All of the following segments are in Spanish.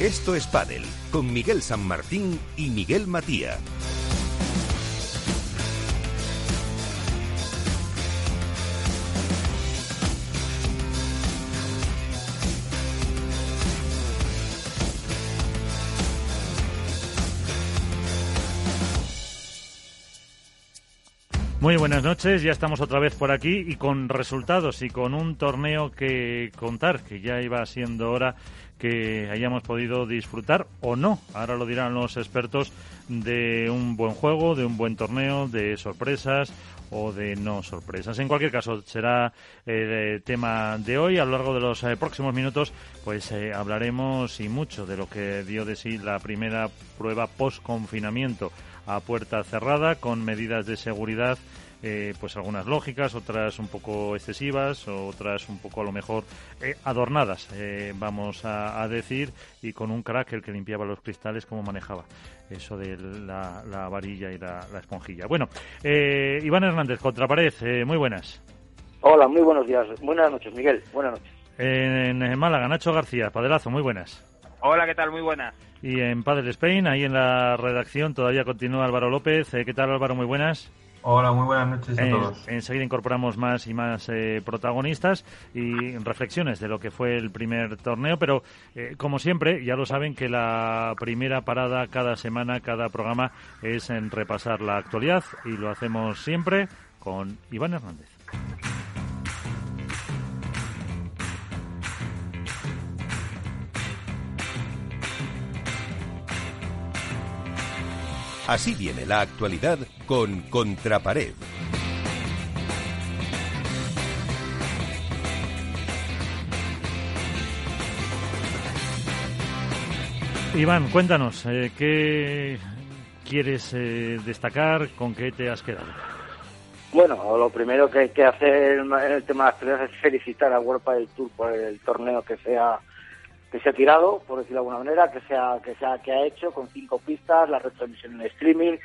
Esto es Padel con Miguel San Martín y Miguel Matía. Muy buenas noches, ya estamos otra vez por aquí y con resultados y con un torneo que contar, que ya iba siendo hora que hayamos podido disfrutar o no, ahora lo dirán los expertos, de un buen juego, de un buen torneo, de sorpresas o de no sorpresas. En cualquier caso, será el tema de hoy. A lo largo de los eh, próximos minutos, pues eh, hablaremos y mucho de lo que dio de sí la primera prueba post-confinamiento a puerta cerrada con medidas de seguridad eh, pues algunas lógicas, otras un poco excesivas, otras un poco a lo mejor eh, adornadas, eh, vamos a, decir, y con un crack el que limpiaba los cristales, como manejaba eso de la, varilla y la, esponjilla. Bueno, Iván Hernández, Contrapared, muy buenas. Hola, muy buenos días. Buenas noches, Miguel. Buenas noches. En, en Málaga, Nacho García, Padelazo, muy buenas. Hola, ¿qué tal? Muy buenas. Y en Padel Spain, ahí en la redacción, todavía continúa Álvaro López. ¿Qué tal, Álvaro? Muy buenas. Hola, muy buenas noches a todos. Enseguida incorporamos más y más eh, protagonistas y reflexiones de lo que fue el primer torneo, pero eh, como siempre, ya lo saben que la primera parada cada semana, cada programa es en repasar la actualidad y lo hacemos siempre con Iván Hernández. Así viene la actualidad con Contrapared. Iván, cuéntanos, eh, ¿qué quieres eh, destacar? ¿Con qué te has quedado? Bueno, lo primero que hay que hacer en el tema de la actualidad es felicitar a World del Tour por el torneo que sea que se ha tirado, por decirlo de alguna manera, que sea que sea que ha hecho con cinco pistas, la retransmisión en streaming,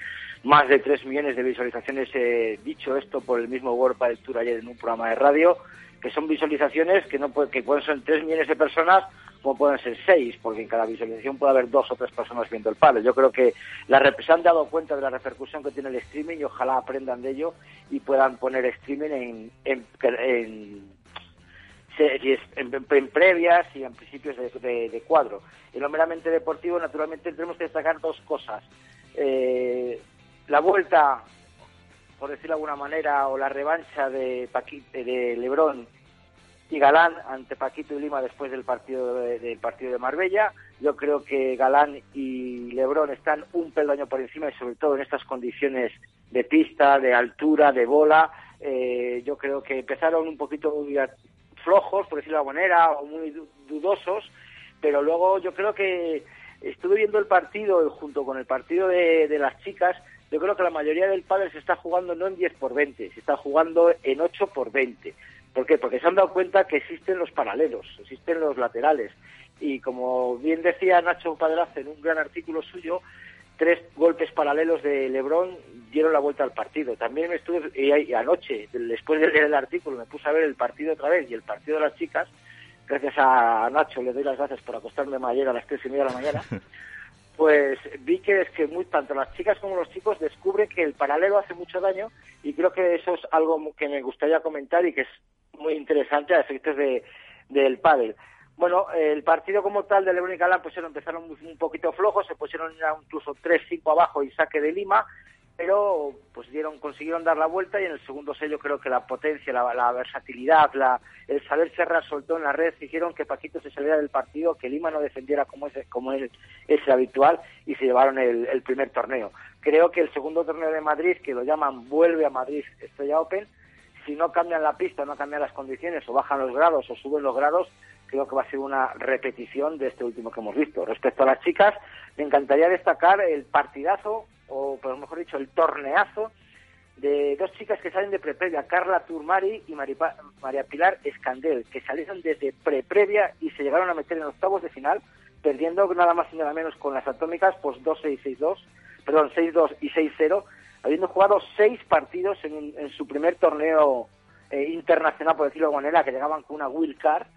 más de tres millones de visualizaciones. Eh, dicho esto por el mismo World del Tour ayer en un programa de radio, que son visualizaciones que no que pueden ser tres millones de personas como pueden ser seis, porque en cada visualización puede haber dos o tres personas viendo el palo. Yo creo que la, se han dado cuenta de la repercusión que tiene el streaming y ojalá aprendan de ello y puedan poner streaming en, en, en en, previas y en principios de, cuadro. En lo meramente deportivo, naturalmente, tenemos que destacar dos cosas. Eh, la vuelta, por decirlo de alguna manera, o la revancha de, de Lebrón y Galán ante Paquito y Lima después del partido de, del partido de Marbella. Yo creo que Galán y Lebrón están un peldaño por encima y sobre todo en estas condiciones de pista, de altura, de bola. Eh, yo creo que empezaron un poquito flojos, por decirlo de alguna manera, o muy dudosos, pero luego yo creo que estuve viendo el partido junto con el partido de, las chicas, yo creo que la mayoría del padre se está jugando no en 10 por 20, se está jugando en 8 por 20. ¿Por qué? Porque se han dado cuenta que existen los paralelos, existen los laterales. Y como bien decía Nacho Padraz en un gran artículo suyo, tres golpes paralelos de Lebron dieron la vuelta al partido. También me estuve, y anoche, después de leer el artículo, me puse a ver el partido otra vez y el partido de las chicas. Gracias a Nacho, le doy las gracias por acostarme ayer a las tres y media de la mañana. Pues vi que es que muy, tanto las chicas como los chicos descubren que el paralelo hace mucho daño y creo que eso es algo que me gustaría comentar y que es muy interesante a efectos de, del pádel. Bueno, el partido como tal de Lebron y Galán pues empezaron un poquito flojos, se pusieron incluso 3-5 abajo y saque de Lima, pero pues dieron, consiguieron dar la vuelta y en el segundo sello creo que la potencia, la, versatilidad, la, el saber cerrar soltó en la red hicieron que Paquito se saliera del partido, que Lima no defendiera como es, como es, habitual y se llevaron el, el primer torneo. Creo que el segundo torneo de Madrid, que lo llaman Vuelve a Madrid Estrella Open, si no cambian la pista, no cambian las condiciones, o bajan los grados o suben los grados, creo que va a ser una repetición de este último que hemos visto. Respecto a las chicas, me encantaría destacar el partidazo, o por mejor dicho, el torneazo de dos chicas que salen de preprevia, Carla Turmari y María Pilar Escandel, que salieron desde preprevia y se llegaron a meter en octavos de final, perdiendo nada más y nada menos con las atómicas, pues 2-6-6-2, perdón, 6-2 y 6-0, habiendo jugado seis partidos en, su primer torneo eh, internacional, por decirlo de alguna manera, que llegaban con una wild card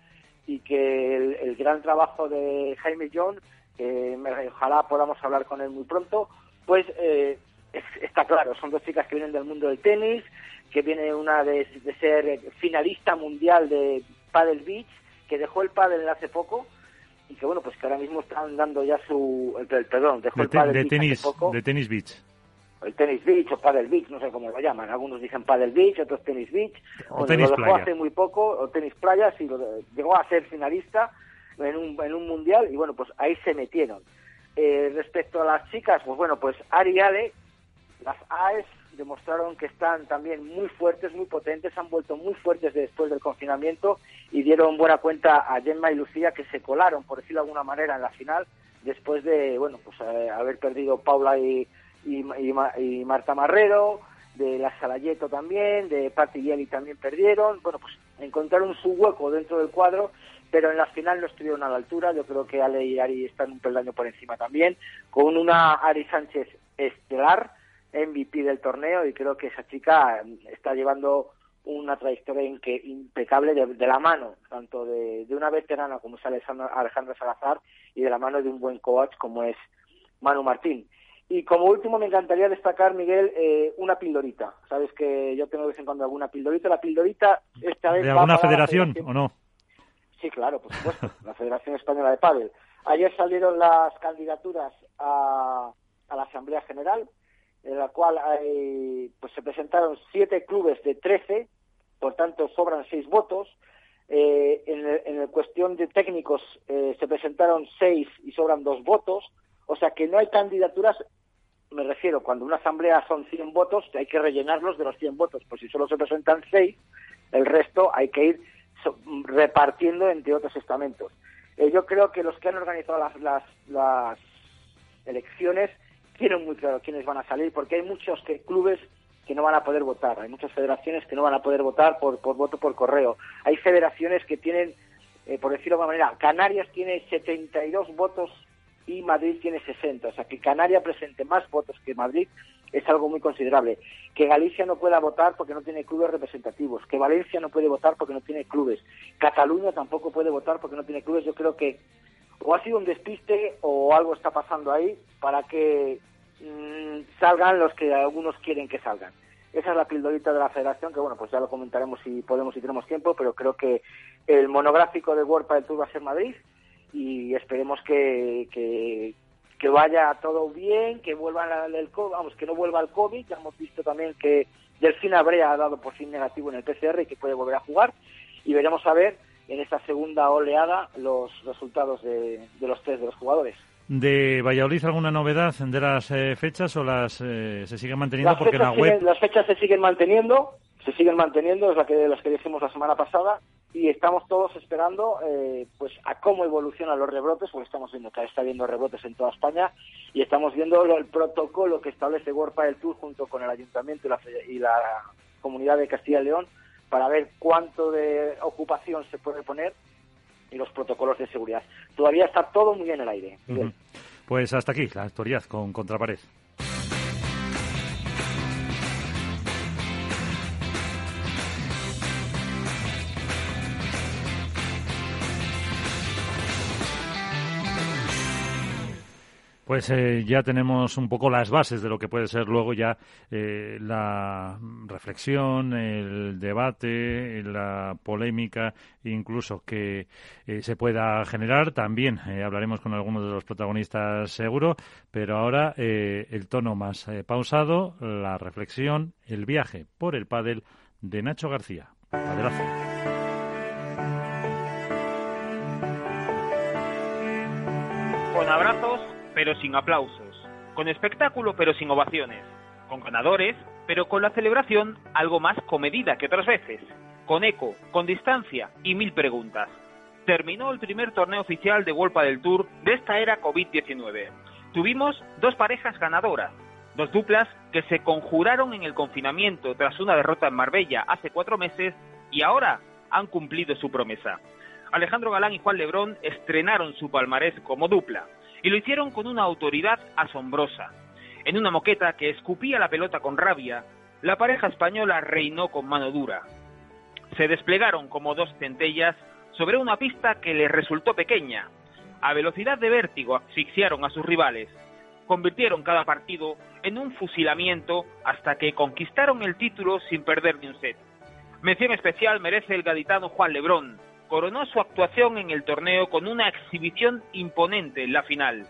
y que el, gran trabajo de Jaime John ojalá podamos hablar con él muy pronto, pues está claro, son dos chicas que vienen del mundo del tenis, que viene una de, ser finalista mundial de paddle beach, que dejó el paddle hace poco y que bueno, pues que ahora mismo están dando ya su, el, perdón, dejó de el paddle de tenis, hace poco. De tenis beach. El tenis beach o paddle beach, no sé cómo lo llaman. Algunos dicen paddle beach, otros tenis beach. O tenis lo dejó hace muy poco, o tenis playa, sí, lo llegó a ser finalista en un, en un mundial y bueno, pues ahí se metieron. Eh, respecto a las chicas, pues bueno, pues Ari Ale, las AES demostraron que están también muy fuertes, muy potentes, han vuelto muy fuertes después del confinamiento y dieron buena cuenta a Gemma y Lucía que se colaron, por decirlo de alguna manera, en la final después de, bueno, pues eh, haber perdido Paula y, y, Marta Marrero, de la Salayeto también, de Patti Yeli también perdieron, bueno, pues encontraron su hueco dentro del cuadro, pero en la final no estuvieron a la altura, yo creo que Ale y Ari están un peldaño por encima también, con una Ari Sánchez estelar, MVP del torneo y creo que esa chica está llevando una trayectoria impecable de, la mano, tanto de, una veterana como es Alejandra Salazar y de la mano de un buen coach como es Manu Martín. Y como último me encantaría destacar, Miguel, eh, una pildorita. Sabes que yo tengo de vez en cuando alguna pildorita. La pildorita esta vez... ¿De alguna federación o no? Sí, claro, por supuesto. la Federación Española de Pádel. Ayer salieron las candidaturas a, a la Asamblea General en la cual hay, pues se presentaron siete clubes de trece, por tanto sobran seis votos. Eh, en, la cuestión de técnicos eh, se presentaron seis y sobran dos votos, o sea que no hay candidaturas, me refiero, cuando una asamblea son 100 votos, hay que rellenarlos de los 100 votos, pues si solo se presentan seis, el resto hay que ir repartiendo entre otros estamentos. Eh, yo creo que los que han organizado las, las, elecciones tienen muy claro quiénes van a salir, porque hay muchos clubes que no van a poder votar, hay muchas federaciones que no van a poder votar por, por voto por correo, hay federaciones que tienen, eh, por decirlo de alguna manera, Canarias tiene 72 votos y Madrid tiene 60, o sea que Canarias presente más votos que Madrid es algo muy considerable. Que Galicia no pueda votar porque no tiene clubes representativos, que Valencia no puede votar porque no tiene clubes, Cataluña tampoco puede votar porque no tiene clubes, yo creo que o ha sido un despiste o algo está pasando ahí para que mm, salgan los que algunos quieren que salgan. Esa es la pildorita de la federación, que bueno, pues ya lo comentaremos si podemos y tenemos tiempo, pero creo que el monográfico de World del Tour va a ser Madrid y esperemos que, que, vaya todo bien, que vuelva el, vamos, que no vuelva el COVID, ya hemos visto también que Delfín Abrea ha dado por fin negativo en el PCR y que puede volver a jugar y veremos a ver en esta segunda oleada los resultados de, los tres de los jugadores. ¿De Valladolid alguna novedad de las eh, fechas o las eh, se siguen manteniendo? porque la web... las fechas se siguen manteniendo, se siguen manteniendo, es la que, las que dijimos la semana pasada, y estamos todos esperando eh, pues a cómo evolucionan los rebrotes, porque estamos viendo que está habiendo rebrotes en toda España, y estamos viendo el protocolo que establece World del Tour junto con el Ayuntamiento y la, y la Comunidad de Castilla y León para ver cuánto de ocupación se puede poner y los protocolos de seguridad. Todavía está todo muy en el aire. Pues hasta aquí la actualidad con Contrapared. Pues eh, ya tenemos un poco las bases de lo que puede ser luego ya eh, la reflexión, el debate, la polémica, incluso que eh, se pueda generar. También hablaremos con algunos de los protagonistas seguro, pero ahora el tono más pausado, la reflexión, el viaje por el pádel de Nacho García. Padelazo. Con abrazos pero sin aplausos, con espectáculo pero sin ovaciones, con ganadores, pero con la celebración algo más comedida que otras veces, con eco, con distancia y mil preguntas. Terminó el primer torneo oficial de Wolpa del Tour de esta era COVID-19. Tuvimos dos parejas ganadoras, dos duplas que se conjuraron en el confinamiento tras una derrota en Marbella hace cuatro meses y ahora han cumplido su promesa. Alejandro Galán y Juan Lebrón estrenaron su palmarés como dupla, y lo hicieron con una autoridad asombrosa. En una moqueta que escupía la pelota con rabia, la pareja española reinó con mano dura. Se desplegaron como dos centellas sobre una pista que les resultó pequeña. A velocidad de vértigo asfixiaron a sus rivales. Convirtieron cada partido en un fusilamiento hasta que conquistaron el título sin perder ni un set. Mención especial merece el gaditano Juan Lebrón. Coronó su actuación en el torneo con una exhibición imponente en la final.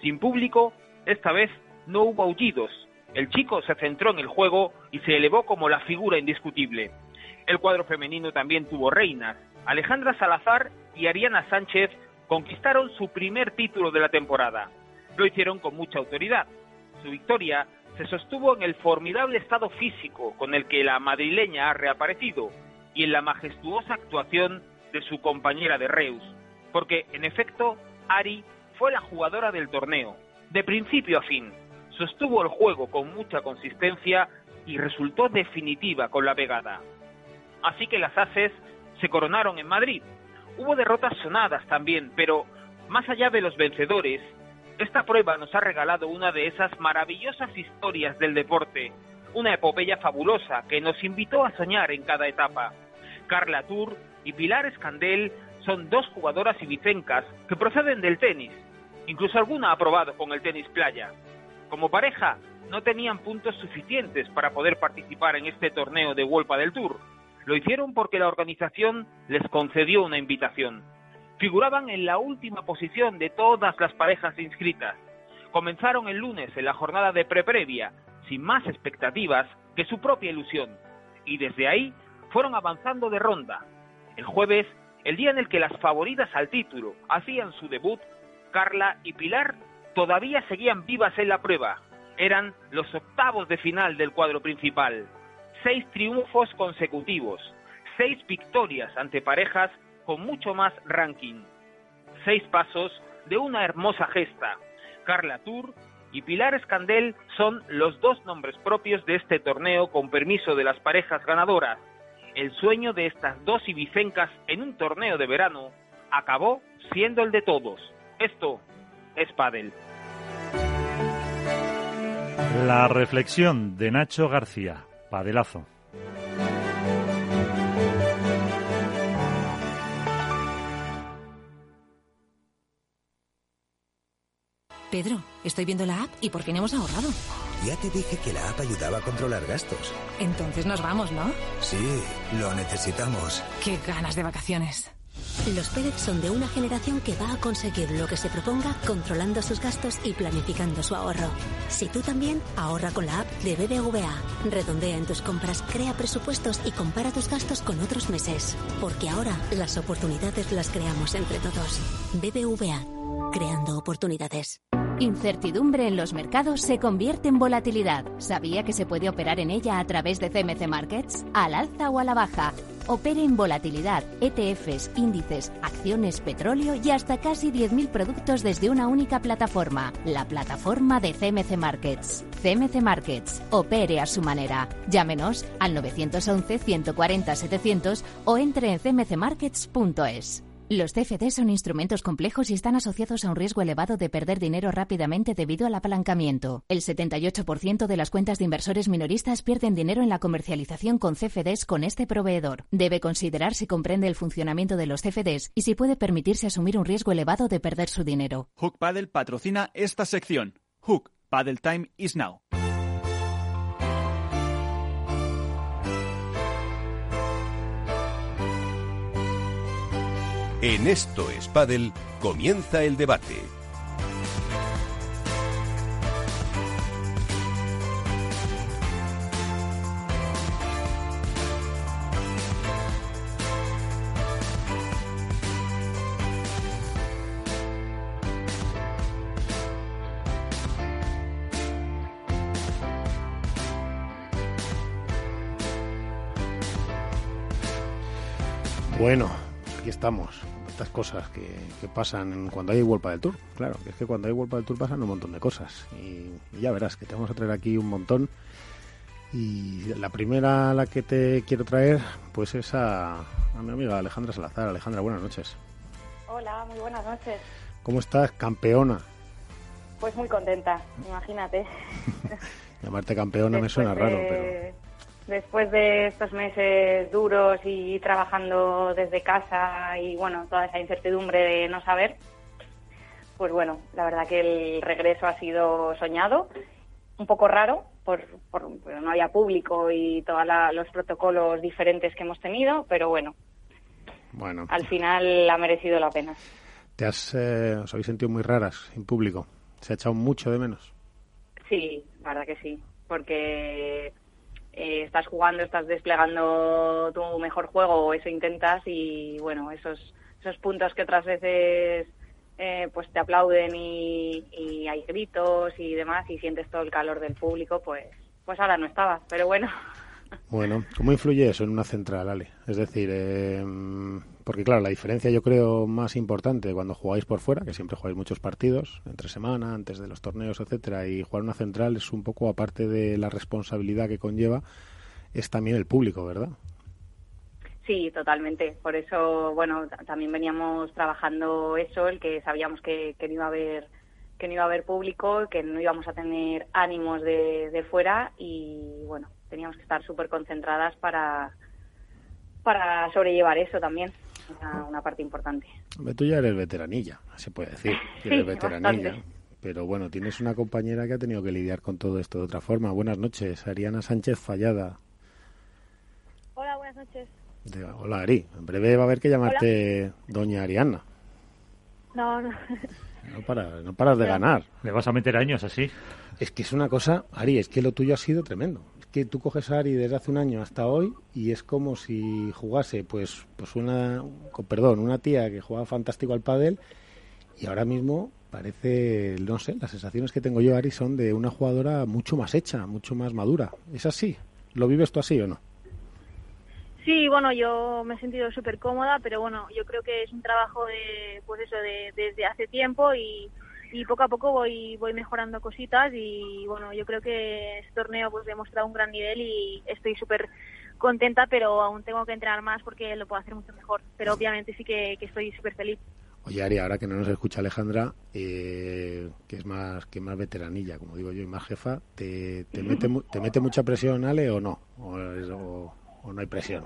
Sin público, esta vez no hubo aullidos. El chico se centró en el juego y se elevó como la figura indiscutible. El cuadro femenino también tuvo reinas. Alejandra Salazar y Ariana Sánchez conquistaron su primer título de la temporada. Lo hicieron con mucha autoridad. Su victoria se sostuvo en el formidable estado físico con el que la madrileña ha reaparecido y en la majestuosa actuación de su compañera de Reus, porque en efecto Ari fue la jugadora del torneo, de principio a fin, sostuvo el juego con mucha consistencia y resultó definitiva con la pegada. Así que las Ases se coronaron en Madrid. Hubo derrotas sonadas también, pero más allá de los vencedores, esta prueba nos ha regalado una de esas maravillosas historias del deporte, una epopeya fabulosa que nos invitó a soñar en cada etapa. Carla Tour y Pilar Escandel son dos jugadoras ibicencas que proceden del tenis. Incluso alguna ha probado con el tenis playa. Como pareja, no tenían puntos suficientes para poder participar en este torneo de Wolpa del Tour. Lo hicieron porque la organización les concedió una invitación. Figuraban en la última posición de todas las parejas inscritas. Comenzaron el lunes en la jornada de pre-previa, sin más expectativas que su propia ilusión, y desde ahí fueron avanzando de ronda. El jueves, el día en el que las favoritas al título hacían su debut, Carla y Pilar todavía seguían vivas en la prueba. Eran los octavos de final del cuadro principal. Seis triunfos consecutivos, seis victorias ante parejas con mucho más ranking. Seis pasos de una hermosa gesta. Carla Tour y Pilar Escandel son los dos nombres propios de este torneo con permiso de las parejas ganadoras. El sueño de estas dos ibicencas en un torneo de verano acabó siendo el de todos. Esto es Padel. La reflexión de Nacho García, Padelazo. Pedro, estoy viendo la app y ¿por no hemos ahorrado? Ya te dije que la app ayudaba a controlar gastos. Entonces nos vamos, ¿no? Sí, lo necesitamos. Qué ganas de vacaciones. Los Pérez son de una generación que va a conseguir lo que se proponga controlando sus gastos y planificando su ahorro. Si tú también, ahorra con la app de BBVA. Redondea en tus compras, crea presupuestos y compara tus gastos con otros meses. Porque ahora las oportunidades las creamos entre todos. BBVA, creando oportunidades. Incertidumbre en los mercados se convierte en volatilidad. ¿Sabía que se puede operar en ella a través de CMC Markets? ¿Al alza o a la baja? Opere en volatilidad, ETFs, índices, acciones, petróleo y hasta casi 10.000 productos desde una única plataforma, la plataforma de CMC Markets. CMC Markets, opere a su manera. Llámenos al 911 140 700 o entre en cmcmarkets.es. Los CFD son instrumentos complejos y están asociados a un riesgo elevado de perder dinero rápidamente debido al apalancamiento. El 78% de las cuentas de inversores minoristas pierden dinero en la comercialización con CFDs con este proveedor. Debe considerar si comprende el funcionamiento de los CFDs y si puede permitirse asumir un riesgo elevado de perder su dinero. Hook Paddle patrocina esta sección. Hook Paddle Time is now. En Esto es comienza el debate. Bueno, aquí estamos. Estas cosas que, que pasan cuando hay World del Tour. Claro, que es que cuando hay World del Tour pasan un montón de cosas. Y, y ya verás que te vamos a traer aquí un montón. Y la primera a la que te quiero traer, pues es a, a mi amiga Alejandra Salazar. Alejandra, buenas noches. Hola, muy buenas noches. ¿Cómo estás, campeona? Pues muy contenta, imagínate. Llamarte campeona me suena raro, pero Después de estos meses duros y trabajando desde casa y bueno, toda esa incertidumbre de no saber, pues bueno, la verdad que el regreso ha sido soñado, un poco raro, por, por no había público y todos los protocolos diferentes que hemos tenido, pero bueno, bueno. al final ha merecido la pena. ¿Te has, eh, os habéis sentido muy raras en público? ¿Se ha echado mucho de menos? Sí, la verdad que sí, porque eh, estás jugando, estás desplegando tu mejor juego, o eso intentas, y bueno, esos, esos puntos que otras veces eh, pues te aplauden y, hay gritos y demás, y sientes todo el calor del público, pues, pues ahora no estaba, pero bueno. Bueno, ¿cómo influye eso en una central, Ale? Es decir, eh, porque claro, la diferencia yo creo más importante cuando jugáis por fuera, que siempre jugáis muchos partidos, entre semana, antes de los torneos, etcétera, y jugar una central es un poco, aparte de la responsabilidad que conlleva, es también el público, ¿verdad? Sí, totalmente. Por eso, bueno, también veníamos trabajando eso, el que sabíamos que, que no iba a haber que no iba a haber público, que no íbamos a tener ánimos de, de fuera y bueno, teníamos que estar súper concentradas para, para sobrellevar eso también, una, una parte importante. Tú ya eres veteranilla, se puede decir, sí, eres veteranilla. Pero bueno, tienes una compañera que ha tenido que lidiar con todo esto de otra forma. Buenas noches, Ariana Sánchez Fallada. Hola, buenas noches. De, hola, Ari. En breve va a haber que llamarte Hola. Doña Ariana. No, no. No, para, no paras de ganar. Le vas a meter años así. Es que es una cosa, Ari, es que lo tuyo ha sido tremendo. Que tú coges a Ari desde hace un año hasta hoy y es como si jugase, pues, pues una, perdón, una tía que jugaba fantástico al pádel y ahora mismo parece, no sé, las sensaciones que tengo yo, Ari, son de una jugadora mucho más hecha, mucho más madura. ¿Es así? ¿Lo vives tú así o no? Sí, bueno, yo me he sentido súper cómoda, pero bueno, yo creo que es un trabajo de, pues eso, de, desde hace tiempo y, y poco a poco voy, voy mejorando cositas y bueno, yo creo que este torneo pues he mostrado un gran nivel y estoy súper contenta, pero aún tengo que entrenar más porque lo puedo hacer mucho mejor. Pero obviamente sí que, que estoy súper feliz. Oye, Ari, ahora que no nos escucha Alejandra, eh, que es más que más veteranilla, como digo yo, y más jefa, ¿te, te, mete, te mete mucha presión, Ale, o no? ¿O, es, o, o no hay presión?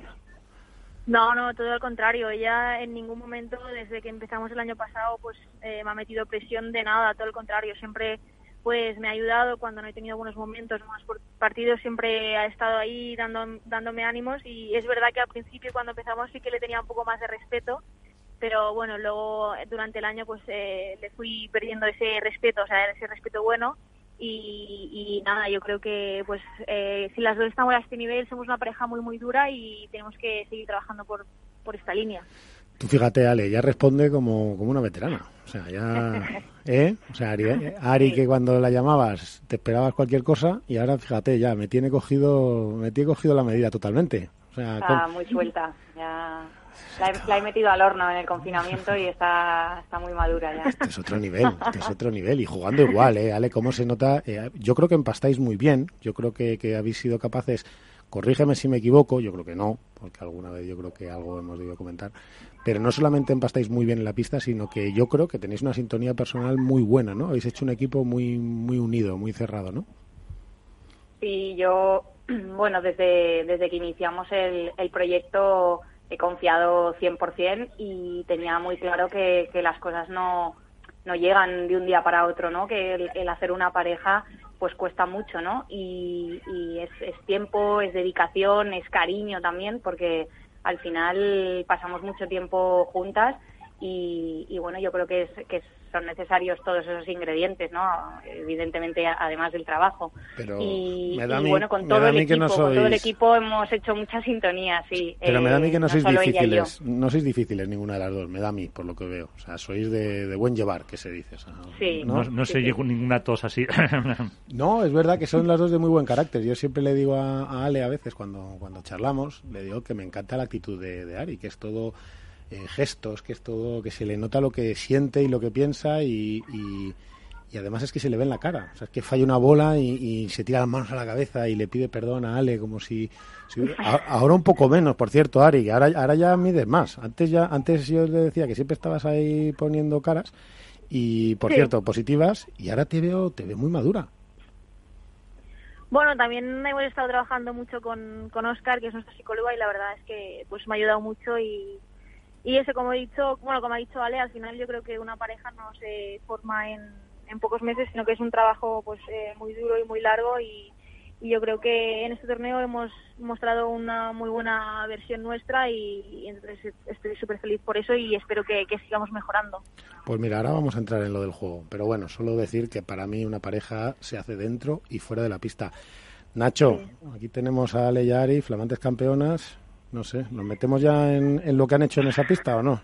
No, no, todo al contrario. Ella en ningún momento, desde que empezamos el año pasado, pues eh, me ha metido presión de nada, todo el contrario. Siempre pues me ha ayudado cuando no he tenido buenos momentos, más por partidos, siempre ha estado ahí dando, dándome ánimos y es verdad que al principio cuando empezamos sí que le tenía un poco más de respeto, pero bueno, luego durante el año pues eh, le fui perdiendo ese respeto, o sea, ese respeto bueno y, y, nada, yo creo que pues eh, si las dos estamos a este nivel somos una pareja muy muy dura y tenemos que seguir trabajando por, por esta línea. Tú fíjate, Ale, ya responde como, como una veterana. O sea, ya... ¿eh? O sea, Ari, Ari, que cuando la llamabas te esperabas cualquier cosa y ahora, fíjate, ya me tiene cogido me tiene cogido la medida totalmente. O sea, está con... muy suelta. Ya la he, la he, metido al horno en el confinamiento y está, está muy madura ya. Este es otro nivel, este es otro nivel. Y jugando igual, ¿eh? Ale, ¿cómo se nota? Eh, yo creo que empastáis muy bien. Yo creo que, que habéis sido capaces, corrígeme si me equivoco, yo creo que no, porque alguna vez yo creo que algo hemos debido comentar. Pero no solamente empastáis muy bien en la pista, sino que yo creo que tenéis una sintonía personal muy buena, ¿no? Habéis hecho un equipo muy, muy unido, muy cerrado, ¿no? Sí, yo, bueno, desde, desde que iniciamos el, el proyecto he confiado 100% y tenía muy claro que, que las cosas no, no llegan de un día para otro, ¿no? Que el, el hacer una pareja pues cuesta mucho, ¿no? Y, y es, es, tiempo, es dedicación, es cariño también, porque al final pasamos mucho tiempo juntas y, y bueno, yo creo que, es, que son necesarios todos esos ingredientes, ¿no? Evidentemente, además del trabajo. Pero y, me da y mi, bueno, con todo, el equipo, no sois... con todo el equipo hemos hecho mucha sintonía, sí. Pero eh, me da a mí que no, no sois difíciles, no sois difíciles ninguna de las dos, me da a mí, por lo que veo. O sea, sois de, de buen llevar, que se dice. O sea, sí, no, no sí, se sí. llegó ninguna tos así. no, es verdad que son las dos de muy buen carácter. Yo siempre le digo a, a Ale a veces cuando, cuando charlamos, le digo que me encanta la actitud de, de Ari, que es todo eh, gestos, que es todo, que se le nota lo que siente y lo que piensa y, y, y, además es que se le ve en la cara. O sea, es que falla una bola y, y, se tira las manos a la cabeza y le pide perdón a Ale como si... si ahora un poco menos, por cierto, Ari, que ahora, ahora ya mides más. Antes ya antes yo le decía que siempre estabas ahí poniendo caras y, por Sí. cierto, positivas y ahora te veo, te veo muy madura. Bueno, también hemos estado trabajando mucho con, con Oscar, que es nuestro psicólogo, y la verdad es que pues me ha ayudado mucho y, y eso, como he dicho, bueno, como ha dicho Ale, al final yo creo que una pareja no se forma en, en pocos meses, sino que es un trabajo pues eh, muy duro y muy largo y, y yo creo que en este torneo hemos mostrado una muy buena versión nuestra y, entonces estoy súper feliz por eso y espero que, sigamos mejorando. Pues mira, ahora vamos a entrar en lo del juego, pero bueno, solo decir que para mí una pareja se hace dentro y fuera de la pista. Nacho, aquí tenemos a Ale y Ari, flamantes campeonas. No sé, ¿nos metemos ya en, en lo que han hecho en esa pista o no?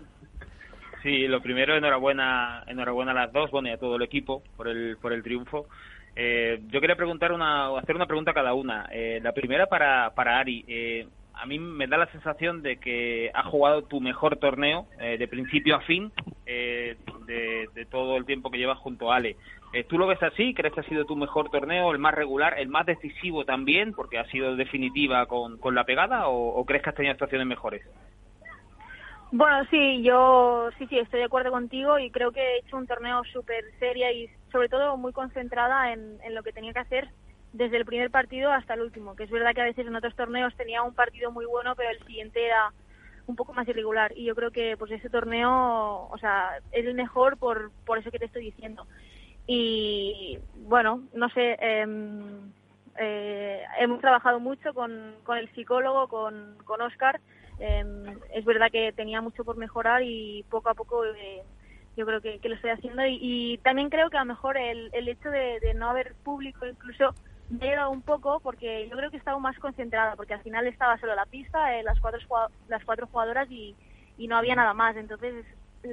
Sí, lo primero, enhorabuena, enhorabuena a las dos, bueno, y a todo el equipo por el, por el triunfo. Eh, yo quería preguntar una, hacer una pregunta a cada una. Eh, la primera para, para Ari. Eh, a mí me da la sensación de que has jugado tu mejor torneo de principio a fin de, de, todo el tiempo que llevas junto a Ale. ¿Tú lo ves así? ¿Crees que ha sido tu mejor torneo, el más regular, el más decisivo también, porque ha sido definitiva con, la pegada, o, crees que has tenido actuaciones mejores? Bueno, sí, yo sí, sí, estoy de acuerdo contigo y creo que he hecho un torneo súper seria y sobre todo muy concentrada en, lo que tenía que hacer desde el primer partido hasta el último, que es verdad que a veces en otros torneos tenía un partido muy bueno, pero el siguiente era un poco más irregular y yo creo que pues ese torneo, o sea, es el mejor por, por eso que te estoy diciendo. Y bueno, no sé, em, eh, hemos trabajado mucho con, con el psicólogo, con, con Oscar, Em, es verdad que tenía mucho por mejorar y poco a poco eh, yo creo que, lo estoy haciendo. Y, también creo que a lo mejor el, el hecho de, no haber público incluso me ha un poco porque yo creo que estaba más concentrada porque al final estaba solo la pista, eh, las cuatro las cuatro jugadoras y, y no había nada más. Entonces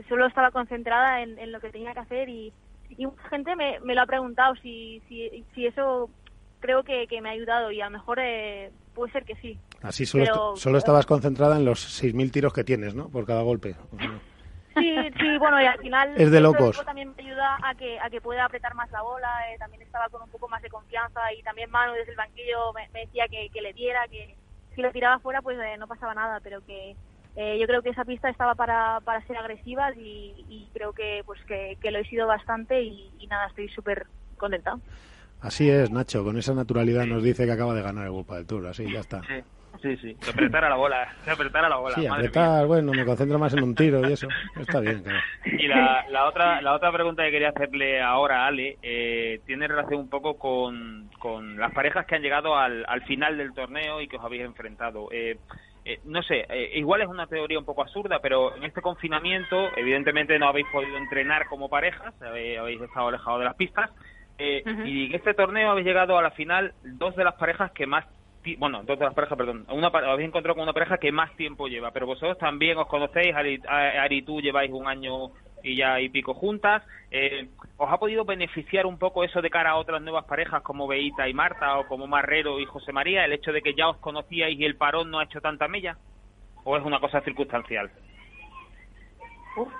solo estaba concentrada en, lo que tenía que hacer y, y mucha gente me, me lo ha preguntado si, si, si eso creo que, que me ha ayudado y a lo mejor eh, puede ser que sí. Así solo, solo estabas concentrada en los 6.000 tiros que tienes, ¿no? Por cada golpe. Sí, sí, bueno, y al final es de locos. también me ayuda a que, a que pueda apretar más la bola, eh, también estaba con un poco más de confianza y también Manu desde el banquillo me, decía que, que, le diera, que si lo tiraba fuera pues eh, no pasaba nada, pero que eh, yo creo que esa pista estaba para, para ser agresiva y, y creo que pues que, que, lo he sido bastante y, y nada, estoy súper contenta. Así es, Nacho, con esa naturalidad nos dice que acaba de ganar el World del Tour, así ya está. Sí. Sí, sí, que apretara la bola, que apretara la bola. Sí, apretar, bueno, me concentro más en un tiro y eso, está bien, claro. Y la, la, otra, la otra pregunta que quería hacerle ahora a Ale eh, tiene relación un poco con, con las parejas que han llegado al, al final del torneo y que os habéis enfrentado. Eh, eh, no sé, igual es una teoría un poco absurda, pero en este confinamiento, evidentemente no habéis podido entrenar como parejas, habéis estado alejados de las pistas, eh, y en este torneo habéis llegado a la final dos de las parejas que más bueno, dos de las parejas, perdón, una, habéis encontrado con una pareja que más tiempo lleva, pero vosotros también os conocéis, Ari, tú lleváis un año y ya y pico juntas. Eh, ¿Os ha podido beneficiar un poco eso de cara a otras nuevas parejas como Beita y Marta o como Marrero y José María, el hecho de que ya os conocíais y el parón no ha hecho tanta mella? ¿O es una cosa circunstancial?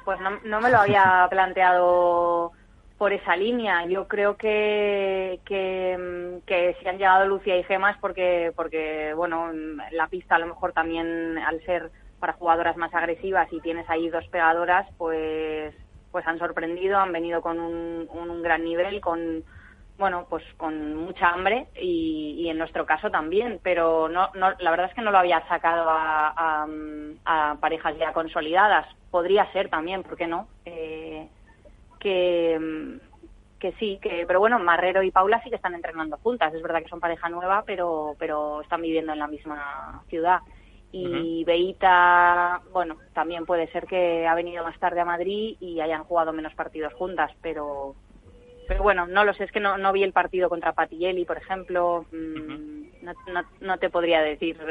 pues no, no me lo había planteado por esa línea. Yo creo que, que, que, si han llegado Lucia y Gemas porque, porque, bueno, la pista a lo mejor también al ser para jugadoras más agresivas y tienes ahí dos pegadoras, pues, pues han sorprendido, han venido con un, un gran nivel, con, bueno, pues con mucha hambre y, y, en nuestro caso también, pero no, no, la verdad es que no lo había sacado a, a, parejas ya consolidadas. Podría ser también, ¿por qué no? Eh, que, que sí, que, pero bueno, Marrero y Paula sí que están entrenando juntas. Es verdad que son pareja nueva, pero, pero están viviendo en la misma ciudad. Y Beita, bueno, también puede ser que ha venido más tarde a Madrid y hayan jugado menos partidos juntas, pero, pero bueno, no lo sé, es que no, no vi el partido contra Patielli, por ejemplo, mm, no, no, no, te podría decir.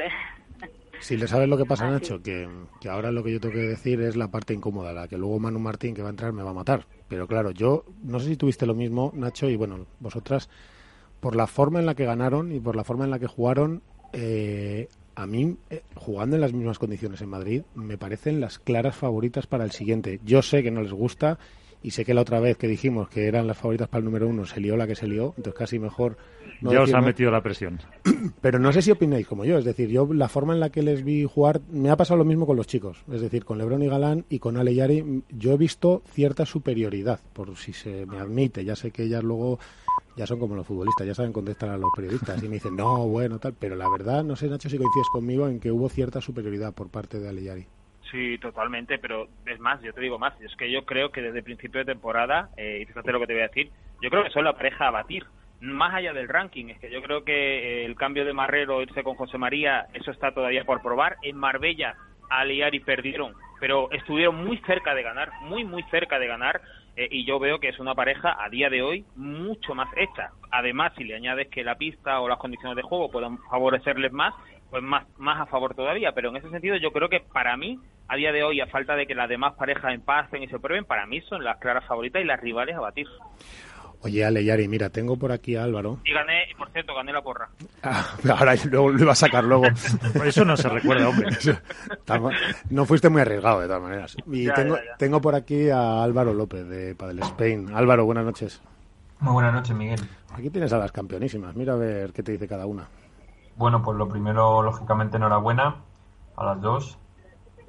Si le sabes lo que pasa, ah, Nacho, que, que, ahora lo que yo tengo que decir es la parte incómoda, la que luego Manu Martín, que va a entrar, me va a matar. Pero claro, yo no sé si tuviste lo mismo, Nacho, y bueno, vosotras, por la forma en la que ganaron y por la forma en la que jugaron, eh, a mí, eh, jugando en las mismas condiciones en Madrid, me parecen las claras favoritas para el siguiente. Yo sé que no les gusta y sé que la otra vez que dijimos que eran las favoritas para el número uno se lió la que se lió, entonces casi mejor ya os ha metido la presión. Pero no sé si opináis como yo. Es decir, yo la forma en la que les vi jugar me ha pasado lo mismo con los chicos. Es decir, con Lebron y Galán y con Ale y Ari, yo he visto cierta superioridad, por si se me admite. Ya sé que ellas luego ya son como los futbolistas, ya saben contestar a los periodistas y me dicen, no, bueno, tal. Pero la verdad, no sé, Nacho, si coincides conmigo en que hubo cierta superioridad por parte de Ale y Ari. Sí, totalmente, pero es más, yo te digo más, es que yo creo que desde el principio de temporada, eh, y fíjate lo que te voy a decir, yo creo que son la pareja a batir, más allá del ranking, es que yo creo que eh, el cambio de Marrero, irse con José María, eso está todavía por probar. En Marbella, y perdieron, pero estuvieron muy cerca de ganar, muy, muy cerca de ganar, eh, y yo veo que es una pareja a día de hoy mucho más hecha. Además, si le añades que la pista o las condiciones de juego puedan favorecerles más, pues más, más a favor todavía. Pero en ese sentido, yo creo que para mí, a día de hoy, a falta de que las demás parejas empasten y se prueben, para mí son las claras favoritas y las rivales a batir. Oye, Ale, Yari, mira, tengo por aquí a Álvaro. Y gané, y por cierto, gané la porra. Ah, ahora luego lo iba a sacar luego. Eso no se recuerda, hombre. no fuiste muy arriesgado, de todas maneras. Y tengo, tengo por aquí a Álvaro López, de Padel Spain. Álvaro, buenas noches. Muy buenas noches, Miguel. Aquí tienes a las campeonísimas. Mira a ver qué te dice cada una. Bueno, pues lo primero, lógicamente, enhorabuena a las dos.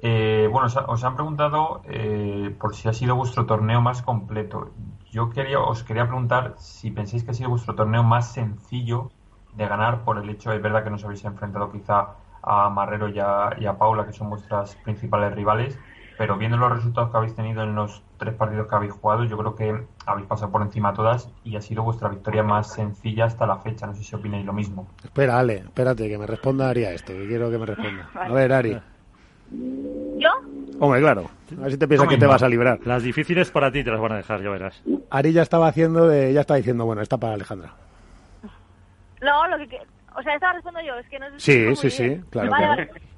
Eh, bueno, os, han preguntado eh, por si ha sido vuestro torneo más completo. Yo quería, os quería preguntar si pensáis que ha sido vuestro torneo más sencillo de ganar por el hecho, de verdad que nos habéis enfrentado quizá a Marrero y a, Paula, que son vuestras principales rivales, pero viendo los resultados que habéis tenido en los tres partidos que habéis jugado, yo creo que habéis pasado por encima todas y ha sido vuestra victoria más sencilla hasta la fecha. No sé si opináis lo mismo. Espera, Ale, espérate, que me responda Ari a esto, que quiero que me responda. A ver, Ari. ¿Yo? Hombre, claro. A ver si te piensas que te vas a librar. Las difíciles para ti te las van a dejar, ya verás. Ari ya estaba haciendo de, ya está diciendo, bueno, está para Alejandra. No, lo que, o sea, estaba respondiendo yo, es que no sé Sí, sí, sí, claro.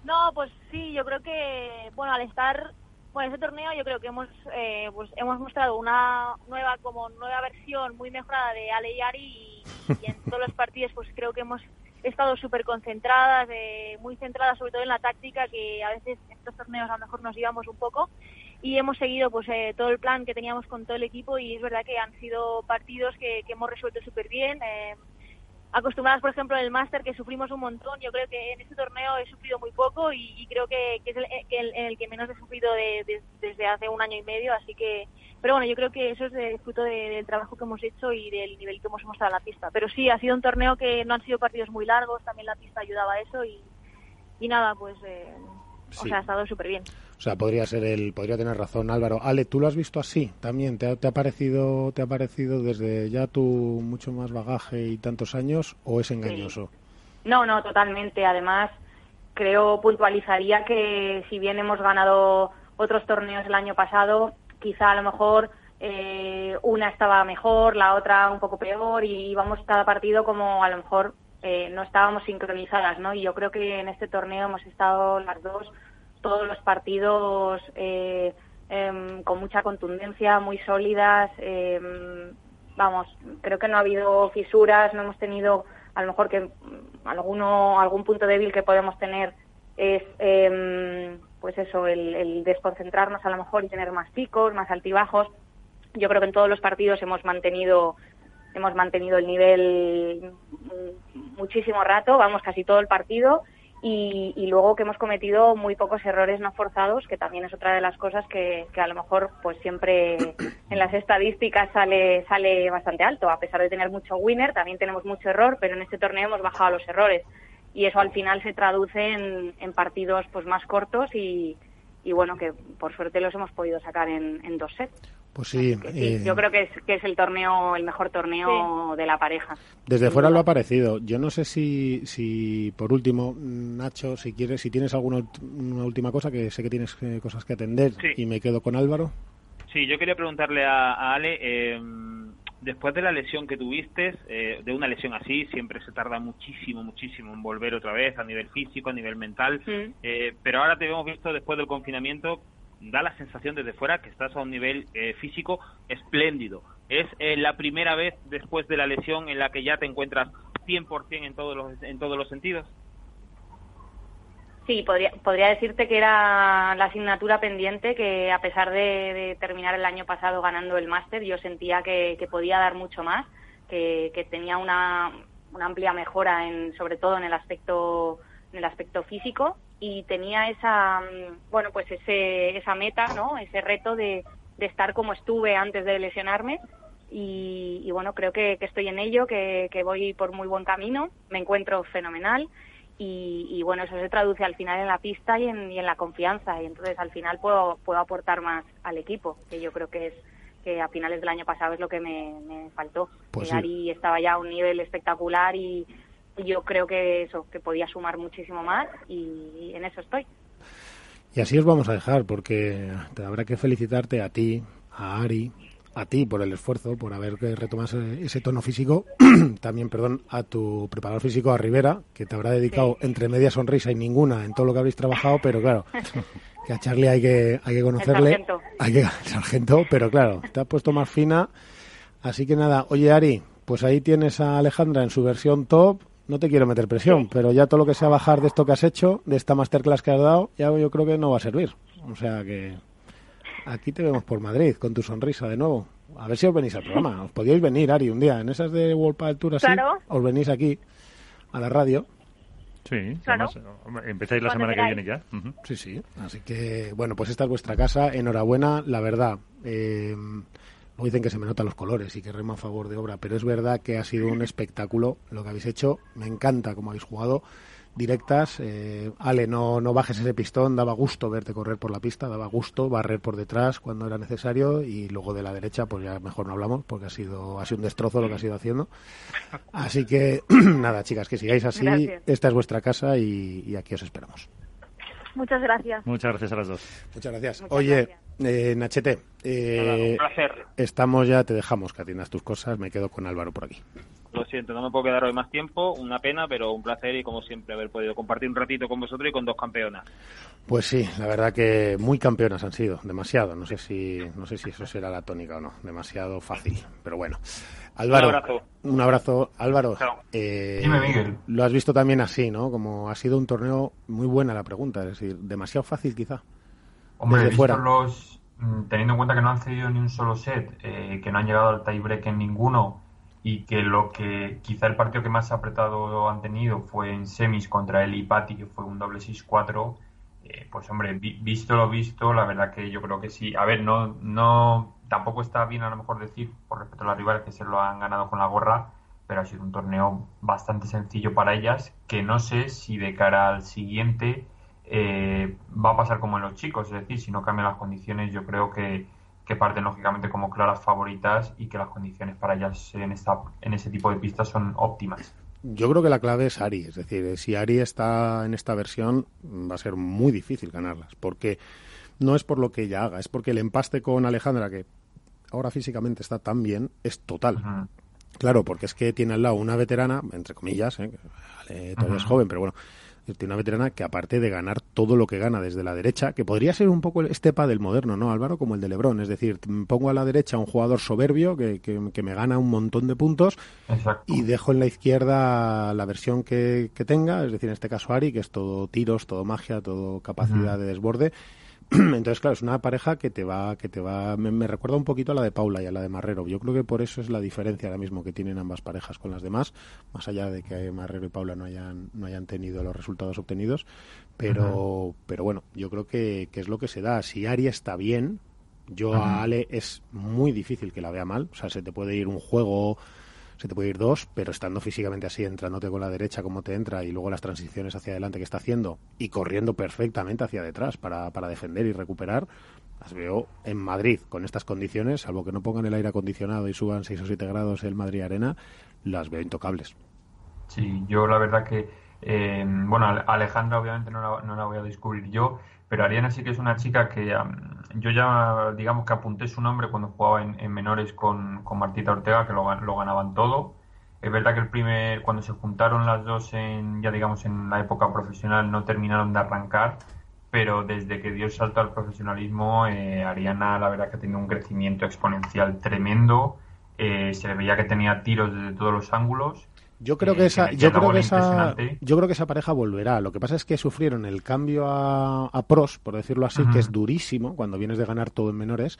No, pues sí, yo creo que, bueno, al estar, bueno, ese torneo yo creo que hemos, eh, pues hemos mostrado una nueva, como nueva versión muy mejorada de Ale y Ari y, y en todos los partidos pues creo que hemos estado súper concentradas, eh, muy centradas sobre todo en la táctica, que a veces en estos torneos a lo mejor nos íbamos un poco y hemos seguido pues eh, todo el plan que teníamos con todo el equipo y es verdad que han sido partidos que, hemos resuelto súper bien. Eh, acostumbradas, por ejemplo, en el máster que sufrimos un montón. Yo creo que en este torneo he sufrido muy poco y, creo que, es el, en el que menos he sufrido desde hace un año y medio. Así que, pero bueno, yo creo que eso es de, fruto del trabajo que hemos hecho y del nivel que hemos mostrado en la pista. Pero sí, ha sido un torneo que no han sido partidos muy largos. También la pista ayudaba a eso y, y nada, pues, eh, o sea, ha estado súper bien. O sea, podría ser el, podría tener razón Álvaro. Ale, ¿tú lo has visto así también? ¿Te ha, parecido, te ha parecido desde ya tu mucho más bagaje y tantos años o es engañoso? No, no, totalmente. Además, creo puntualizaría que si bien hemos ganado otros torneos el año pasado, quizá a lo mejor eh, una estaba mejor, la otra un poco peor y íbamos cada partido como a lo mejor eh, no estábamos sincronizadas, ¿no? Y yo creo que en este torneo hemos estado las dos todos los partidos eh, em, con mucha contundencia, muy sólidas. Em, vamos, creo que no ha habido fisuras, no hemos tenido, a lo mejor que mm, alguno, algún punto débil que podemos tener es, em, pues eso, el, desconcentrarnos a lo mejor y tener más picos, más altibajos. Yo creo que en todos los partidos hemos mantenido hemos mantenido el nivel mm, muchísimo rato, vamos, casi todo el partido y, luego que hemos cometido muy pocos errores no forzados, que también es otra de las cosas que, a lo mejor pues siempre en las estadísticas sale, sale bastante alto. A pesar de tener mucho winner, también tenemos mucho error, pero en este torneo hemos bajado los errores. Y eso al final se traduce en, en partidos pues más cortos y, y bueno, que por suerte los hemos podido sacar en, en dos sets. Pues sí, eh, yo creo que es, que es el torneo, el mejor torneo de la pareja. Desde fuera lo ha parecido. Yo no sé si, si por último, Nacho, si quieres, si tienes alguna una última cosa, que sé que tienes eh, cosas que atender y me quedo con Álvaro. Sí, yo quería preguntarle a, Ale, eh, después de la lesión que tuviste, de una lesión así, siempre se tarda muchísimo, muchísimo en volver otra vez a nivel físico, a nivel mental, pero ahora te hemos visto después del confinamiento da la sensación desde fuera que estás a un nivel eh, físico espléndido. Es eh, la primera vez después de la lesión en la que ya te encuentras 100% en todos los, en todos los sentidos. Sí, podría, podría decirte que era la asignatura pendiente que a pesar de, terminar el año pasado ganando el máster, yo sentía que, podía dar mucho más, que, tenía una, una amplia mejora en, sobre todo en el aspecto en el aspecto físico y tenía esa, mm, bueno, pues ese, esa meta, ¿no? Ese reto de, de estar como estuve antes de lesionarme. Y, bueno, creo que, estoy en ello, que, voy por muy buen camino, me encuentro fenomenal y, bueno, eso se traduce al final en la pista y en, y en la confianza y entonces al final puedo, puedo aportar más al equipo, que yo creo que es que a finales del año pasado es lo que me, me faltó. Pues que sí. Ari estaba ya a un nivel espectacular y yo creo que eso, que podía sumar muchísimo más y en eso estoy. Y así os vamos a dejar, porque te habrá que felicitarte a ti, a Ari, a ti por el esfuerzo, por haber retomado ese, ese tono físico. También, perdón, a tu preparador físico, a Rivera, que te habrá dedicado entre media sonrisa y ninguna en todo lo que habéis trabajado, pero claro, que a Charlie hay que, hay que conocerle. sargento. Hay que, el sargento, pero claro, te ha puesto más fina. Así que nada, oye Ari, pues ahí tienes a Alejandra en su versión top. No te quiero meter presión, pero ya todo lo que sea bajar de esto que has hecho, de esta masterclass que has dado, ya yo creo que no va a servir. O sea que aquí te vemos por Madrid con tu sonrisa de nuevo. A ver si os venís al programa. Os podíais venir, Ari, un día. En esas de World Padel Tour así, Claro. os venís aquí a la radio. Sí, Claro. además, eh, empezáis la semana que viene ya. Sí, sí. Así que, bueno, pues esta es vuestra casa. Enhorabuena, la verdad. Eh, dicen que se me notan los colores y que remo a favor de obra, pero es verdad que ha sido un espectáculo lo que habéis hecho. Me encanta cómo habéis jugado. Directas. Eh, Ale, no, no bajes ese pistón. Daba gusto verte correr por la pista, daba gusto barrer por detrás cuando era necesario y luego de la derecha, pues ya mejor no hablamos porque ha sido, ha sido un destrozo lo que has ido haciendo. Así que, nada, chicas, que sigáis así. Gracias. Esta es vuestra casa y, y aquí os esperamos. Muchas gracias. Muchas gracias a las dos. Muchas gracias. Muchas Oye, gracias. Eh, Nachete, eh, Un placer. estamos ya, te dejamos que atiendas tus cosas. Me quedo con Álvaro por aquí. Lo siento, no me puedo quedar hoy más tiempo, una pena, pero un placer y como siempre haber podido compartir un ratito con vosotros y con dos campeonas. Pues sí, la verdad que muy campeonas han sido, demasiado. No sé si, no sé si eso será la tónica o no, demasiado fácil, pero bueno. Álvaro, Un abrazo. un abrazo. Álvaro, Chao. eh, Dime, Miguel. lo has visto también así, ¿no? Como ha sido un torneo muy buena la pregunta, es decir, demasiado fácil quizá. Hombre, Desde fuera. los, mm, teniendo en cuenta que no han cedido ni un solo set, eh, que no han llegado al tiebreak en ninguno y que lo que quizá el partido que más apretado han tenido fue en semis contra el Ipati, que fue un doble 6-4, eh, pues hombre, vi- visto lo visto, la verdad que yo creo que sí. A ver, no, no, tampoco está bien a lo mejor decir, por respeto a las rivales, que se lo han ganado con la gorra, pero ha sido un torneo bastante sencillo para ellas, que no sé si de cara al siguiente eh, va a pasar como en los chicos, es decir, si no cambian las condiciones, yo creo que, que parten lógicamente como claras favoritas y que las condiciones para ellas en, esta, en ese tipo de pistas son óptimas. Yo creo que la clave es Ari, es decir, si Ari está en esta versión va a ser muy difícil ganarlas, porque no es por lo que ella haga, es porque el empaste con Alejandra, que ahora físicamente está tan bien, es total. Claro, porque es que tiene al lado una veterana, entre comillas, ¿eh? vale, todavía es joven, pero bueno, tiene una veterana que aparte de ganar todo lo que gana desde la derecha, que podría ser un poco este del moderno, ¿no, Álvaro? Como el de Lebron, es decir, pongo a la derecha a un jugador soberbio que, que- que me gana un montón de puntos Exacto. y dejo en la izquierda la versión que, que tenga, es decir, en este caso Ari, que es todo tiros, todo magia, todo capacidad de desborde. Entonces, claro, es una pareja que te va, que te va, me, me recuerda un poquito a la de Paula y a la de Marrero. Yo creo que por eso es la diferencia ahora mismo que tienen ambas parejas con las demás, más allá de que Marrero y Paula no hayan, no hayan tenido los resultados obtenidos. Pero, pero bueno, yo creo que, que es lo que se da. Si Ari está bien, yo a Ale es muy difícil que la vea mal. O sea, se te puede ir un juego, se te puede ir dos, pero estando físicamente así, entrándote con la derecha como te entra y luego las transiciones hacia adelante que está haciendo y corriendo perfectamente hacia detrás para, para defender y recuperar, las veo en Madrid con estas condiciones, salvo que no pongan el aire acondicionado y suban 6 o 7 grados el Madrid Arena, las veo intocables. Sí, yo la verdad que, eh, bueno, Ale- Alejandra obviamente no la, no la voy a descubrir yo, pero Ariana sí que es una chica que yo ya, digamos que apunté su nombre cuando jugaba en, en menores con, con Martita Ortega, que lo ganaban todo. Es verdad que el primer, cuando se juntaron las dos en, ya digamos, en la época profesional no terminaron de arrancar, pero desde que dio el salto al profesionalismo, eh, Ariana la verdad que ha tenido un crecimiento exponencial tremendo. Eh, se le veía que tenía tiros desde todos los ángulos. Yo creo Eh, que esa, yo creo que esa, yo creo que esa pareja volverá. Lo que pasa es que sufrieron el cambio a, a pros, por decirlo así, que es durísimo cuando vienes de ganar todo en menores.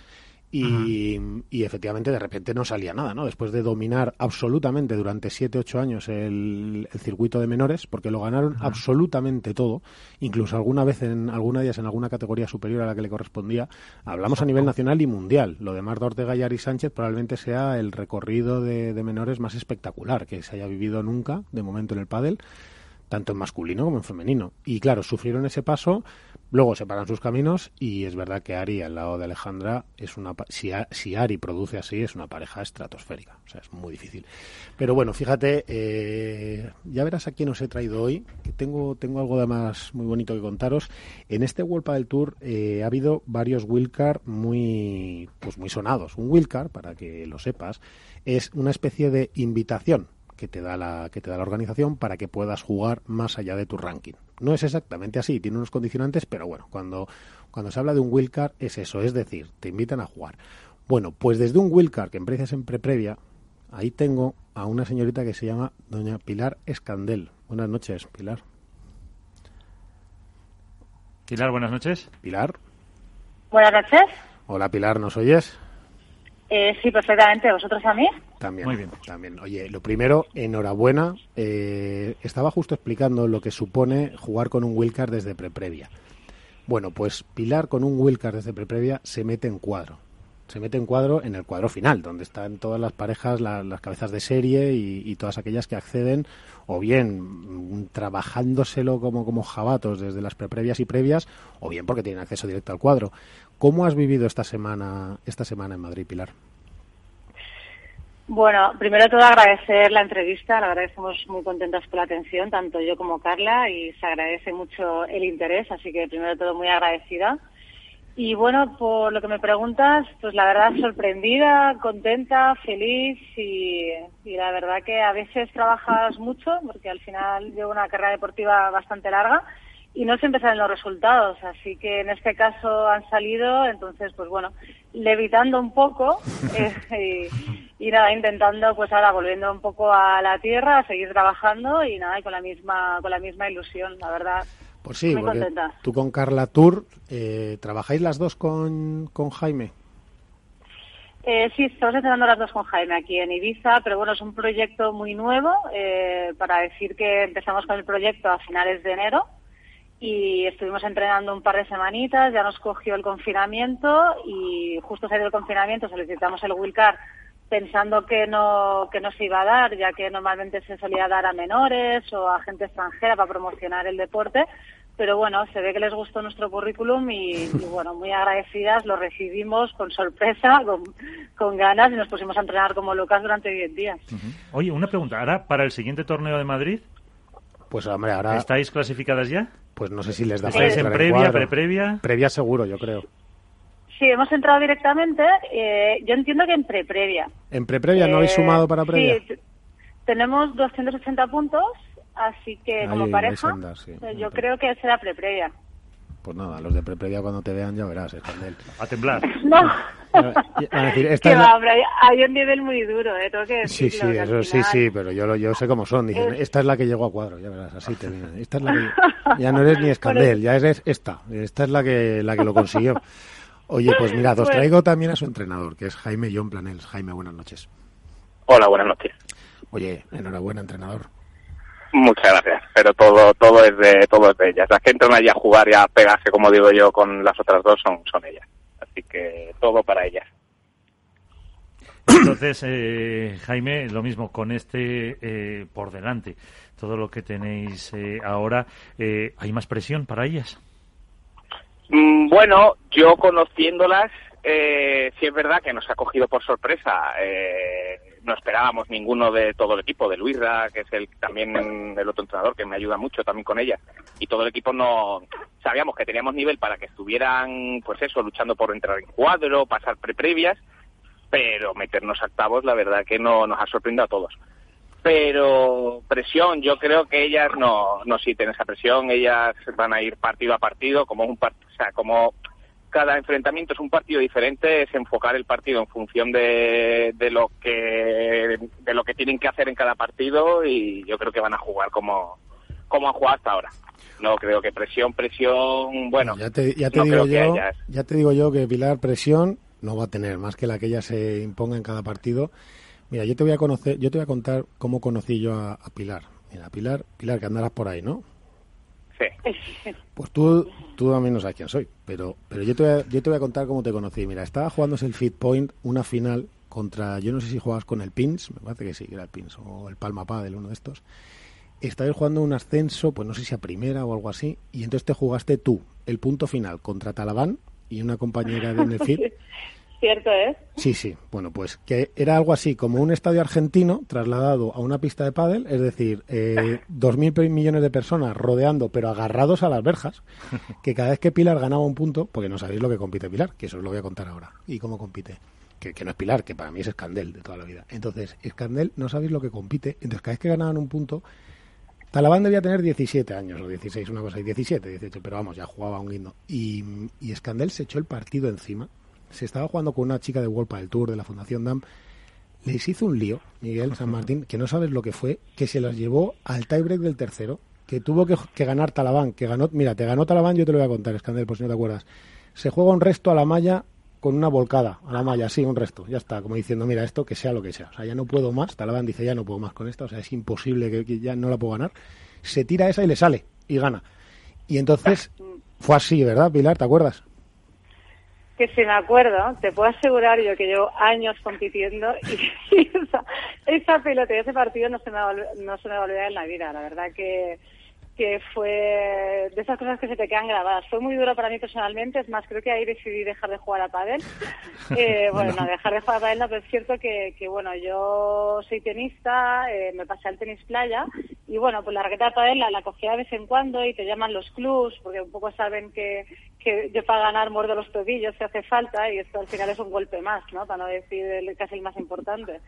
Y, y efectivamente de repente no salía nada, ¿no? Después de dominar absolutamente durante 7, 8 años el, el circuito de menores, porque lo ganaron absolutamente todo, incluso alguna vez en alguna de ellas en alguna categoría superior a la que le correspondía. Hablamos a nivel nacional y mundial. Lo de Marta Ortega y Ari Sánchez probablemente sea el recorrido de, de menores más espectacular que se haya vivido nunca, de momento en el pádel. Tanto en masculino como en femenino. Y claro, sufrieron ese paso, luego separan sus caminos y es verdad que Ari al lado de Alejandra es una si, si Ari produce así es una pareja estratosférica, o sea, es muy difícil. Pero bueno, fíjate, eh, ya verás a quién os he traído hoy, que tengo tengo algo de más muy bonito que contaros. En este World del Tour eh, ha habido varios wildcard muy pues muy sonados. Un wildcard, para que lo sepas, es una especie de invitación que te da la que te da la organización para que puedas jugar más allá de tu ranking. No es exactamente así, tiene unos condicionantes, pero bueno, cuando cuando se habla de un wildcard es eso, es decir, te invitan a jugar. Bueno, pues desde un wildcard que empieza en previa, ahí tengo a una señorita que se llama doña Pilar Escandel. Buenas noches, Pilar. Pilar, buenas noches. Pilar. Buenas noches. Hola Pilar, ¿nos oyes? Eh, sí, perfectamente. ¿Vosotros a mí? También. Muy bien. También. Oye, lo primero, enhorabuena. Eh, estaba justo explicando lo que supone jugar con un wildcard desde pre-previa. Bueno, pues Pilar con un wildcard desde pre-previa se mete en cuadro. Se mete en cuadro en el cuadro final, donde están todas las parejas, las cabezas de serie y, todas aquellas que acceden, o bien mm, trabajándoselo como, como jabatos desde las pre-previas y previas, o bien porque tienen acceso directo al cuadro. ¿Cómo has vivido esta semana, esta semana en Madrid, Pilar? Bueno, primero todo agradecer la entrevista, la verdad que estamos muy contentas con la atención, tanto yo como Carla, y se agradece mucho el interés, así que primero todo muy agradecida. Y bueno, por lo que me preguntas, pues la verdad sorprendida, contenta, feliz y, y la verdad que a veces trabajas mucho, porque al final llevo una carrera deportiva bastante larga y no siempre salen los resultados, así que en este caso han salido, entonces pues bueno, levitando un poco eh, y, nada, intentando pues ahora volviendo un poco a la tierra, a seguir trabajando y nada, y con la misma, con la misma ilusión, la verdad. Pues sí, muy contenta. tú con Carla Tour, eh, ¿trabajáis las dos con, con Jaime? Eh, sí, estamos entrenando las dos con Jaime aquí en Ibiza, pero bueno, es un proyecto muy nuevo, eh, para decir que empezamos con el proyecto a finales de enero, y estuvimos entrenando un par de semanitas, ya nos cogió el confinamiento y justo salió el confinamiento solicitamos el Wilcar pensando que no, que no se iba a dar, ya que normalmente se solía dar a menores o a gente extranjera para promocionar el deporte, pero bueno, se ve que les gustó nuestro currículum y, bueno, muy agradecidas, lo recibimos con sorpresa, con, ganas y nos pusimos a entrenar como locas durante 10 días. Oye, una pregunta, ¿ahora para el siguiente torneo de Madrid? Pues hombre, ahora... ¿Estáis clasificadas ya? Pues no sé si les da ¿Estáis en previa, pre-previa? Previa seguro, yo creo. Sí, hemos entrado directamente. Eh, yo entiendo que en pre-previa. ¿En pre-previa no habéis eh, sumado para previa? Sí, tenemos 280 puntos, así que como pareja, eh, yo creo que será pre-previa. Pues nada, los de pre-previa cuando te vean ya verás, Escandel. A temblar. No. A decir, esta es la... hay un nivel muy duro, ¿eh? Tengo que sí, sí, eso, sí, sí, pero yo, yo sé cómo son. Dicen, esta es la que llegó a cuadro, ya verás, así te vienen. Esta es la que... Ya no eres ni Escandel, ya eres esta. Esta es la que, la que lo consiguió. Oye, pues mira, os traigo también a su entrenador, que es Jaime John Planels. Jaime, buenas noches. Hola, buenas noches. Oye, enhorabuena, entrenador. Muchas gracias, pero todo todo es de todo es de ellas. Las que entran allí a jugar y a pegarse, como digo yo, con las otras dos son, son ellas. Así que todo para ellas. Entonces, eh, Jaime, lo mismo con este eh, por delante, todo lo que tenéis eh, ahora, ¿hay más presión para ellas? Mm, bueno, yo conociéndolas, sí es verdad que nos ha cogido por sorpresa no esperábamos ninguno de todo el equipo, de Luisra, que es el también el otro entrenador que me ayuda mucho también con ella, y todo el equipo no sabíamos que teníamos nivel para que estuvieran, pues eso, luchando por entrar en cuadro, pasar pre-previas, pero meternos octavos, la verdad que no nos ha sorprendido a todos. Pero presión, yo creo que ellas no, no sienten esa presión, ellas van a ir partido a partido, como un part o sea, como cada enfrentamiento es un partido diferente, es enfocar el partido en función de, de, lo que de lo que tienen que hacer en cada partido y yo creo que van a jugar como, como han jugado hasta ahora. No creo que presión, presión, bueno, ya te, ya te digo yo, ya te digo yo que Pilar presión no va a tener más que la que ella se imponga en cada partido. Mira, yo te voy a conocer, yo te voy a contar cómo conocí yo a, a Pilar. Mira, Pilar, Pilar que andarás por ahí, ¿no? Pues tú, tú también no sabes quién soy, pero, pero yo, te voy a, yo te voy a contar cómo te conocí. Mira, estaba jugándose el Fit Point, una final contra, yo no sé si jugabas con el Pins, me parece que sí, era el Pins, o el Palma Padel, uno de estos. estabais jugando un ascenso, pues no sé si a primera o algo así, y entonces te jugaste tú el punto final contra Talabán y una compañera de Nefid. Cierto es. Sí, sí. Bueno, pues que era algo así como un estadio argentino trasladado a una pista de pádel, es decir, eh, dos mil millones de personas rodeando, pero agarrados a las verjas, que cada vez que Pilar ganaba un punto, porque no sabéis lo que compite Pilar, que eso os lo voy a contar ahora, y cómo compite. Que, que no es Pilar, que para mí es Escandel de toda la vida. Entonces, Escandel no sabéis lo que compite, entonces cada vez que ganaban un punto, Talabán debía tener 17 años o 16, una cosa, y 17, 18, pero vamos, ya jugaba un guindo. Y, y Escandel se echó el partido encima se estaba jugando con una chica de World del Tour de la Fundación DAM. Les hizo un lío, Miguel San Martín, que no sabes lo que fue, que se las llevó al tiebreak del tercero, que tuvo que, ganar Talabán, que ganó, mira, te ganó Talabán, yo te lo voy a contar, Escandel, por si no te acuerdas. Se juega un resto a la malla con una volcada a la malla, sí, un resto, ya está, como diciendo, mira, esto que sea lo que sea, o sea, ya no puedo más, Talabán dice, ya no puedo más con esto, o sea, es imposible que, que ya no la puedo ganar, se tira esa y le sale, y gana. Y entonces fue así, ¿verdad, Pilar? ¿Te acuerdas? Que si me acuerdo, te puedo asegurar yo que llevo años compitiendo y, esa, esa pelota y ese partido no se, me va, no se me va a olvidar en la vida. La verdad que que fue de esas cosas que se te quedan grabadas. Fue muy duro para mí personalmente, es más, creo que ahí decidí dejar de jugar a pádel. Eh, bueno, no, dejar de jugar a pádel no, pero es cierto que, que bueno, yo soy tenista, eh, me pasé al tenis playa y bueno, pues la raqueta de pádel la, la cogía de vez en cuando y te llaman los clubs porque un poco saben que, que yo para ganar muerdo los tobillos si hace falta y esto al final es un golpe más, ¿no? Para no decir el, casi el más importante.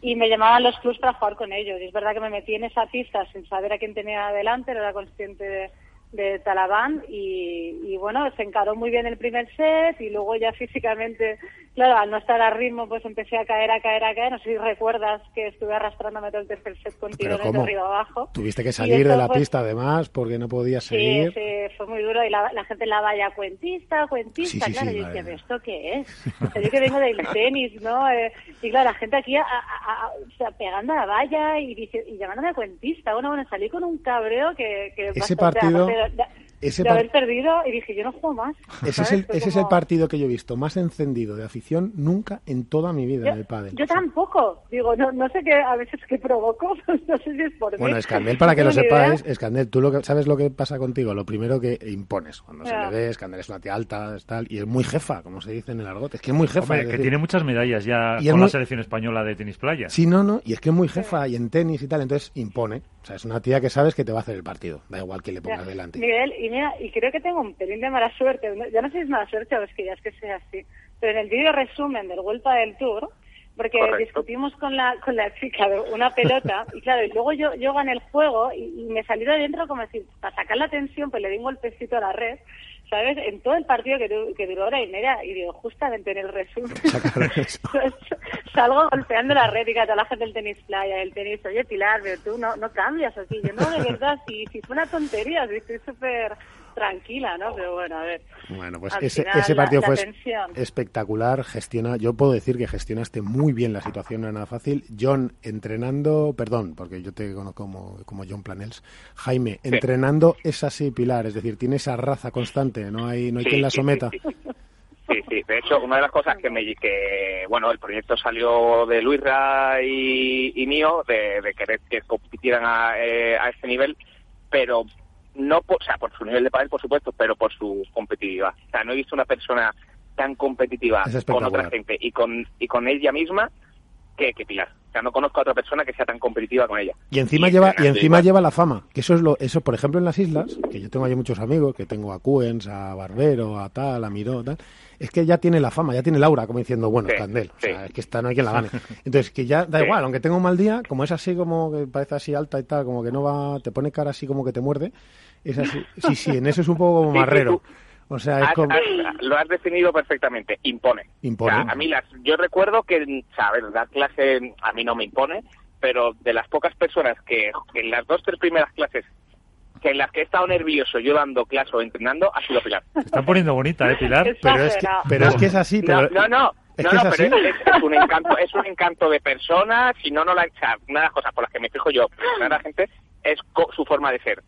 Y me llamaban los clubs para jugar con ellos y es verdad que me metí en esa pista sin saber a quién tenía adelante, era consciente de, de Talabán y, y, bueno, se encaró muy bien el primer set y luego ya físicamente, claro, al no estar a ritmo pues empecé a caer, a caer, a caer. No sé si recuerdas que estuve arrastrándome todo el tercer set con tirones de arriba abajo. Tuviste que salir de la pista además porque no podías seguir. Sí, sí, fue muy duro y la, la gente la vaya cuentista, cuentista, claro, y yo decía, ¿esto qué es? yo que vengo del tenis, ¿no? Eh, y claro, la gente aquí a, a, o sea, pegando a la valla y, y llamándome a cuentista. Bueno, bueno, salí con un cabreo que... que Ese partido that, de haber perdido y dije, yo no juego más. Ese, es el, ese es el, partido que yo he visto más encendido de afición nunca en toda mi vida en el pádel. Yo tampoco. Digo, no, no sé qué, a veces qué provoco, no sé si es por Bueno, Escandel, para que lo sepáis, Escandel, tú lo que, sabes lo que pasa contigo, lo primero que impones. Cuando se le ve, Escandel es una tía alta, tal, y es muy jefa, como se dice en el argot. Es que es muy jefa. que tiene muchas medallas ya con la selección española de tenis playa. Sí, no, no, y es que es muy jefa y en tenis y tal, entonces impone. O sea, es una tía que sabes que te va a hacer el partido, da igual que le pongas delante. Miguel, y mira, y creo que tengo un pelín de mala suerte, ya no sé si es mala suerte o es que ya es que sea así, pero en el vídeo resumen del Vuelta del Tour, porque discutimos con la con la chica de una pelota y claro, y luego yo, yo gané el juego y, me salí de dentro como decir, para sacar la tensión, pues le di un golpecito a la red ¿sabes? En todo el partido que, que duró hora y media, y digo, justamente en el resumen, salgo golpeando la red y a toda la gente del tenis playa, el tenis, oye Pilar, pero tú no, no cambias así. Yo no, de verdad, si, si fue una tontería, estoy súper tranquila, ¿no? Pero bueno, a ver. Bueno, pues ese, ese partido fue espectacular. Gestiona, yo puedo decir que gestionaste muy bien la situación, no era nada fácil. John entrenando, perdón, porque yo te conozco como, como John Planels. Jaime, entrenando es así, Pilar, es decir, tiene esa raza constante, no hay, no hay quien la someta. Sí, sí. De hecho, una de las cosas que me que bueno, el proyecto salió de Luisra y, y mío de, querer que compitieran a, eh, a este nivel, pero no por, o sea, por su nivel de pádel, por supuesto, pero por su competitividad. O sea, no he visto una persona tan competitiva con otra gente y con, y con ella misma que, que Pilar. O sea, no conozco a otra persona que sea tan competitiva con ella. Y encima lleva y encima lleva la fama, que eso es lo eso, por ejemplo, en las islas, que yo tengo ahí muchos amigos, que tengo a Cuens, a Barbero, a tal, a Miró, tal, es que ya tiene la fama, ya tiene Laura, como diciendo, bueno, Candel, o sea, es que está no hay quien la gane. Entonces, que ya da igual, aunque tenga un mal día, como es así como que parece así alta y tal, como que no va, te pone cara así como que te muerde, es así. Sí, sí, en eso es un poco como marrero. O sea, es como... lo has definido perfectamente, impone. Impone. a mí las, yo recuerdo que, sabes, dar clase a mí no me impone, pero de las pocas personas que en las dos, tres primeras clases que en las que he estado nervioso yo dando clase o entrenando ha sido Pilar. Te están poniendo bonita, ¿eh, Pilar? pero, es que, pero es que es así. Pero... No, no, ¿Es no, no, pero es, un encanto, es un encanto de personas y no, no la una de las cosas por las que me fijo yo, la gente, es su forma de ser.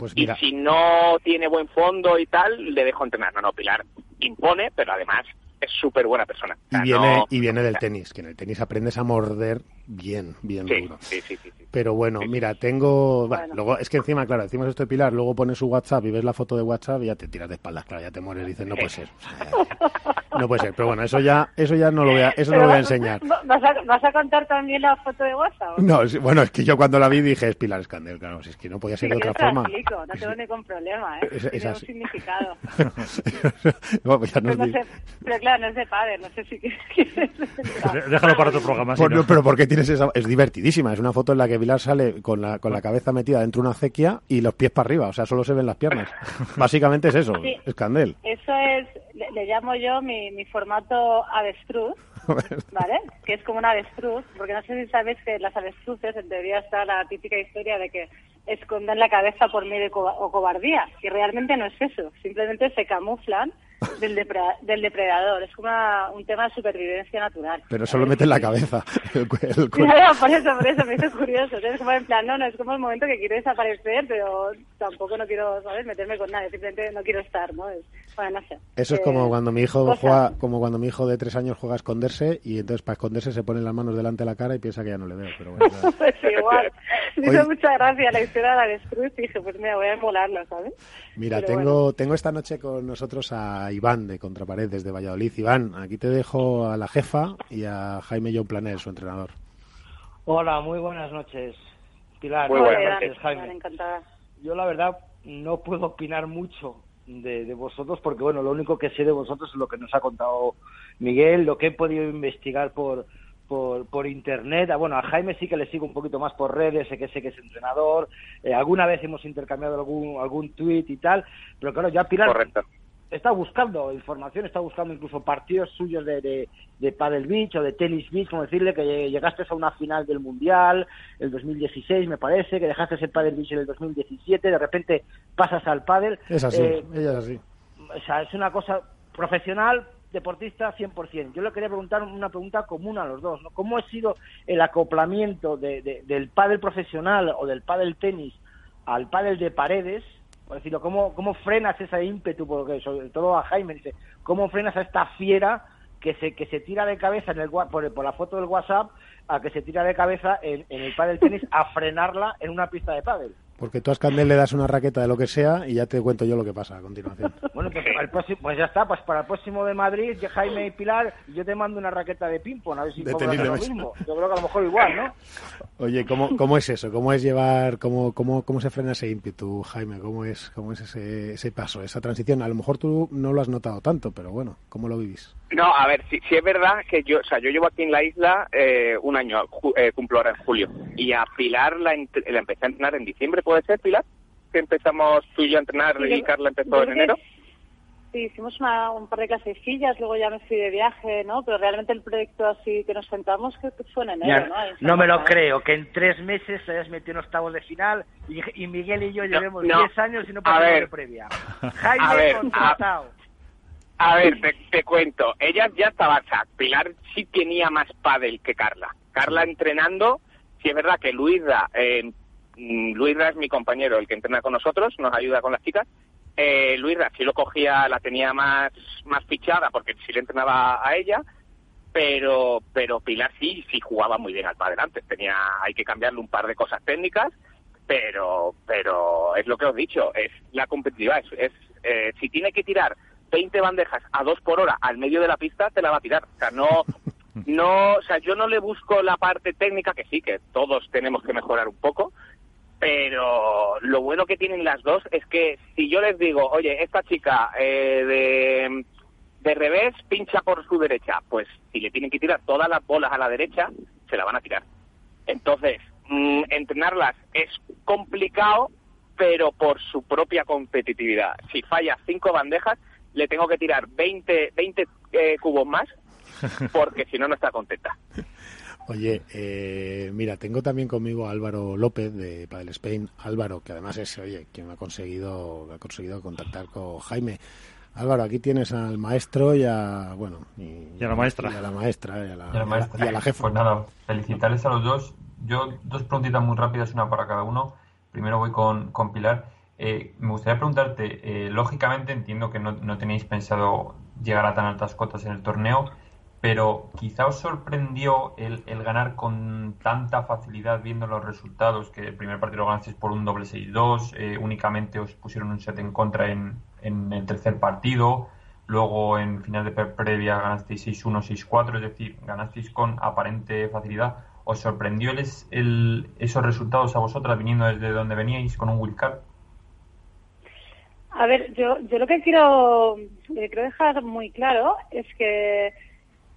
Pues y si no tiene buen fondo y tal, le dejo entrenar. No, no, Pilar impone, pero además es súper buena persona. y, viene, y viene del tenis, que en el tenis aprendes a morder bien, bien Sí, duro. sí, sí, sí, sí. Pero bueno, mira, tengo. bueno, luego, es que encima, claro, decimos esto de Pilar, luego pones su WhatsApp y ves la foto de WhatsApp y ya te tiras de espaldas, claro, ya te mueres y dices, no puede ser. No puede ser. Pero bueno, eso ya, eso ya no lo voy a, eso no lo voy a enseñar. ¿Vas a, vas a contar también la foto de WhatsApp? No, es- bueno, es que yo cuando la vi dije, es Pilar Escandel, claro, si es que no podía ser de otra forma. explico, no tengo ningún problema, ¿eh? Es- es Tiene un así. significado. No, pues ya Pero, nos no sé, pero claro, no es de padre, no sé si quieres... Déjalo para otro programa. si Por- no. Pero ¿por qué tienes esa? Es divertidísima. Es una foto en la que Pilar sale con la, con la cabeza metida dentro de una acequia y los pies para arriba. O sea, solo se ven las piernas. Básicamente es eso, Sí. Escandel. Eso es, le, le llamo yo mi, mi formato avestruz, ¿vale? Que es como un avestruz, porque no sé si sabes que las avestruces, en teoría está la típica historia de que esconden la cabeza por miedo o cobardía, y realmente no es eso, simplemente se camuflan del, depre- del depredador, es como una- un tema de supervivencia natural. Pero solo mete en la cabeza. El, el por eso, por eso me hizo curioso. Es como en plan, no, no, es como el momento que quiero desaparecer, pero tampoco no quiero, ¿sabes?, meterme con nadie, simplemente no quiero estar, ¿no? Es, Eso es Eh, como cuando mi hijo cosas. juega, como cuando mi hijo de tres años juega a esconderse y entonces para esconderse se pone las manos delante de la cara y piensa que ya no le veo. Pero bueno, claro. Pues igual. Me hizo Oye. mucha gracia la historia de la avestruz y dije, pues mira, voy a emularlo, ¿sabes? Mira, Pero tengo, tengo esta noche con nosotros a Iván de Contrapared desde Valladolid. Iván, aquí te dejo a la jefa y a Jaime John Planel, su entrenador. Hola, muy buenas noches. Pilar, Muy buenas noches, Jaime. encantada. Yo la verdad no puedo opinar mucho de, de vosotros porque bueno, lo único que sé de vosotros es lo que nos ha contado Miguel, lo que he podido investigar por por, por internet. Ah, bueno, a Jaime sí que le sigo un poquito más por redes, sé que sé que es entrenador. Eh, alguna vez hemos intercambiado algún algún tweet y tal, pero claro, ya Pilar. Está buscando información, está buscando incluso partidos suyos de, de, de Paddle Beach o de Tennis Beach, como decirle que llegaste a una final del Mundial, el 2016 me parece, que dejaste el Paddle Beach en el 2017, de repente pasas al Paddle. Es así, Eh, ella es así. o sea, es una cosa profesional, deportista 100%. Yo le quería preguntar una pregunta común a los dos, ¿no? ¿Cómo ha sido el acoplamiento de, de- del pádel profesional o del pádel tenis al pádel de paredes? Por decirlo, ¿cómo, ¿cómo frenas ese ímpetu? Porque sobre todo a Jaime dice, ¿cómo frenas a esta fiera que se, que se tira de cabeza en el, por, por la foto del WhatsApp a que se tira de cabeza en, en el pádel tenis a frenarla en una pista de pádel? Porque tú a Escandel le das una raqueta de lo que sea y ya te cuento yo lo que pasa a continuación. Bueno, pues, para el próximo, pues ya está, pues para el próximo de Madrid, Jaime y Pilar, yo te mando una raqueta de ping-pong, a ver si tenis hacer lo mismo. Yo creo que a lo mejor igual, ¿no? Oye, ¿cómo, cómo es eso? ¿Cómo es llevar, cómo, cómo, cómo se frena ese ímpetu, Jaime? ¿Cómo es, cómo es ese, ese paso, esa transición? A lo mejor tú no lo has notado tanto, pero bueno, ¿cómo lo vivís? No, a ver, si, si es verdad que yo, o sea, yo llevo aquí en la isla eh, un año, ju- eh, cumplo ahora en julio, y a Pilar la, la empecé a entrenar en diciembre, ¿puede ser, Pilar? Que empezamos tú y yo a entrenar Sí, y yo- Carla empezó en enero. Sí, hicimos una- un par de clasecillas, luego ya me fui de viaje, ¿no? Pero realmente el proyecto así que nos sentamos que fue en enero, Ya, ¿no? No me lo creo, que en tres meses se hayas metido en octavos de final y, y Miguel y yo llevemos no. 10 años y no pasamos ver. de previa. Jaime A ver, contratado. A ver, te, cuento. Ella ya estaba, o Pilar sí tenía más pádel que Carla. Carla entrenando, sí es verdad que Luisa, eh, mm, Luisa es mi compañero, el que entrena con nosotros, nos ayuda con las chicas. Eh, Luisa sí lo cogía, la tenía más, más fichada porque sí le entrenaba a ella, pero, pero Pilar sí, sí jugaba muy bien al pádel antes. Tenía, hay que cambiarle un par de cosas técnicas, pero, pero es lo que os he dicho, es la competitividad, es, es, eh, si tiene que tirar 20 bandejas a dos por hora al medio de la pista, te la va a tirar. O sea, no, no, o sea, yo no le busco la parte técnica, que sí, que todos tenemos que mejorar un poco, pero lo bueno que tienen las dos es que si yo les digo, oye, esta chica eh, de, de revés pincha por su derecha, pues si le tienen que tirar todas las bolas a la derecha, se la van a tirar. Entonces, mm, entrenarlas es complicado, pero por su propia competitividad. Si falla cinco bandejas, le tengo que tirar 20, 20 eh, cubos más, porque si no, no está contenta. Oye, eh, mira, tengo también conmigo a Álvaro López de Padel Spain. Álvaro, que además es, oye, quien ha conseguido, ha conseguido contactar con Jaime. Álvaro, aquí tienes al maestro y a, bueno, y, Y a la maestra. Y a la maestra, y a la, Y a la maestra. y a la jefa. Pues nada, felicitarles a los dos. Yo, dos preguntitas muy rápidas, una para cada uno. Primero voy con, con Pilar. Eh, me gustaría preguntarte, eh, lógicamente entiendo que no, no tenéis pensado llegar a tan altas cotas en el torneo, pero quizá os sorprendió el, ganar con tanta facilidad viendo los resultados, que el primer partido lo ganasteis por un doble 6-2, eh, únicamente os pusieron un set en contra en, en, el tercer partido, luego en final de previa ganasteis 6-1, 6-4, es decir, ganasteis con aparente facilidad. ¿Os sorprendió el, el, esos resultados a vosotras viniendo desde donde veníais con un wildcard? A ver, yo, yo lo que quiero, quiero dejar muy claro es que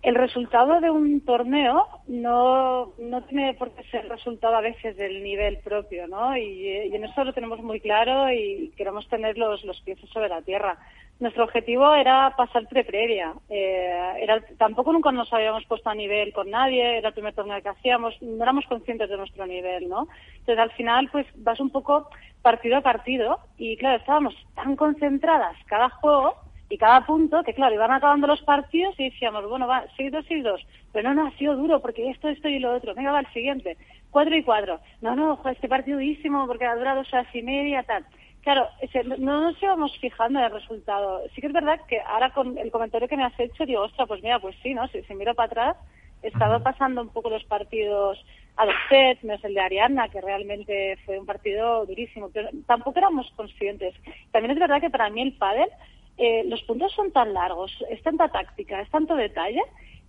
el resultado de un torneo no, no tiene por qué ser resultado a veces del nivel propio, ¿no? Y, en eso lo tenemos muy claro y queremos tener los, los pies sobre la tierra. Nuestro objetivo era pasar pre-previa. Eh, era, tampoco nunca nos habíamos puesto a nivel con nadie, era el primer torneo que hacíamos, no éramos conscientes de nuestro nivel, ¿no? Entonces al final pues vas un poco partido a partido y claro, estábamos tan concentradas cada juego y cada punto, que claro, iban acabando los partidos y decíamos, bueno, va, 6-2, 6-2, pero no, no, ha sido duro porque esto, esto y lo otro, venga, va, el siguiente, 4 y 4, no, no, este partido durísimo porque ha durado dos horas y media, tal. Claro, no nos íbamos fijando en el resultado. Sí que es verdad que ahora con el comentario que me has hecho, digo, ostras, pues mira, pues sí, ¿no? Si, si miro para atrás, he estado pasando un poco los partidos a dos sets, menos el de Ariana, que realmente fue un partido durísimo, pero tampoco éramos conscientes. También es verdad que para mí el pádel eh, los puntos son tan largos, es tanta táctica, es tanto detalle,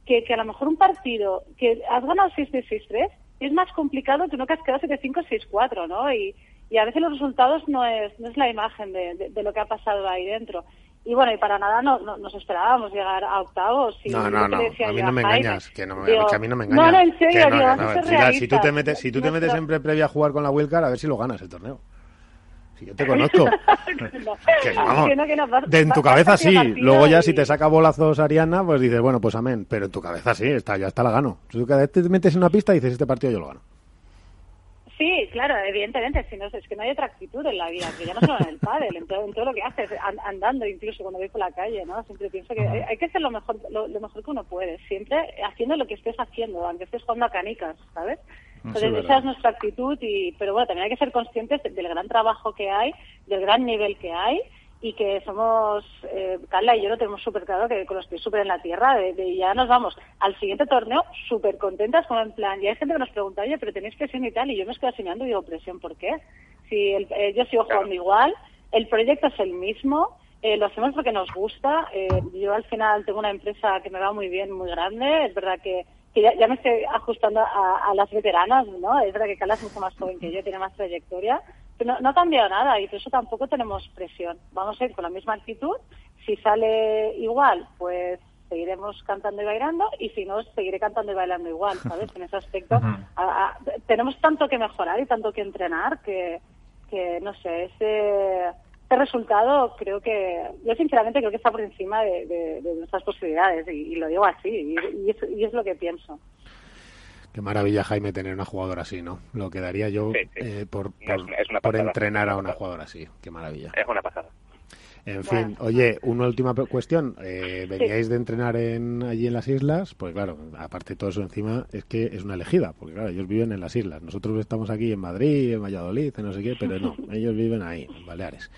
que, que a lo mejor un partido que has ganado 6-6-3 es más complicado que uno que has quedado 7-5, 6-4, ¿no? Y, y a veces los resultados no es, no es la imagen de, de, lo que ha pasado ahí dentro. Y bueno, y para nada no, nos esperábamos llegar a octavos. Y no, no, no, a mí no me engañas, que, no, a mí no me engañas. No, no, en serio, digo, no, si tú te metes, si tú te metes siempre previa a jugar con la Wildcard, a ver si lo ganas el torneo. Si yo te conozco. que, vamos, de en tu cabeza sí. Luego ya si te saca bolazos Ariana, pues dices, bueno, pues amén. Pero en tu cabeza sí, está, ya está la gano. Si tú cada vez te metes en una pista y dices, este partido yo lo gano. Sí, claro, evidentemente, si no, es que no hay otra actitud en la vida, que ya no solo en el pádel, en todo, en todo lo que haces, andando incluso cuando vais por la calle, ¿no? Siempre pienso que hay, que hacer lo mejor, lo, mejor que uno puede, siempre haciendo lo que estés haciendo, aunque estés jugando a canicas, ¿sabes? Entonces, esa es nuestra actitud, y, pero bueno, también hay que ser conscientes del gran trabajo que hay, del gran nivel que hay, y que somos, eh, Carla y yo lo tenemos súper claro, que con los pies súper en la tierra, de, ya nos vamos al siguiente torneo súper contentas, como en plan, y hay gente que nos pregunta, oye, pero tenéis presión y tal, y yo me estoy enseñando y digo, presión, ¿por qué? Si el, eh, yo sigo jugando igual, el proyecto es el mismo, eh, lo hacemos porque nos gusta, eh, yo al final tengo una empresa que me va muy bien, muy grande, es verdad que que ya, me estoy ajustando a, las veteranas, ¿no? Es verdad que Carla es mucho más joven que yo, tiene más trayectoria, pero no, ha cambiado nada y por eso tampoco tenemos presión. Vamos a ir con la misma actitud. Si sale igual, pues seguiremos cantando y bailando y si no, seguiré cantando y bailando igual, ¿sabes? En ese aspecto tenemos tanto que mejorar y tanto que entrenar que, que no sé, ese este resultado creo que, yo sinceramente creo que está por encima de, nuestras posibilidades y, lo digo así y, es, lo que pienso. Qué maravilla, Jaime, tener una jugadora así, ¿no? Lo que daría yo eh, por, por, entrenar a una jugadora así. Qué maravilla. Es una pasada. En fin, oye, una última cuestión. Eh, veníais de entrenar en, allí en las islas, pues claro, aparte de todo eso encima, es que es una elegida, porque claro, ellos viven en las islas. Nosotros estamos aquí en Madrid, en Valladolid, en no sé qué, pero no, ellos viven ahí, en Baleares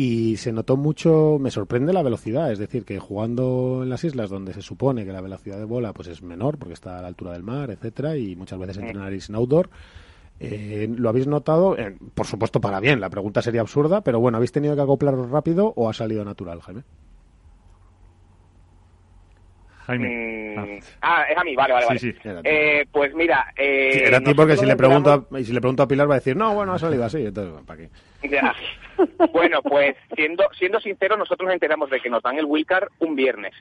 y se notó mucho, me sorprende la velocidad, es decir, que jugando en las islas donde se supone que la velocidad de bola pues es menor porque está a la altura del mar, etcétera, y muchas veces entrenaréis en outdoor, eh, ¿lo habéis notado? Eh, por supuesto para bien, la pregunta sería absurda, pero bueno, ¿habéis tenido que acoplarlo rápido o ha salido natural, Jaime? Jaime. Mm, ah. es a mí, vale, vale, vale. Eh, pues mira... Eh, era a ti porque si le, pregunto a, si le pregunto a Pilar va a decir, no, bueno, ha salido así, entonces, ¿para qué? Ya. bueno, pues siendo, siendo sincero, nosotros nos enteramos de que nos dan el Wilcar un viernes.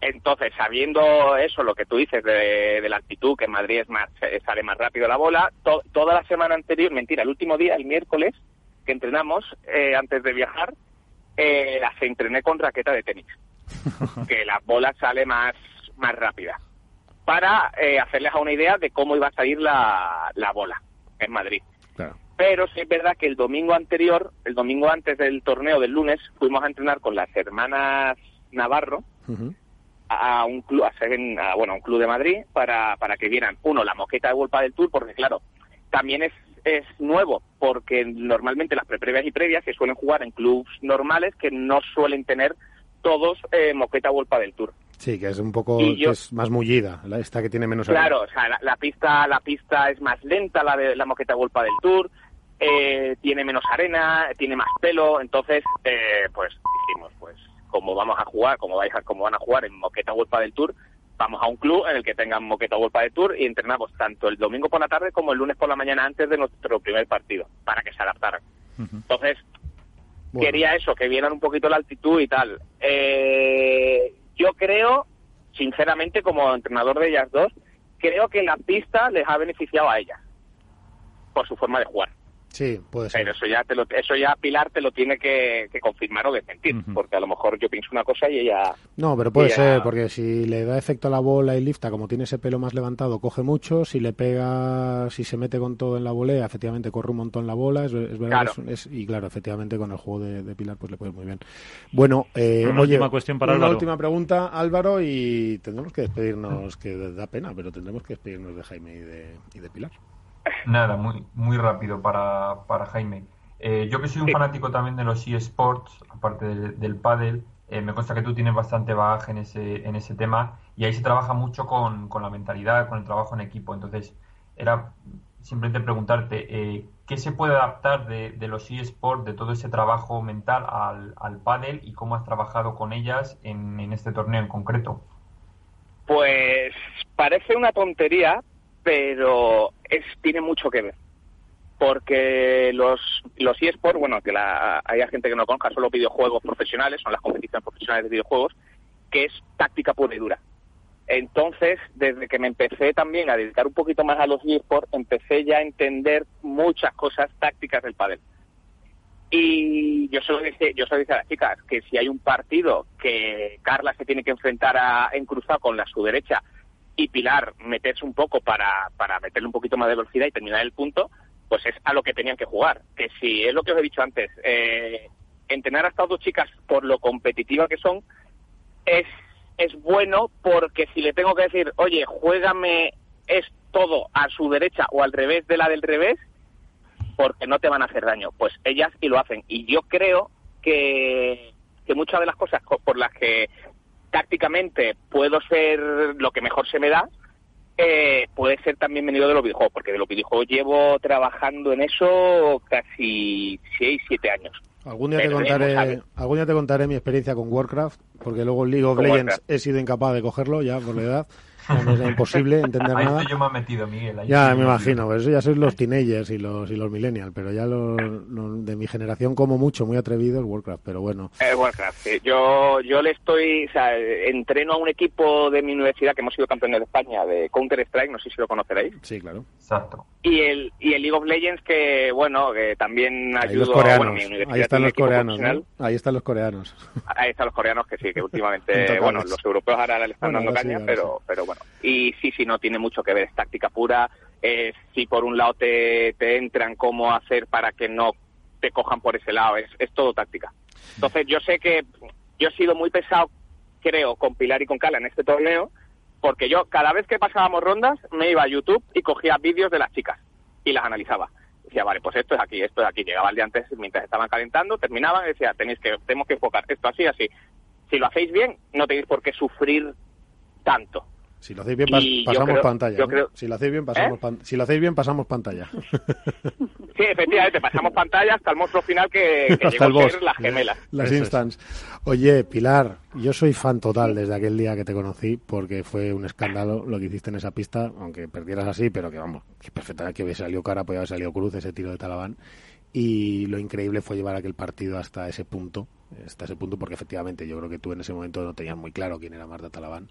Entonces, sabiendo eso, lo que tú dices de, la actitud, que en Madrid es más, eh, sale más rápido la bola, toda la semana anterior, mentira, el último día, el miércoles, que entrenamos, eh, antes de viajar, eh, las entrené con raqueta de tenis. que la bola sale más, más rápida. Para eh, hacerles a una idea de cómo iba a salir la, la bola en Madrid. Pero sí es verdad que el domingo anterior, el domingo antes del torneo del lunes, fuimos a entrenar con las hermanas Navarro a un club, a, bueno, un club de Madrid para, para que vieran, uno, la moqueta de Volpa del Tour, porque claro, también es, es nuevo, porque normalmente las preprevias y previas se suelen jugar en clubs normales que no suelen tener todos eh, moqueta Volpa del Tour. Sí, que es un poco Y yo- que es más mullida, la- esta que tiene menos Claro, o sea, la, la pista la pista es más lenta, la de la moqueta Golpa del Tour, eh, tiene menos arena, tiene más pelo, entonces, eh, pues dijimos, pues como vamos a jugar, como vais a, como van a jugar en moqueta Golpa del Tour, vamos a un club en el que tengan moqueta Golpa del Tour y entrenamos tanto el domingo por la tarde como el lunes por la mañana antes de nuestro primer partido, para que se adaptaran. Entonces, quería eso, que vieran un poquito la altitud y tal. Eh, yo creo, sinceramente, como entrenador de ellas dos, creo que la pista les ha beneficiado a ellas por su forma de jugar. Sí, puede ser. Pero eso ya, te lo, eso ya Pilar te lo tiene que, que confirmar o desmentir, porque a lo mejor yo pienso una cosa y ella... No, pero puede ella- ser, porque si le da efecto a la bola y lifta, como tiene ese pelo más levantado, coge mucho. Si le pega, si se mete con todo en la volea, efectivamente corre un montón la bola. Es, es verdad. Claro. es- es- y claro, efectivamente con el juego de, de Pilar, pues le puede ir muy bien. Bueno, eh, Una oye, última cuestión para una Álvaro. última pregunta, Álvaro, y tendremos que despedirnos, que da pena, pero tendremos que despedirnos de Jaime y de, y de Pilar. Nada, muy, muy rápido para, para Jaime. Eh, yo que soy un fanático también de los eSports, aparte del, del pádel, eh, me consta que tú tienes bastante bagaje en ese, en ese tema y ahí se trabaja mucho con, con la mentalidad, con el trabajo en equipo. Entonces, era simplemente preguntarte, eh, ¿qué se puede adaptar de, de los eSports, de todo ese trabajo mental al, al pádel y cómo has trabajado con ellas en, en este torneo en concreto? Pues parece una tontería, pero es tiene mucho que ver. Porque los, los eSports, bueno, que la, hay gente que no conozca, son los videojuegos profesionales, son las competiciones profesionales de videojuegos, que es táctica pura y dura. Entonces, desde que me empecé también a dedicar un poquito más a los eSports, empecé ya a entender muchas cosas tácticas del pádel. Y yo solo dije, yo solo dije a las chicas que si hay un partido que Carla se tiene que enfrentar a, en cruzado con la su derecha y Pilar meterse un poco para, para meterle un poquito más de velocidad y terminar el punto, pues es a lo que tenían que jugar. Que si es lo que os he dicho antes, eh, entrenar a estas dos chicas por lo competitiva que son es, es bueno porque si le tengo que decir, oye, juégame es todo a su derecha o al revés de la del revés, porque no te van a hacer daño. Pues ellas y lo hacen. Y yo creo que, que muchas de las cosas co- por las que tácticamente puedo ser lo que mejor se me da, eh, puede ser también venido de los videojuegos, porque de los videojuegos llevo trabajando en eso casi 6, 7 años. Algún día, te contaré, algún día te contaré mi experiencia con Warcraft, porque luego en League of Con Legends Warcraft. he sido incapaz de cogerlo ya por la edad. Me es imposible entender Ahí nada. estoy yo me he metido, Miguel. ahí Ya me imagino, pues eso ya sois los teenagers y los y los millennials, pero ya los, los de mi generación como mucho, muy atrevidos Warcraft, pero bueno. Eh, Warcraft, sí. Yo, yo le estoy, o sea, entreno a un equipo de mi universidad que hemos sido campeones de España de Counter Strike, no sé si lo conoceréis. Sí, claro. Exacto. Y el, y el League of Legends que, bueno, que también Ahí ayudo los coreanos, bueno, mi universidad ahí están los coreanos. ¿no? Ahí están los coreanos. Ahí están los coreanos que sí, que últimamente, bueno, los europeos ahora le están Bueno, dando ahora sí, caña, pero, pero bueno. Y sí, sí, no tiene mucho que ver, es táctica pura. Es si por un lado te, te entran, cómo hacer para que no te cojan por ese lado, es, es todo táctica. Entonces yo sé que yo he sido muy pesado, creo, con Pilar y con Carla en este torneo, porque yo cada vez que pasábamos rondas me iba a YouTube y cogía vídeos de las chicas y las analizaba. Decía, vale, pues esto es aquí, esto es aquí. Llegaba el día antes mientras estaban calentando, terminaban y decía, tenéis que, tenemos que enfocar esto así, así. Si lo hacéis bien, no tenéis por qué sufrir tanto. Si lo hacéis bien pas- pasamos creo- pantalla. yo ¿no? creo- Si lo hacéis bien pasamos ¿Eh? pan- si lo hacéis bien pasamos pantalla. Sí, efectivamente, pasamos pantalla hasta el monstruo final que, que Hasta llegó el a boss. ser las gemelas. Las Eso es. instants. Oye, Pilar, yo soy fan total desde aquel día que te conocí porque fue un escándalo lo que hiciste en esa pista, aunque perdieras así, pero que vamos, que perfectamente que hubiese salido cara, podía haber salido cruz ese tiro de Talabán. Y lo increíble fue llevar aquel partido hasta ese punto, hasta ese punto, porque efectivamente yo creo que tú en ese momento no tenías muy claro quién era Marta Talabán.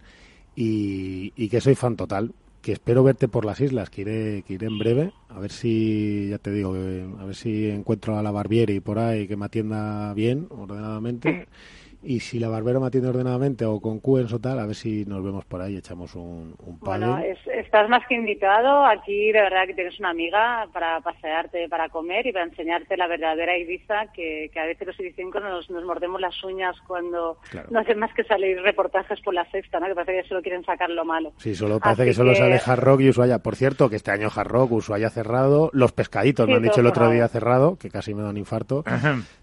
Y, y que soy fan total, que espero verte por las islas, que iré, que iré en breve, a ver si, ya te digo, a ver si encuentro a la Barbieri por ahí que me atienda bien, ordenadamente. Y si la Barbera me atiende ordenadamente o con Cuens o tal, a ver si nos vemos por ahí y echamos un, un Bueno, pádel. es- estás más que invitado. Aquí de verdad que tienes una amiga para pasearte, para comer y para enseñarte la verdadera Ibiza, que, que a veces los ibicencos nos, nos mordemos las uñas cuando Claro. no hacen más que salir reportajes por la sexta, ¿no? que parece que solo quieren sacar lo malo. Sí, solo parece Así que solo que- sale Hard Rock y Ushuaia. Por cierto, que este año Hard Rock, Ushuaia cerrado, los pescaditos Sí, me han dicho el otro día cerrado, que casi me da un infarto.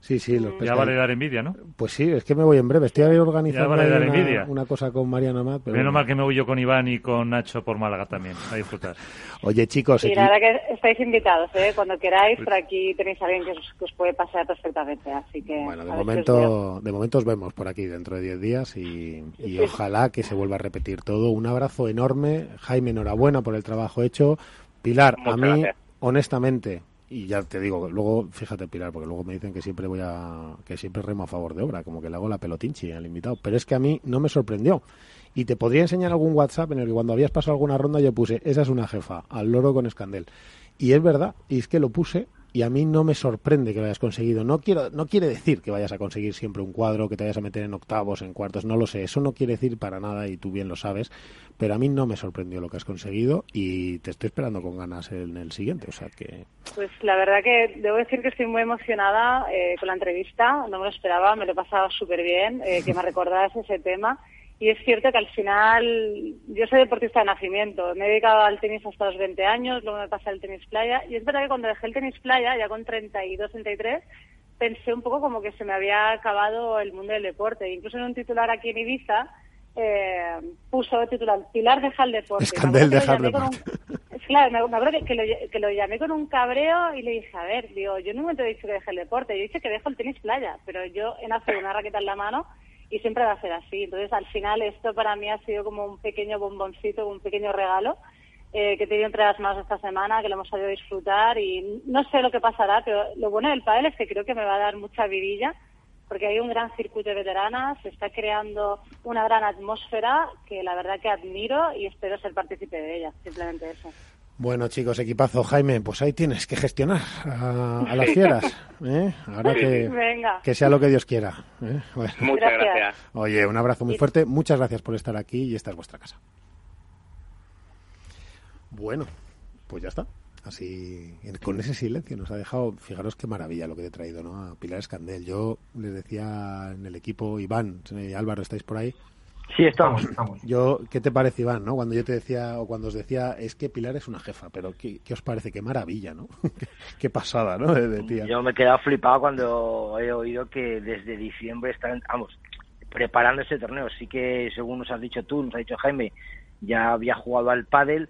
Sí, sí, los Ya pescaditos. vale dar envidia, ¿no? Pues sí, es que me me voy en breve. Estoy organizando vale una, una cosa con Mariana Amat. Pero Menos bueno. mal que me voy yo con Iván y con Nacho por Málaga también, a disfrutar. Oye, chicos, la verdad que estáis invitados, ¿eh? Cuando queráis, por aquí tenéis a alguien que os, que os puede pasar perfectamente, así que... bueno, de a momento, de momento os vemos por aquí dentro de 10 días y, y Sí. ojalá que se vuelva a repetir todo. Un abrazo enorme. Jaime, enhorabuena por el trabajo hecho. Pilar, a Muchas mí, gracias. honestamente, y ya te digo, luego, fíjate Pilar, porque luego me dicen que siempre voy a, que siempre remo a favor de obra, como que le hago la pelotinchi al invitado, pero es que a mí no me sorprendió. Y te podría enseñar algún WhatsApp en el que cuando habías pasado alguna ronda yo puse, esa es una jefa, al loro con escandel. Y es verdad, y es que lo puse y a mí no me sorprende que lo hayas conseguido. No quiero, no quiere decir que vayas a conseguir siempre un cuadro, que te vayas a meter en octavos, en cuartos, no lo sé. Eso no quiere decir para nada y tú bien lo sabes. Pero a mí no me sorprendió lo que has conseguido y te estoy esperando con ganas en el siguiente. O sea que Pues la verdad que debo decir que estoy muy emocionada eh, con la entrevista, no me lo esperaba, me lo he pasado súper bien, eh, que me recordaras ese tema. Y es cierto que al final, yo soy deportista de nacimiento, me he dedicado al tenis hasta los 20 años, luego me pasé al tenis playa, y es verdad que cuando dejé el tenis playa, ya con 32, 33, pensé un poco como que se me había acabado el mundo del deporte. Incluso en un titular aquí en Ibiza, eh, puso el titular, Pilar deja el deporte. Escandel llamé con deporte. un- Claro, me, me acuerdo que, que lo, que lo llamé con un cabreo y le dije, a ver, digo, yo un momento he dicho que deje el deporte, yo he dicho que dejo el tenis playa, pero yo he nacido una raqueta en la mano y siempre va a ser así. Entonces, al final, esto para mí ha sido como un pequeño bomboncito, un pequeño regalo eh, que he tenido entre las manos esta semana, que lo hemos sabido disfrutar y no sé lo que pasará, pero lo bueno del pádel es que creo que me va a dar mucha vidilla porque hay un gran circuito de veteranas, se está creando una gran atmósfera que la verdad que admiro y espero ser partícipe de ella, simplemente eso. Bueno, chicos, equipazo. Jaime, pues ahí tienes que gestionar a, a las fieras. ¿eh? Ahora que, Venga. que sea lo que Dios quiera. ¿eh? Bueno. Muchas gracias. Oye, un abrazo muy fuerte. Muchas gracias por estar aquí y esta es vuestra casa. Bueno, pues ya está. Así, con ese silencio nos ha dejado, fijaros qué maravilla lo que te he traído, ¿no? A Pilar Escandel. Yo les decía en el equipo, Iván, Álvaro, ¿estáis por ahí? Sí, estamos. Yo, ¿qué te parece, Iván, no? Cuando yo te decía, o cuando os decía, es que Pilar es una jefa, pero ¿qué, qué os parece? Qué maravilla, ¿no? qué, qué pasada, ¿no? De, de tía. Yo me he quedado flipado cuando he oído que desde diciembre están, vamos, preparando ese torneo. Sí que, según nos has dicho tú, nos ha dicho Jaime, ya había jugado al pádel,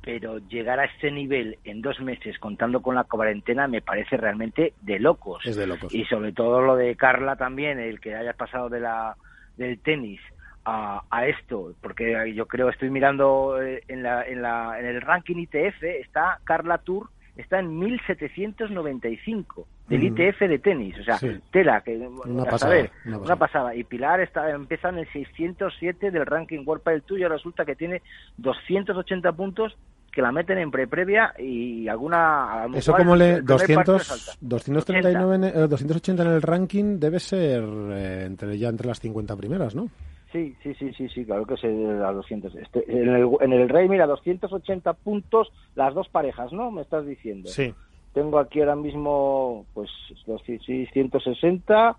pero llegar a este nivel en dos meses contando con la cuarentena me parece realmente de locos. Es de locos. Y sobre todo lo de Carla también, el que haya pasado de la del tenis a, a esto, porque yo creo, estoy mirando eh, en, la, en, la, en el ranking ITF, está Carla Tour, está en 1795 del Mm. ITF de tenis, o sea, Sí. tela, que Una pasada, saber, una una pasada. pasada. Y Pilar está, empieza en el 607 del ranking World y ahora resulta que tiene 280 puntos que la meten en pre-previa y alguna... Eso como le primer partido 200, salta. 239, en- eh, 280 en el ranking debe ser eh, entre ya entre las 50 primeras, ¿no? Sí, sí, sí, sí, sí, claro que es el- a 200. Este, en, el, en el Rey, mira, 280 puntos las dos parejas, ¿no? Me estás diciendo. Sí. Tengo aquí ahora mismo, pues, los, sí, sí, 160.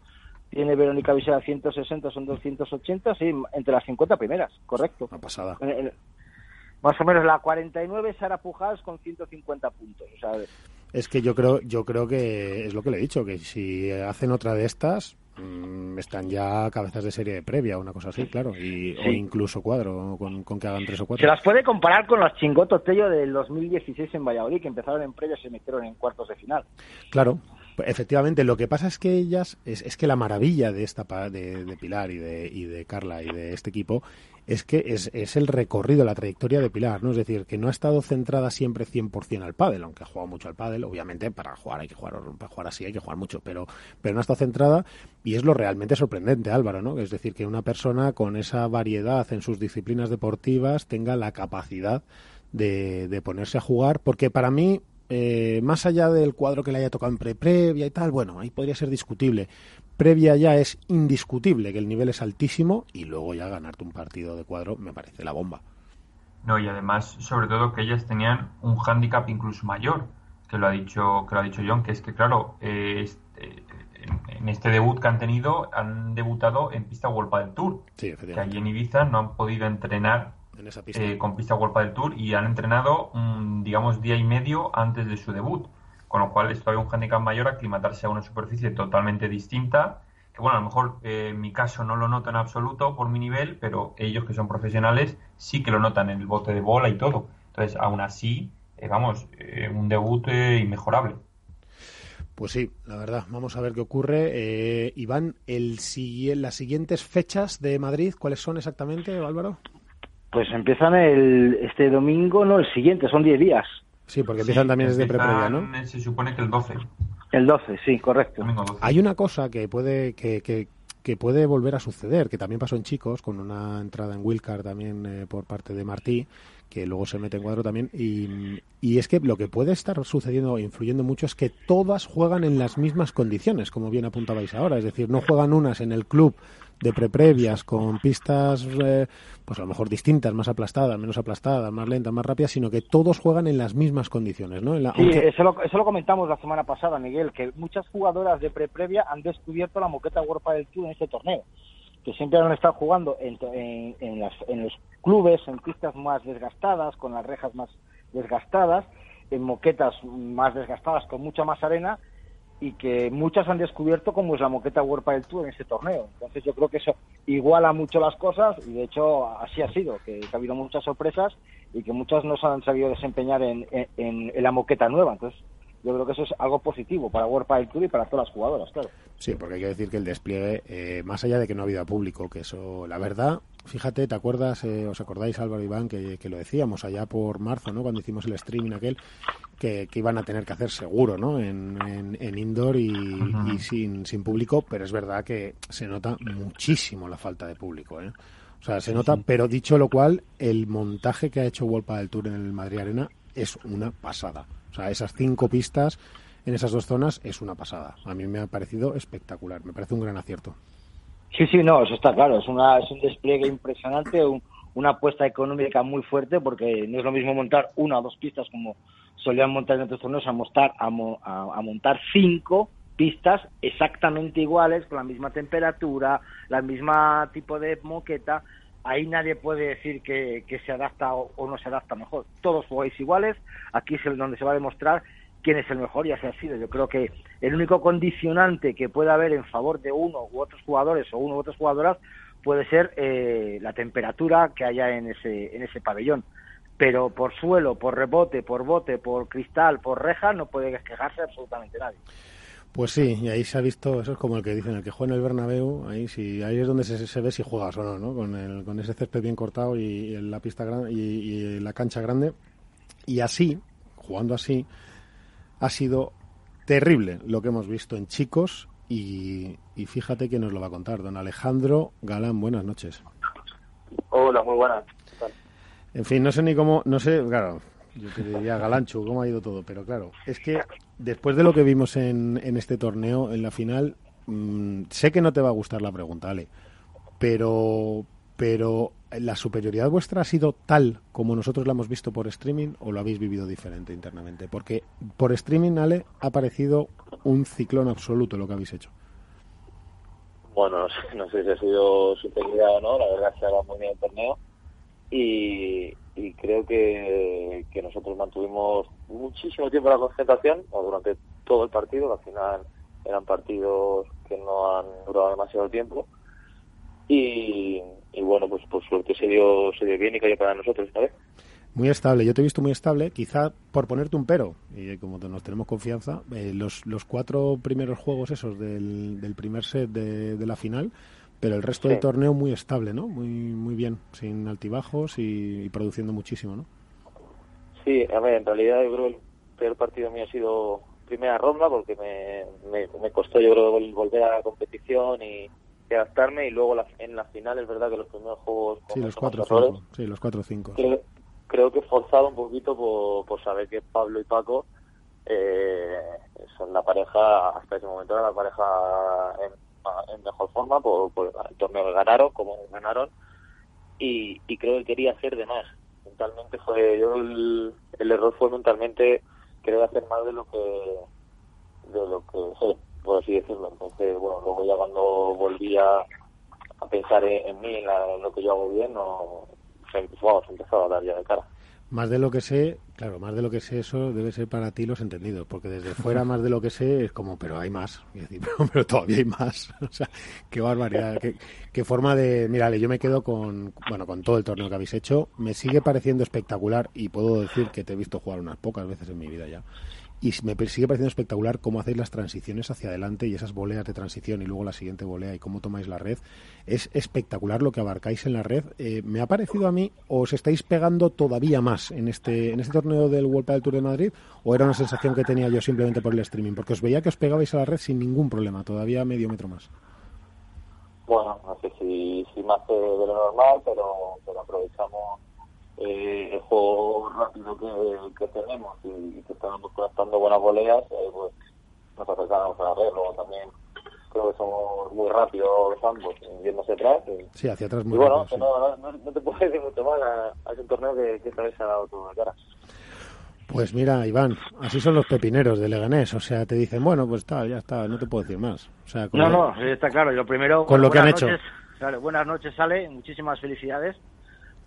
Tiene Verónica Visera 160, son 280, sí, entre las 50 primeras, correcto. Una pasada. En- en- más o menos la 49 Sara Pujadas con 150 puntos. O sea, Es que yo creo, yo creo que es lo que le he dicho, que si hacen otra de estas, mm, están ya cabezas de serie de previa, una cosa así, claro, y, o incluso cuadro, con, con que hagan tres o se cuatro. las puede comparar con los chingotos Tello del 2016 en Valladolid, que empezaron en previa y se metieron en cuartos de final. Claro, efectivamente. Lo que pasa es que ellas, es, es que la maravilla de esta de, de Pilar y de, y de Carla y de este equipo es que es, es el recorrido, la trayectoria de Pilar, ¿no? Es decir, que no ha estado centrada siempre 100% al pádel, aunque ha jugado mucho al pádel, obviamente para jugar hay que jugar, para jugar así hay que jugar mucho, pero, pero no ha estado centrada y es lo realmente sorprendente, Álvaro, ¿no? Es decir, que una persona con esa variedad en sus disciplinas deportivas tenga la capacidad de, de ponerse a jugar, porque para mí eh, más allá del cuadro que le haya tocado en pre previa y tal, bueno, ahí podría ser discutible. Previa ya es indiscutible que el nivel es altísimo y luego ya ganarte un partido de cuadro me parece la bomba. No, y además, sobre todo que ellas tenían un hándicap incluso mayor, que lo ha dicho, que lo ha dicho John, que es que claro, eh, este, en, este debut que han tenido, han debutado en pista World del Tour. Sí, que allí en Ibiza no han podido entrenar En esa pista. eh, con pista World del Tour y han entrenado, mm, digamos, día y medio antes de su debut. Con lo cual es todavía un hándicap mayor aclimatarse a una superficie totalmente distinta que bueno, a lo mejor eh, en mi caso no lo noto en absoluto por mi nivel, pero ellos que son profesionales sí que lo notan en el bote de bola y todo. Entonces, aún así, eh, vamos, eh, un debut inmejorable. Pues sí, la verdad. Vamos a ver qué ocurre. Iván, el, las siguientes fechas de Madrid, ¿cuáles son exactamente, Álvaro? Pues empiezan el, este domingo, no, el siguiente, son 10 días. Sí, porque empiezan también desde pre-previa, ¿no? Se supone que el 12. El 12, sí, correcto. Hay una cosa que puede que, que, que, puede volver a suceder, que también pasó en chicos, con una entrada en Wilcar también eh, por parte de Martí, que luego se mete en cuadro también. Y, y, es que lo que puede estar sucediendo, influyendo mucho, es que todas juegan en las mismas condiciones, como bien apuntabais ahora. Es decir, no juegan unas en el club de preprevias con pistas eh, pues a lo mejor distintas, más aplastadas, menos aplastadas, más lentas, más rápidas, sino que todos juegan en las mismas condiciones, ¿no? Sí, eso, lo, eso lo comentamos la semana pasada, Miguel, que muchas jugadoras de preprevia han descubierto la moqueta World del Tour en este torneo, que siempre han estado jugando en, en, en los clubes, en pistas más desgastadas, con las rejas más desgastadas, en moquetas más desgastadas, con mucha más arena, y que muchas han descubierto cómo es la moqueta World del Tour en este torneo. Entonces yo creo que eso iguala mucho las cosas y de hecho así ha sido, que, ha habido muchas sorpresas y que muchas no se han sabido desempeñar en, en, la moqueta nueva. Entonces yo creo que eso es algo positivo para World del Tour y para todas las jugadoras, claro. Sí, porque hay que decir que el despliegue, eh, más allá de que no ha habido público, que eso, la verdad, fíjate, ¿te acuerdas, eh, os acordáis Álvaro Iván, que, que, lo decíamos allá por marzo, ¿no? Cuando hicimos el streaming aquel, que, iban a tener que hacer seguro, ¿no? En, en, indoor y, sin, sin público, pero es verdad que se nota muchísimo la falta de público, ¿eh? O sea, se nota, pero dicho lo cual, el montaje que ha hecho World del Tour en el Madrid Arena es una pasada. O sea, esas cinco pistas en esas dos zonas es una pasada. A mí me ha parecido espectacular, me parece un gran acierto. Sí, sí, no, eso está claro, es, una, es un despliegue impresionante, una apuesta económica muy fuerte, porque no es lo mismo montar una o dos pistas como solían montar en otros torneos, a, montar, a, a, montar cinco pistas exactamente iguales, con la misma temperatura, la misma tipo de moqueta. Ahí nadie puede decir que, se adapta o, no se adapta mejor. Todos jugáis iguales. Aquí es donde se va a demostrar quién es el mejor y así ha sido. Yo creo que el único condicionante que puede haber en favor de uno u otros jugadores o uno u otras jugadoras puede ser eh, la temperatura que haya en ese, en ese pabellón pero por suelo, por rebote, por bote, por cristal, por reja, no puede quejarse absolutamente nadie. Pues sí, y ahí se ha visto, eso es como el que dicen, el que juega en el Bernabéu, ahí sí, ahí es donde se, ve si juegas o no, ¿no? Con, el, con ese césped bien cortado y, la pista grande y, la cancha grande. Y así, jugando así, ha sido terrible lo que hemos visto en chicos y, y fíjate que nos lo va a contar don Alejandro Galán. Buenas noches. Hola, muy buenas. En fin, no sé ni cómo, no sé, claro, yo te diría Galancho, cómo ha ido todo, pero claro, es que después de lo que vimos en, en este torneo, en la final, mm, sé que no te va a gustar la pregunta, Ale, pero, pero ¿la superioridad vuestra ha sido tal como nosotros la hemos visto por streaming o lo habéis vivido diferente internamente? Porque por streaming, Ale, ha parecido un ciclón absoluto lo que habéis hecho. Bueno, no sé, si ha sido superioridad o no, la verdad es que ha muy bien el torneo y, creo que, que, nosotros mantuvimos muchísimo tiempo la concentración durante todo el partido, al final eran partidos que no han durado demasiado tiempo y, bueno, pues por suerte se dio, se dio bien y cayó para nosotros esta vez. Muy estable, yo te he visto muy estable, quizá por ponerte un pero, y como nos tenemos confianza, eh, los, los cuatro primeros juegos esos del, del primer set de, de la final, pero el resto del torneo muy estable, ¿no? Muy muy bien, sin altibajos y, produciendo muchísimo, ¿no? Sí, a ver, en realidad yo creo que el peor partido mío ha sido primera ronda porque me, me, costó yo creo volver a la competición y, adaptarme y luego en la final es verdad que los primeros juegos sí los cuatro cinco sí los cuatro cinco creo, creo que he forzado un poquito por, por saber que Pablo y Paco eh, son la pareja hasta ese momento era la pareja en, en mejor forma por, el torneo que ganaron, como ganaron, y, creo que quería hacer de más. Mentalmente fue, yo el, error fue mentalmente querer hacer más de lo que, de lo que sé, por así decirlo. Entonces, bueno, luego ya cuando volví a, pensar en, mí, en, lo que yo hago bien, no, se, vamos, empezaba a dar ya de cara. Más de lo que sé, Claro, más de lo que sé eso debe ser para ti los entendidos, porque desde fuera más de lo que sé es como, pero hay más. Y decir, pero, todavía hay más. O sea, qué barbaridad, qué, qué forma de... Mírale, yo me quedo con, bueno, con todo el torneo que habéis hecho. Me sigue pareciendo espectacular y puedo decir que te he visto jugar unas pocas veces en mi vida ya. Y me sigue pareciendo espectacular cómo hacéis las transiciones hacia adelante y esas voleas de transición y luego la siguiente volea y cómo tomáis la red. Es espectacular lo que abarcáis en la red. Eh, me ha parecido a mí, os estáis pegando todavía más en este, en este torneo del World del Tour de Madrid, o era una sensación que tenía yo simplemente por el streaming, porque os veía que os pegabais a la red sin ningún problema, todavía medio metro más. Bueno, no sé si, si más de lo normal, pero, pero aprovechamos eh, el juego rápido que, tenemos y, que estamos conectando buenas voleas, eh, pues nos acercamos a la red. Luego también creo que somos muy rápidos ambos, yendo hacia atrás. Y, sí, hacia atrás muy y bueno, rápido, no, no, no, te puedo decir mucho más a, a ese torneo que, que esta vez se ha dado todo de cara. Pues mira, Iván, así son los pepineros de Leganés. O sea, te dicen, bueno, pues está, ya está, no te puedo decir más. O sea, con No, lo- no, está claro. Yo primero. Con lo que han hecho. Claro, buenas noches, Ale. Muchísimas felicidades.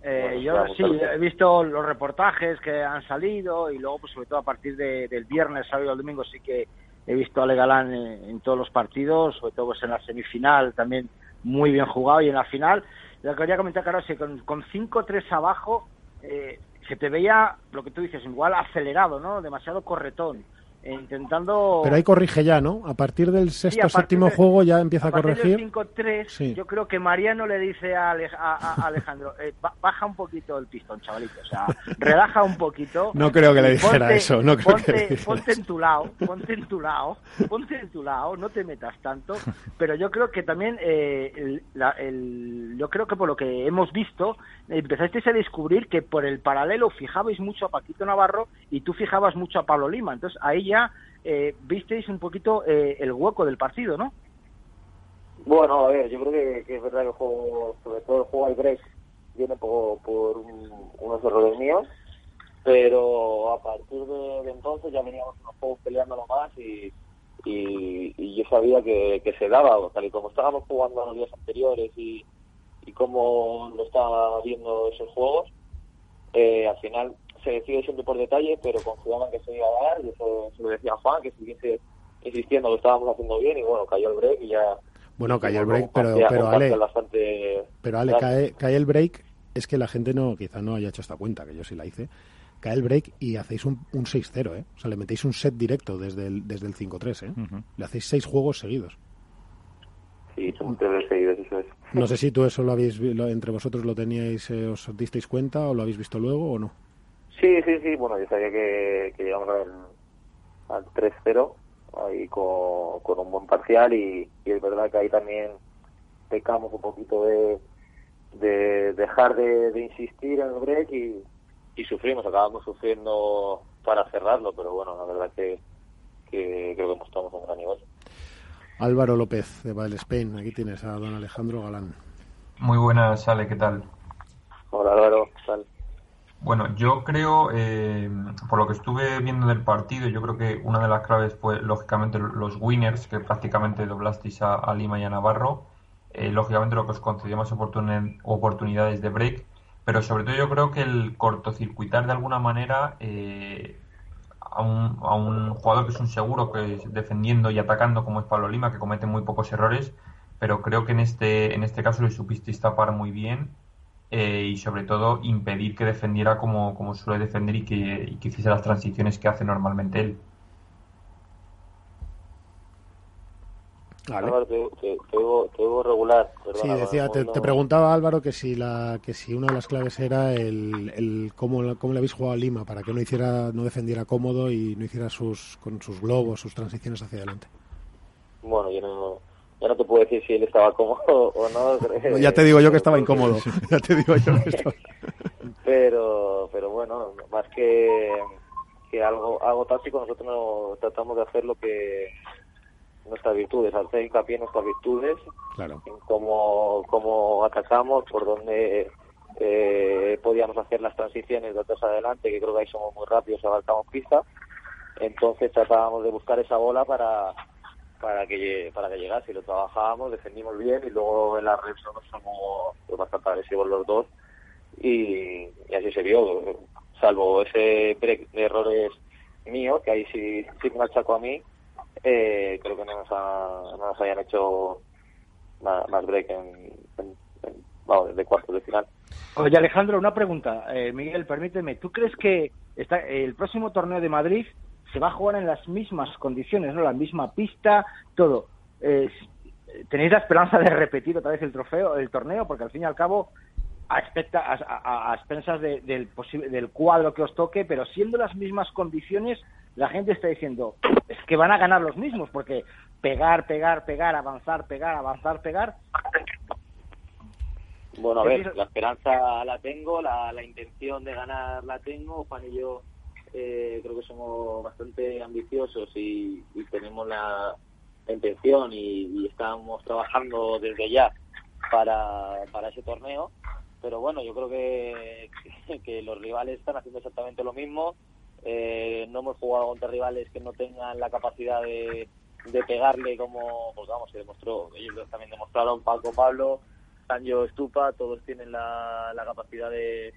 Eh, Bueno, yo claro, sí, he visto los reportajes que han salido y luego, pues sobre todo a partir de- del viernes, sábado y el domingo, sí que he visto a Ale Galán en, en todos los partidos, sobre todo pues en la semifinal también muy bien jugado y en la final. Lo que quería comentar, claro, es que con, con 5-3 abajo eh, se te veía, lo que tú dices, igual acelerado, ¿no? Demasiado corretón. Eh, intentando Pero ahí corrige ya, ¿no? A partir del sexto, partir séptimo de- juego ya empieza a, partir corregir. del 5-3, Sí. yo creo que Mariano le dice a, Ale- a- a- a Alejandro, eh, ba- baja un poquito el pistón, chavalito, o sea, relaja un poquito. No creo que le dijera eso, no creo ponte, que le dijera ponte eso. en tu lado, ponte en tu lado, ponte en tu lado, no te metas tanto, pero yo creo que también, eh, el- la- el- yo creo que por lo que hemos visto, empezasteis a descubrir que por el paralelo fijabais mucho a Paquito Navarro y tú fijabas mucho a Pablo Lima, entonces ahí ya eh, visteis un poquito eh, el hueco del partido, ¿no? Bueno, a ver, yo creo que, es verdad que el juego, sobre todo el juego al break, viene por, por un- unos errores míos, pero a partir de, entonces ya veníamos unos juegos peleándolo más y, y, yo sabía que, se daba, tal y como estábamos jugando los días anteriores y, y cómo lo estaba viendo esos juegos, eh, al final se decide siempre por detalle, pero confiaban que se iba a dar, y eso se lo decía Juan, que siguiese insistiendo que estábamos haciendo bien, y bueno, cayó el break y ya... Bueno, cayó el break, pero, pero Ale, bastante pero Ale, cae, cae el break, es que la gente no, quizá no haya hecho esta cuenta, que yo sí la hice. Cae el break y hacéis un, un 6-0, ¿eh? O sea, le metéis un set directo desde el, desde el 5-3, ¿eh? Le hacéis seis juegos seguidos. Sí, son tres seguidos, eso es. No sé si tú eso lo habéis, lo- entre vosotros lo teníais, eh, os disteis cuenta o lo habéis visto luego o no. Sí, sí, sí, bueno, yo sabía que, que llegamos al, al 3-0 ahí con, con un buen parcial y, y es verdad que ahí también pecamos un poquito de, de dejar de, de insistir en el break y, y sufrimos, acabamos sufriendo para cerrarlo, pero bueno, la verdad que, que creo que mostramos un gran nivel. Álvaro López, de Bail Spain, aquí tienes a don Alejandro Galán. Muy buenas, Ale, ¿qué tal? Hola Álvaro, ¿qué tal? Bueno, yo creo, eh, por lo que estuve viendo del partido, yo creo que una de las claves fue, lógicamente, los winners, que prácticamente doblasteis a, Lima y a Navarro. Eh, lógicamente, lo que os concedió más oportuni- oportunidades de break. Pero sobre todo, yo creo que el cortocircuitar de alguna manera eh, a, un, a un jugador que es un seguro, que es defendiendo y atacando, como es Pablo Lima, que comete muy pocos errores. Pero creo que en este, en este caso le supisteis tapar muy bien eh, y sobre todo impedir que defendiera como, como suele defender y que, y que hiciese las transiciones que hace normalmente él. Álvaro, te, te, te oigo- te oigo regular. Sí, decía, te, no- te preguntaba Álvaro que si la que si una de las claves era el, el cómo, la- cómo le habéis jugado a Lima para que no hiciera no defendiera cómodo y no hiciera sus con sus globos, sus transiciones hacia adelante. Bueno, yo no, ya no te puedo decir si él estaba cómodo o no. Ya te digo yo que estaba incómodo. ya te digo yo que estaba. pero, pero bueno, más que, que algo, algo táctico, nosotros no tratamos de hacer lo que nuestras virtudes, hacer hincapié en nuestras virtudes, Claro. en cómo, cómo atacamos, por dónde eh, podíamos hacer las transiciones de atrás adelante, que creo que ahí somos muy rápidos, abarcamos pista. Entonces tratábamos de buscar esa bola para para que para que llegase y lo trabajábamos, defendimos bien y luego en la red somos, somos bastante agresivos los dos y, así se vio. salvo ese break de errores míos, que ahí sí, sí me achaco a mí, eh, creo que no nos, ha- no nos hayan hecho más, más break en, en- en- vamos, desde cuartos de final. Oye, Alejandro, una pregunta. Eh, Miguel, permíteme. ¿Tú crees que está, el próximo torneo de Madrid se va a jugar en las mismas condiciones, no? La misma pista, todo. Eh, ¿Tenéis la esperanza de repetir otra vez el trofeo, el torneo? Porque al fin y al cabo, a, expecta- a, a- a expensas de- del, del cuadro que os toque, pero siendo las mismas condiciones, la gente está diciendo, es que van a ganar los mismos, porque pegar, pegar, pegar, avanzar, pegar, avanzar, pegar, Bueno, a ¿Qué ver, la esperanza la tengo, la, la intención de ganar la tengo. Juan y yo eh, creo que somos bastante ambiciosos y, y tenemos la, intención y, y estamos trabajando desde ya para, para ese torneo. Pero bueno, yo creo que, que los rivales están haciendo exactamente lo mismo. Eh, no hemos jugado contra rivales que no tengan la capacidad de, de pegarle como, pues vamos, se demostró, ellos también demostraron, Paco, Pablo, Sancho, Estupa, todos tienen la, la capacidad de,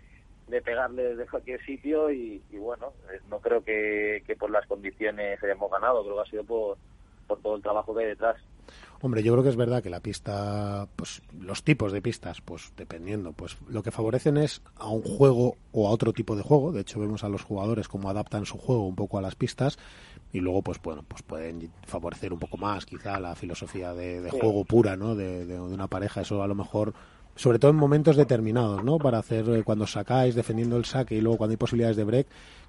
de pegarle desde cualquier sitio y, y bueno, eh, no creo que, que por las condiciones hayamos ganado, creo que ha sido por, por todo el trabajo que hay detrás. Hombre, yo creo que es verdad que la pista, pues los tipos de pistas, pues dependiendo, pues lo que favorecen es a un juego o a otro tipo de juego. De hecho, vemos a los jugadores cómo adaptan su juego un poco a las pistas y luego, pues bueno, pues pueden favorecer un poco más, quizá la filosofía de, de Sí. juego pura, ¿no? De, de- de una pareja. Eso a lo mejor, sobre todo en momentos determinados, ¿no? Para hacer eh, cuando sacáis, defendiendo el saque y luego cuando hay posibilidades de break.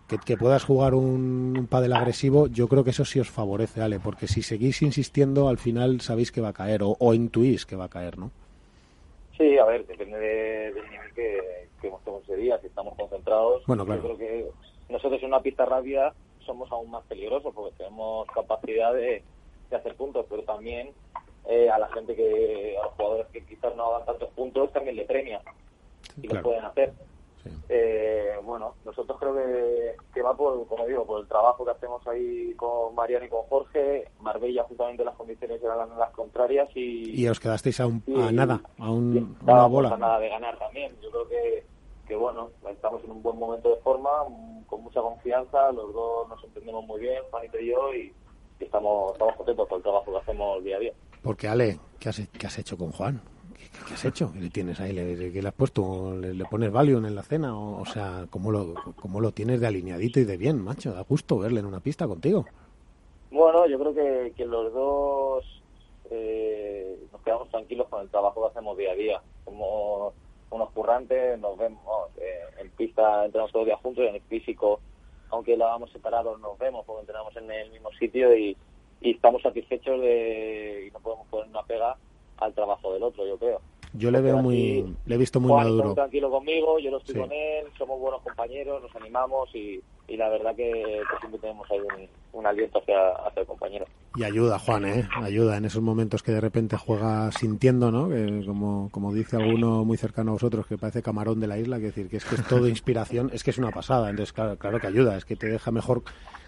Que, que puedas jugar un, un pádel agresivo, yo creo que eso sí os favorece, Ale, porque si seguís insistiendo, al final sabéis que va a caer o, o intuís que va a caer, ¿no? Sí, a ver, depende de- del nivel que, que mostremos ese día, si estamos concentrados. Bueno, claro. Yo creo que nosotros en una pista rápida somos aún más peligrosos porque tenemos capacidad de, de hacer puntos, pero también eh, a la gente que, a los jugadores que quizás no hagan tantos puntos, también le premia y claro. lo pueden hacer. Eh, bueno, nosotros creo que, que va por, como digo, por el trabajo que hacemos ahí con Mariano y con Jorge. Marbella, justamente las condiciones eran las contrarias y, Y os quedasteis a, un, Sí. a nada, a un- una estábamos a bola. nada de ganar también. Yo creo que, que bueno, estamos en un buen momento de forma, con mucha confianza, los dos nos entendemos muy bien, Juanito y yo, y, y estamos, estamos contentos por el trabajo que hacemos día a día. Porque, Ale, ¿qué has, qué hecho con Juan? ¿Qué, qué has hecho? ¿Qué le tienes ahí? ¿Le, le has puesto? ¿Le, pones Valium en la cena? O, o sea, ¿cómo lo, ¿cómo lo tienes de alineadito y de bien, macho? Da gusto verle en una pista contigo. Bueno, yo creo que, los dos eh, nos quedamos tranquilos con el trabajo que hacemos día a día. Somos unos currantes, nos vemos eh, en pista, entrenamos todos los días juntos y en el físico, aunque lo hagamos separados, nos vemos porque entrenamos en el mismo sitio y, y estamos satisfechos de y no podemos poner una pega al trabajo del otro, yo creo. Yo le veo muy, le he visto muy Juan maduro. tranquilo conmigo, yo lo estoy Sí. con él, somos buenos compañeros, nos animamos y, y la verdad que, que siempre tenemos ahí un, un aliento hacia, hacia el compañero. Y ayuda, Juan, ¿eh? Ayuda en esos momentos que de repente juega sintiendo, ¿no? Que como, como dice alguno muy cercano a vosotros, que parece camarón de la isla, que decir que es que es todo inspiración, es que es una pasada. Entonces, claro, claro que ayuda, es que te deja mejor,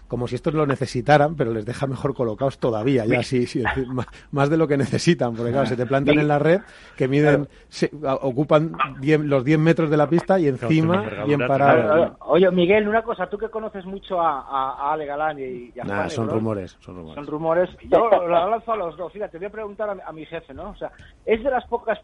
como si estos lo necesitaran, pero les deja mejor colocados todavía, ya sí, sí, es decir, más, de lo que necesitan, porque claro, se te plantan en la red, que miden, se- ocupan 10 los 10 metros de la pista y encima, bien parados. Oye, Miguel, una cosa, tú que conoces mucho a, a- a Ale Galán y, y a Nah, Juan son rumores, son rumores. Son rumores. Yo lo lanzo a los dos. Fíjate, voy a preguntar a mi, a mi jefe, ¿no? O sea, es de las pocas,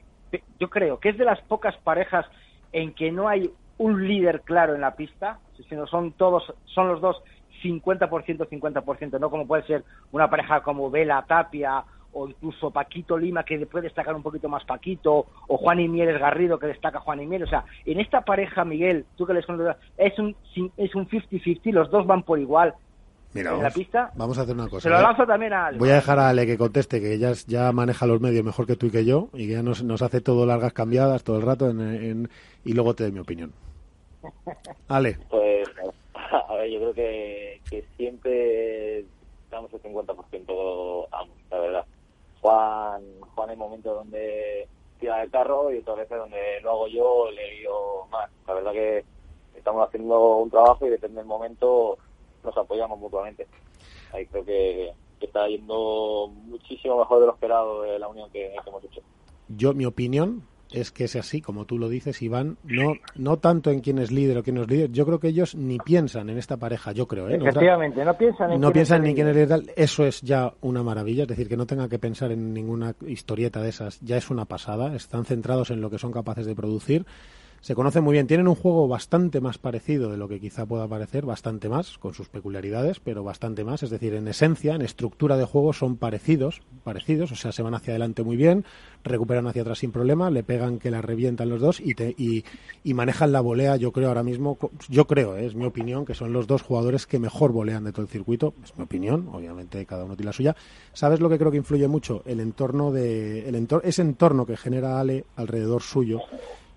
yo creo que es de las pocas parejas en que no hay un líder claro en la pista, sino son todos, son los dos 50%, 50%, no como puede ser una pareja como Vela Tapia o incluso Paquito Lima que puede destacar un poquito más Paquito o Juan y Mieres Garrido que destaca Juan y Mieres, o sea, en esta pareja Miguel, tú que les conoces, es un es un 50-50, los dos van por igual. Mira, en la vamos, pista vamos a hacer una cosa. se lo ¿eh? lanzo también a Ale. Voy a dejar a Ale que conteste, que ya, ya maneja los medios mejor que tú y que yo, y que ya nos, nos hace todo largas cambiadas todo el rato, en, en- y luego te doy mi opinión. Ale, Pues, a ver, yo creo que, siempre damos el 50% ambos, la verdad. Juan, Juan hay momentos donde tira el carro y otras veces donde lo hago yo, le guío más. La verdad que estamos haciendo un trabajo y depende del momento nos apoyamos mutuamente. Ahí creo que, está yendo muchísimo mejor de lo esperado de la unión que hemos hecho. yo mi opinión es que es así, como tú lo dices, Iván, no, no tanto en quién es líder o quién no es líder, yo creo que ellos ni piensan en esta pareja, yo creo, ¿eh? Efectivamente, no piensan en no quién piensan ni quién es líder. líder, eso es ya una maravilla, es decir, que no tenga que pensar en ninguna historieta de esas, ya es una pasada, están centrados en lo que son capaces de producir se conocen muy bien. Tienen un juego bastante más parecido de lo que quizá pueda parecer, bastante más, con sus peculiaridades, pero bastante más. Es decir, en esencia, en estructura de juego son parecidos, parecidos, o sea, se van hacia adelante muy bien, recuperan hacia atrás sin problema, le pegan que la revientan los dos y, te, y, manejan la volea, yo creo ahora mismo, yo creo, eh, es mi opinión, que son los dos jugadores que mejor volean de todo el circuito, es mi opinión, obviamente cada uno tiene la suya. ¿Sabes lo que creo que influye mucho? El entorno de, el entor ese entorno que genera Ale alrededor suyo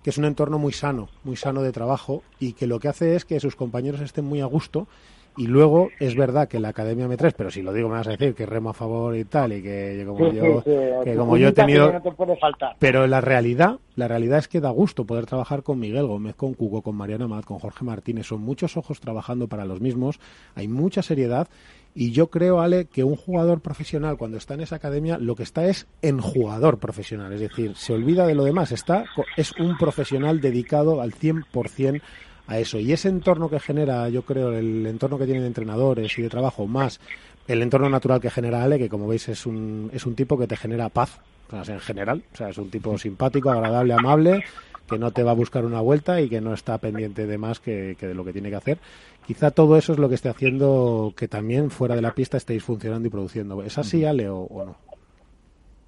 que es un entorno muy sano, muy sano de trabajo y que lo que hace es que sus compañeros estén muy a gusto y luego es verdad que la Academia M3, pero si lo digo me vas a decir que remo a favor y tal y que como Sí, yo sí, sí, que como yo he tenido no te puede faltar. pero la realidad, la realidad es que da gusto poder trabajar con Miguel Gómez, con Cuco, con Mariana Mat, con Jorge Martínez. Son muchos ojos trabajando para los mismos. Hay mucha seriedad. Y yo creo, Ale, que un jugador profesional cuando está en esa academia lo que está es en jugador profesional. Es decir, se olvida de lo demás. Está, es un profesional dedicado al 100% a eso. Y ese entorno que genera, yo creo, el entorno que tienen de entrenadores y de trabajo, más el entorno natural que genera Ale, que como veis es un, es un tipo que te genera paz, en general. O sea, es un tipo simpático, agradable, amable, que no te va a buscar una vuelta y que no está pendiente de más que, que de lo que tiene que hacer. Quizá todo eso es lo que esté haciendo que también fuera de la pista estéis funcionando y produciendo. ¿Es así, Ale, o, o no?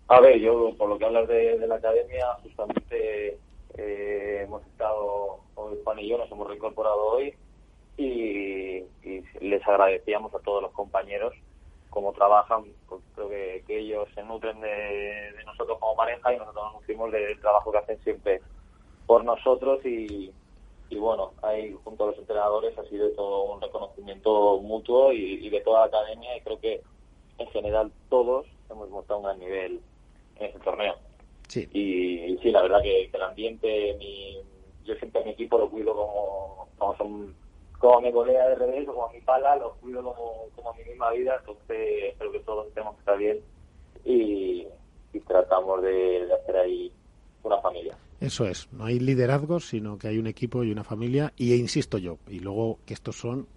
A ver, yo por lo que hablas de, de la academia, justamente eh, hemos estado, hoy Juan y yo nos hemos reincorporado hoy y, y les agradecíamos a todos los compañeros cómo trabajan, porque creo que, que ellos se nutren de, de nosotros como pareja y nosotros nos nutrimos del trabajo que hacen siempre por nosotros y, y bueno, ahí junto a los entrenadores ha sido todo un reconocimiento mutuo y, y de toda la academia y creo que en general todos hemos mostrado un gran nivel en este torneo. Sí. Y, y sí, la verdad que, que el ambiente, mi, yo siempre a mi equipo lo cuido como, como son como mi colega de revés o como mi pala, lo cuido como, como mi misma vida, entonces espero que todos estemos que estar bien y, y tratamos de, de hacer ahí una familia. Eso es, no hay liderazgos, sino que hay un equipo y una familia. Y insisto yo, y luego que estos son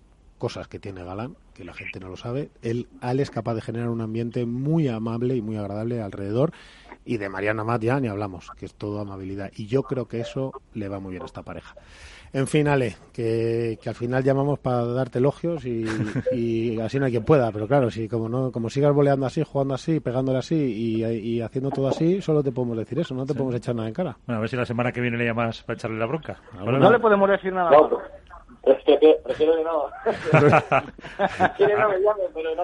cosas que tiene Galán, que la gente no lo sabe. Él, es capaz de generar un ambiente muy amable y muy agradable alrededor. Y de Mariana Mat ya ni hablamos, que es todo amabilidad. Y yo creo que eso le va muy bien a esta pareja. En fin, Ale, que, que al final llamamos para darte elogios y, y así no hay quien pueda. Pero claro, si como no como sigas voleando así, jugando así, pegándole así y, y haciendo todo así, solo te podemos decir eso, no te podemos echar nada en cara. Bueno, a ver si la semana que viene le llamas para echarle la bronca. No le podemos decir nada. No, prefiero, prefiero que no. Quiere no me llame, pero no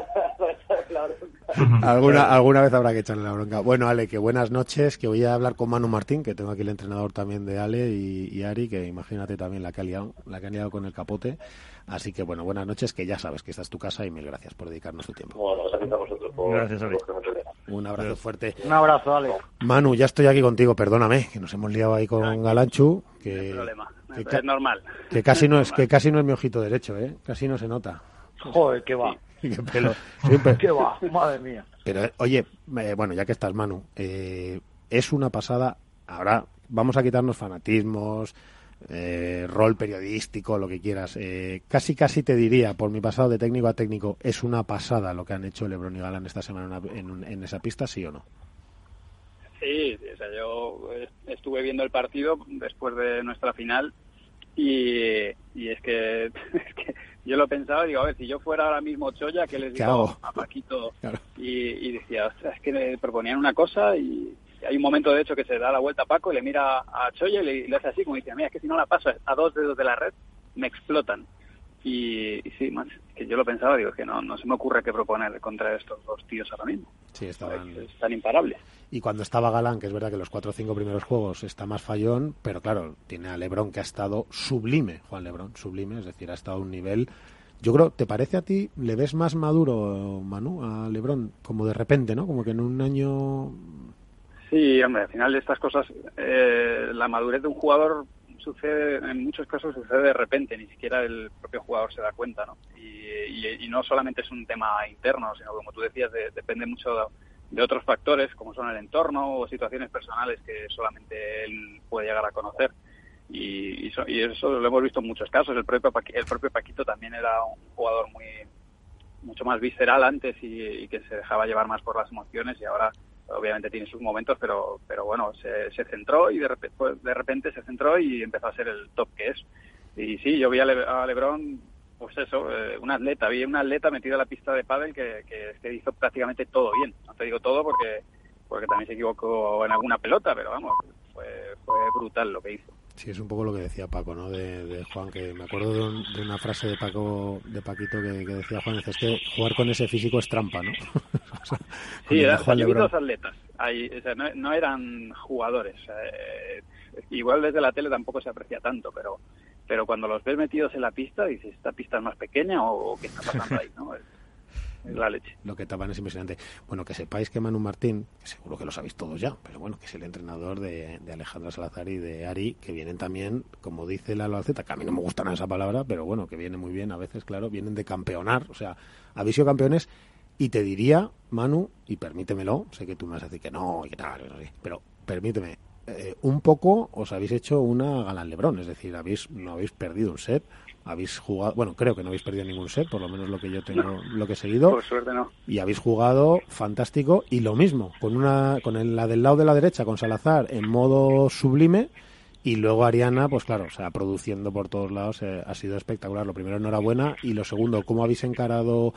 la bronca. Alguna, alguna vez habrá que echarle la bronca. Bueno, Ale, que buenas noches, que voy a hablar con Manu Martín, que tengo aquí el entrenador también de Ale y, y Ari, que imagínate también la que ha liado, la que ha liado con el capote. Así que bueno, buenas noches, que ya sabes que esta es tu casa y mil gracias por dedicarnos tu tiempo. Bueno, gracias a vosotros por, Gracias, que. Un abrazo fuerte. Un abrazo, Ale. Manu, ya estoy aquí contigo, perdóname, que nos hemos liado ahí con Galanchu, que, problema. que, Es normal. que casi no es que casi no es mi ojito derecho, ¿eh? Casi no se nota. Joder, qué va. Qué pelo. Siempre. Qué va, madre mía. Pero, oye, eh, bueno, ya que estás, Manu, eh, es una pasada. Ahora vamos a quitarnos fanatismos, eh, rol periodístico, lo que quieras. Eh, casi, casi te diría, por mi pasado de técnico a técnico, es una pasada lo que han hecho Lebron y Galán esta semana en, una- en- en esa pista, ¿sí o no? Sí, sí, o sea, yo eh, estuve viendo el partido después de nuestra final y, y es, que, es que yo lo pensaba, digo, a ver, si yo fuera ahora mismo Choya, ¿qué les ¿Qué digo a Paquito? Claro. Y, y decía, "Ostras, es que le proponían una cosa y hay un momento de hecho que se da la vuelta a Paco y le mira a Choya y le, y le hace así, como dice, mira, es que si no la paso a dos dedos de la red, me explotan. Y, y sí, más, que yo lo pensaba, digo, que no, no se me ocurre qué proponer contra estos dos tíos ahora mismo. Sí, estaban... Están imparables. Y cuando estaba Galán, que es verdad que los cuatro o cinco primeros juegos está más fallón, pero claro, tiene a Lebron que ha estado sublime, Juan Lebron, sublime, es decir, ha estado a un nivel. Yo creo, ¿te parece a ti, le ves más maduro, Manu, a Lebron? Como de repente, ¿no? Como que en un año. Sí, hombre, al final de estas cosas, eh, la madurez de un jugador sucede, en muchos casos sucede de repente, ni siquiera el propio jugador se da cuenta, ¿no? Y, no solamente es un tema interno, sino como tú decías, de- depende mucho de otros factores como son el entorno o situaciones personales que solamente él puede llegar a conocer. Y, y, eso lo hemos visto en muchos casos. El propio, el propio Paquito también era un jugador muy mucho más visceral antes y, que se dejaba llevar más por las emociones y ahora obviamente tiene sus momentos, pero pero bueno, se, se centró y de pues, de repente se centró y empezó a ser el top que es. Y sí, yo vi a, Lebron, pues eso, eh, un atleta, vi un atleta metido en la pista de pádel que, que, hizo prácticamente todo bien. No te digo todo porque porque también se equivocó en alguna pelota, pero vamos, fue, fue brutal lo que hizo. Sí, es un poco lo que decía Paco, ¿no? De, Juan, que me acuerdo de, una frase de Paco, de Paquito que, decía Juan, es que jugar con ese físico es trampa, ¿no? sí, eran dos atletas, no, eran jugadores. Eh, igual desde la tele tampoco se aprecia tanto, pero pero cuando los ves metidos en la pista, dices, ¿esta pista es más pequeña o, qué está pasando ahí? ¿no? la leche. Lo que tapan es impresionante. Bueno, que sepáis que Manu Martín, seguro que lo sabéis todos ya, pero bueno, que es el entrenador de, de Alejandra Salazar y de Ari, que vienen también, como dice la Alceta, que a mí no me gusta nada esa palabra, pero bueno, que viene muy bien a veces, claro, vienen de campeonar, o sea, aviso campeones, y te diría, Manu, y permítemelo, sé que tú me vas a decir que no, y que tal, pero permíteme, eh, un poco os habéis hecho una Galán Lebrón, es decir, habéis, no habéis perdido un set, habéis jugado, bueno, creo que no habéis perdido ningún set, por lo menos lo que yo tengo, lo que he seguido. Por suerte no. Y habéis jugado fantástico y lo mismo, con una, con el, la del lado de la derecha, con Salazar en modo sublime y luego Ariana, pues claro, o sea, produciendo por todos lados, eh, ha sido espectacular. Lo primero, enhorabuena. Y lo segundo, ¿cómo habéis encarado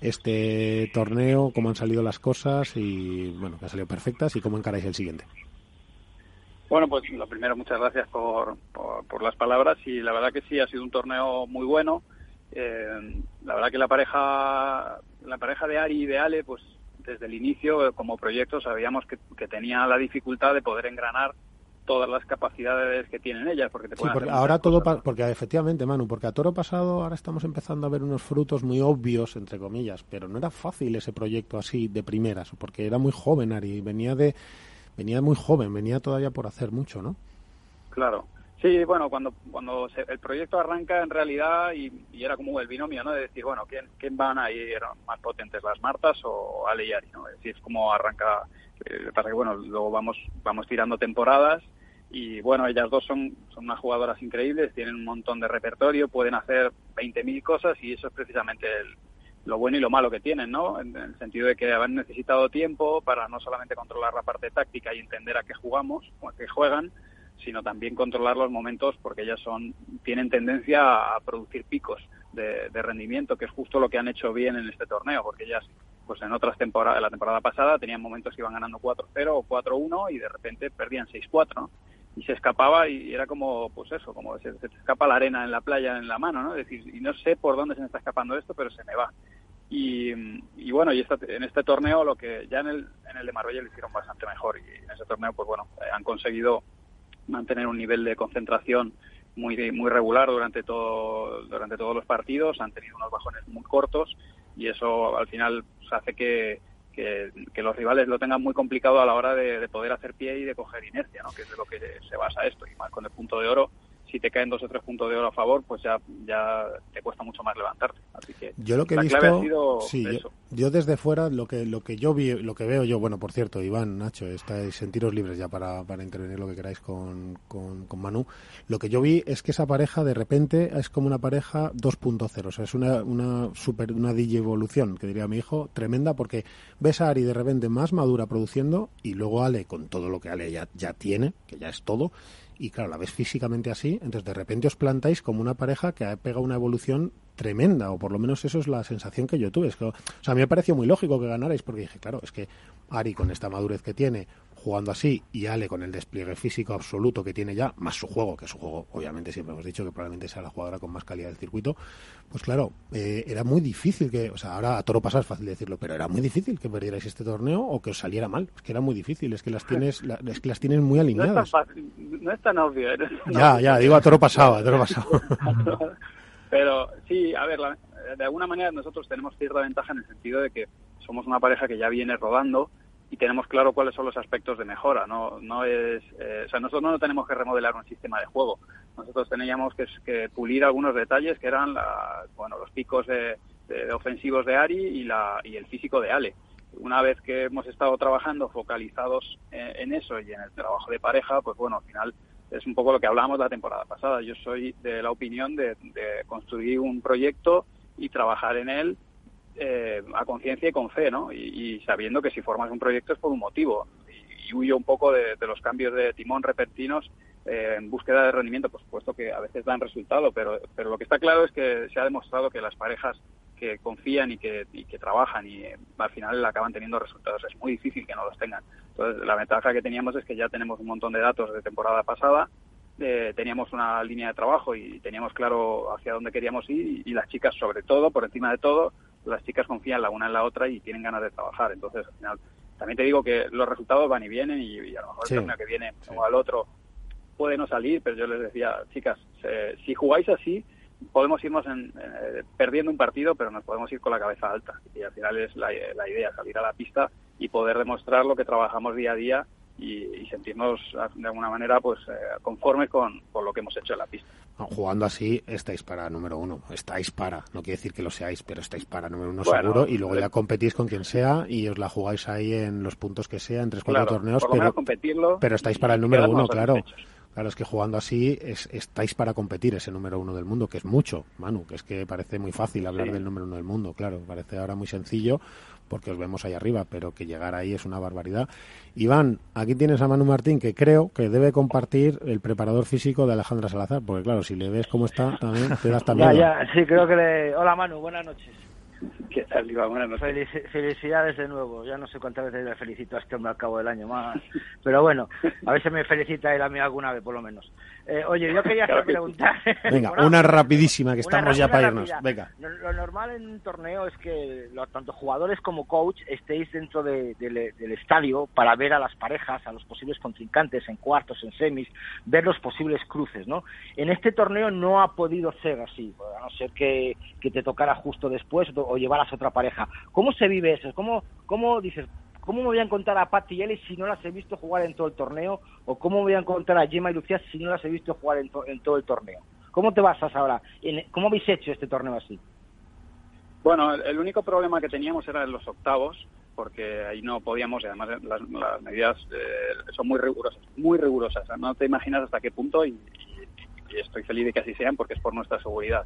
este torneo? ¿Cómo han salido las cosas? Y bueno, que han salido perfectas. ¿Y cómo encaráis el siguiente? Bueno, pues lo primero, muchas gracias por, por, las palabras y la verdad que sí, ha sido un torneo muy bueno. Eh, la verdad que la pareja, la pareja de Ari y de Ale, pues desde el inicio como proyecto sabíamos que, que tenía la dificultad de poder engranar todas las capacidades que tienen ellas porque te sí, porque ahora todo porque efectivamente Manu porque a toro pasado ahora estamos empezando a ver unos frutos muy obvios entre comillas pero no era fácil ese proyecto así de primeras porque era muy joven Ari venía de venía muy joven, venía todavía por hacer mucho, ¿no? Claro. Sí, bueno, cuando cuando el proyecto arranca en realidad y, era como el binomio, ¿no? De decir, bueno, ¿quién, quién van a ir más potentes, las Martas o Ale ¿no? Es decir, es como arranca, eh, pasa que, bueno, luego vamos vamos tirando temporadas y, bueno, ellas dos son, son unas jugadoras increíbles, tienen un montón de repertorio, pueden hacer 20.000 cosas y eso es precisamente el, lo bueno y lo malo que tienen, ¿no? En, el sentido de que han necesitado tiempo para no solamente controlar la parte táctica y entender a qué jugamos o a qué juegan, sino también controlar los momentos porque ellas son tienen tendencia a producir picos de, rendimiento, que es justo lo que han hecho bien en este torneo, porque ellas pues en otras temporadas, la temporada pasada tenían momentos que iban ganando 4-0 o 4-1 y de repente perdían 6-4, ¿no? Y se escapaba y era como, pues eso, como se, se, escapa la arena en la playa en la mano, ¿no? Es decir, y no sé por dónde se me está escapando esto, pero se me va. Y, bueno, y en este torneo lo que ya en el, en el de Marbella lo hicieron bastante mejor y en ese torneo, pues bueno, eh, han conseguido mantener un nivel de concentración muy muy regular durante todo durante todos los partidos, han tenido unos bajones muy cortos y eso al final pues, hace que que, los rivales lo tengan muy complicado a la hora de, poder hacer pie y de coger inercia, ¿no? que es de lo que se basa esto. Y más con el punto de oro, si te caen dos o tres puntos de oro a favor, pues ya, ya te cuesta mucho más levantarte. Así que yo lo que he visto, sí, yo, desde fuera lo que lo que yo vi, lo que veo yo, bueno, por cierto, Iván, Nacho, estáis sentiros libres ya para, para intervenir lo que queráis con, con, con, Manu. Lo que yo vi es que esa pareja de repente es como una pareja 2.0, o sea, es una una super una DJ evolución, que diría mi hijo, tremenda porque ves a Ari de repente más madura produciendo y luego Ale con todo lo que Ale ya ya tiene, que ya es todo y claro, la ves físicamente así, entonces de repente os plantáis como una pareja que ha pegado una evolución tremenda, o por lo menos eso es la sensación que yo tuve. Es que, o sea, a mí me pareció muy lógico que ganarais, porque dije, claro, es que Ari con esta madurez que tiene, jugando así, y Ale con el despliegue físico absoluto que tiene ya, más su juego, que su juego, obviamente siempre hemos dicho que probablemente sea la jugadora con más calidad del circuito, pues claro, eh, era muy difícil que, o sea, ahora a toro pasar es fácil decirlo, pero era muy difícil que perdierais este torneo o que os saliera mal, es que era muy difícil, es que las tienes, es que las tienes muy alineadas. No es tan, obvio. ya, ya, digo a toro pasado, a toro pasado. pero sí, a ver, de alguna manera nosotros tenemos cierta ventaja en el sentido de que somos una pareja que ya viene rodando y tenemos claro cuáles son los aspectos de mejora. No, no es, eh, o sea, nosotros no tenemos que remodelar un sistema de juego. Nosotros teníamos que, pulir algunos detalles que eran la, bueno, los picos de, ofensivos de Ari y, la, y el físico de Ale. una vez que hemos estado trabajando focalizados eh, en eso y en el trabajo de pareja, pues bueno, al final es un poco lo que hablábamos la temporada pasada. Yo soy de la opinión de, de construir un proyecto y trabajar en él eh, a conciencia y con fe, ¿no? Y, y, sabiendo que si formas un proyecto es por un motivo. Y, y huyo un poco de, de, los cambios de timón repentinos eh, en búsqueda de rendimiento, por supuesto que a veces dan resultado, pero, pero lo que está claro es que se ha demostrado que las parejas que confían y que, y que trabajan y eh, al final acaban teniendo resultados. Es muy difícil que no los tengan. Entonces, la ventaja que teníamos es que ya tenemos un montón de datos de temporada pasada, eh, teníamos una línea de trabajo y teníamos claro hacia dónde queríamos ir y, y, las chicas, sobre todo, por encima de todo, las chicas confían la una en la otra y tienen ganas de trabajar. Entonces, al final, también te digo que los resultados van y vienen y, y a lo mejor sí. el torneo que viene sí. o al otro puede no salir, pero yo les decía, chicas, eh, si jugáis así, podemos irnos en, eh, perdiendo un partido, pero nos podemos ir con la cabeza alta. Y al final es la, la, idea, salir a la pista y poder demostrar lo que trabajamos día a día y, y sentirnos de alguna manera pues eh, conformes con, con, lo que hemos hecho en la pista. Jugando así estáis para número uno, estáis para, no quiere decir que lo seáis, pero estáis para número uno bueno, seguro y luego ya competís con quien sea y os la jugáis ahí en los puntos que sea, en tres, cuatro claro, torneos, pero, pero estáis para el número uno, claro. Claro, es que jugando así es, estáis para competir ese número uno del mundo, que es mucho, Manu, que es que parece muy fácil hablar sí. del número uno del mundo, claro, parece ahora muy sencillo porque os vemos ahí arriba, pero que llegar ahí es una barbaridad. Iván, aquí tienes a Manu Martín, que creo que debe compartir el preparador físico de Alejandra Salazar, porque claro, si le ves cómo está, también te das también. ya, ya, sí, creo que le... Hola Manu, buenas noches. ¿Qué tal, Iván? Buenas noches. Felici felicidades de nuevo. Ya no sé cuántas veces le felicito a este hombre al cabo del año más. Pero bueno, a ver si me felicita él a mí alguna vez, por lo menos. Eh, oye, yo quería claro preguntar. Venga, bueno, una rapidísima, que estamos ya para irnos. Venga. Lo, lo, normal en un torneo es que los, tanto jugadores como coach estéis dentro de, de, del estadio para ver a las parejas, a los posibles contrincantes en cuartos, en semis, ver los posibles cruces, ¿no? En este torneo no ha podido ser así, a no ser que, que te tocara justo después o llevaras a otra pareja. ¿Cómo se vive eso? ¿Cómo, cómo dices, ¿Cómo me voy a encontrar a Patti y Ellie si no las he visto jugar en todo el torneo? ¿O cómo me voy a encontrar a Gemma y Lucía si no las he visto jugar en, to en todo el torneo? ¿Cómo te basas ahora? ¿Cómo habéis hecho este torneo así? Bueno, el, único problema que teníamos era en los octavos, porque ahí no podíamos, y además las, medidas eh, son muy rigurosas, muy rigurosas. No te imaginas hasta qué punto y, y, estoy feliz de que así sean porque es por nuestra seguridad.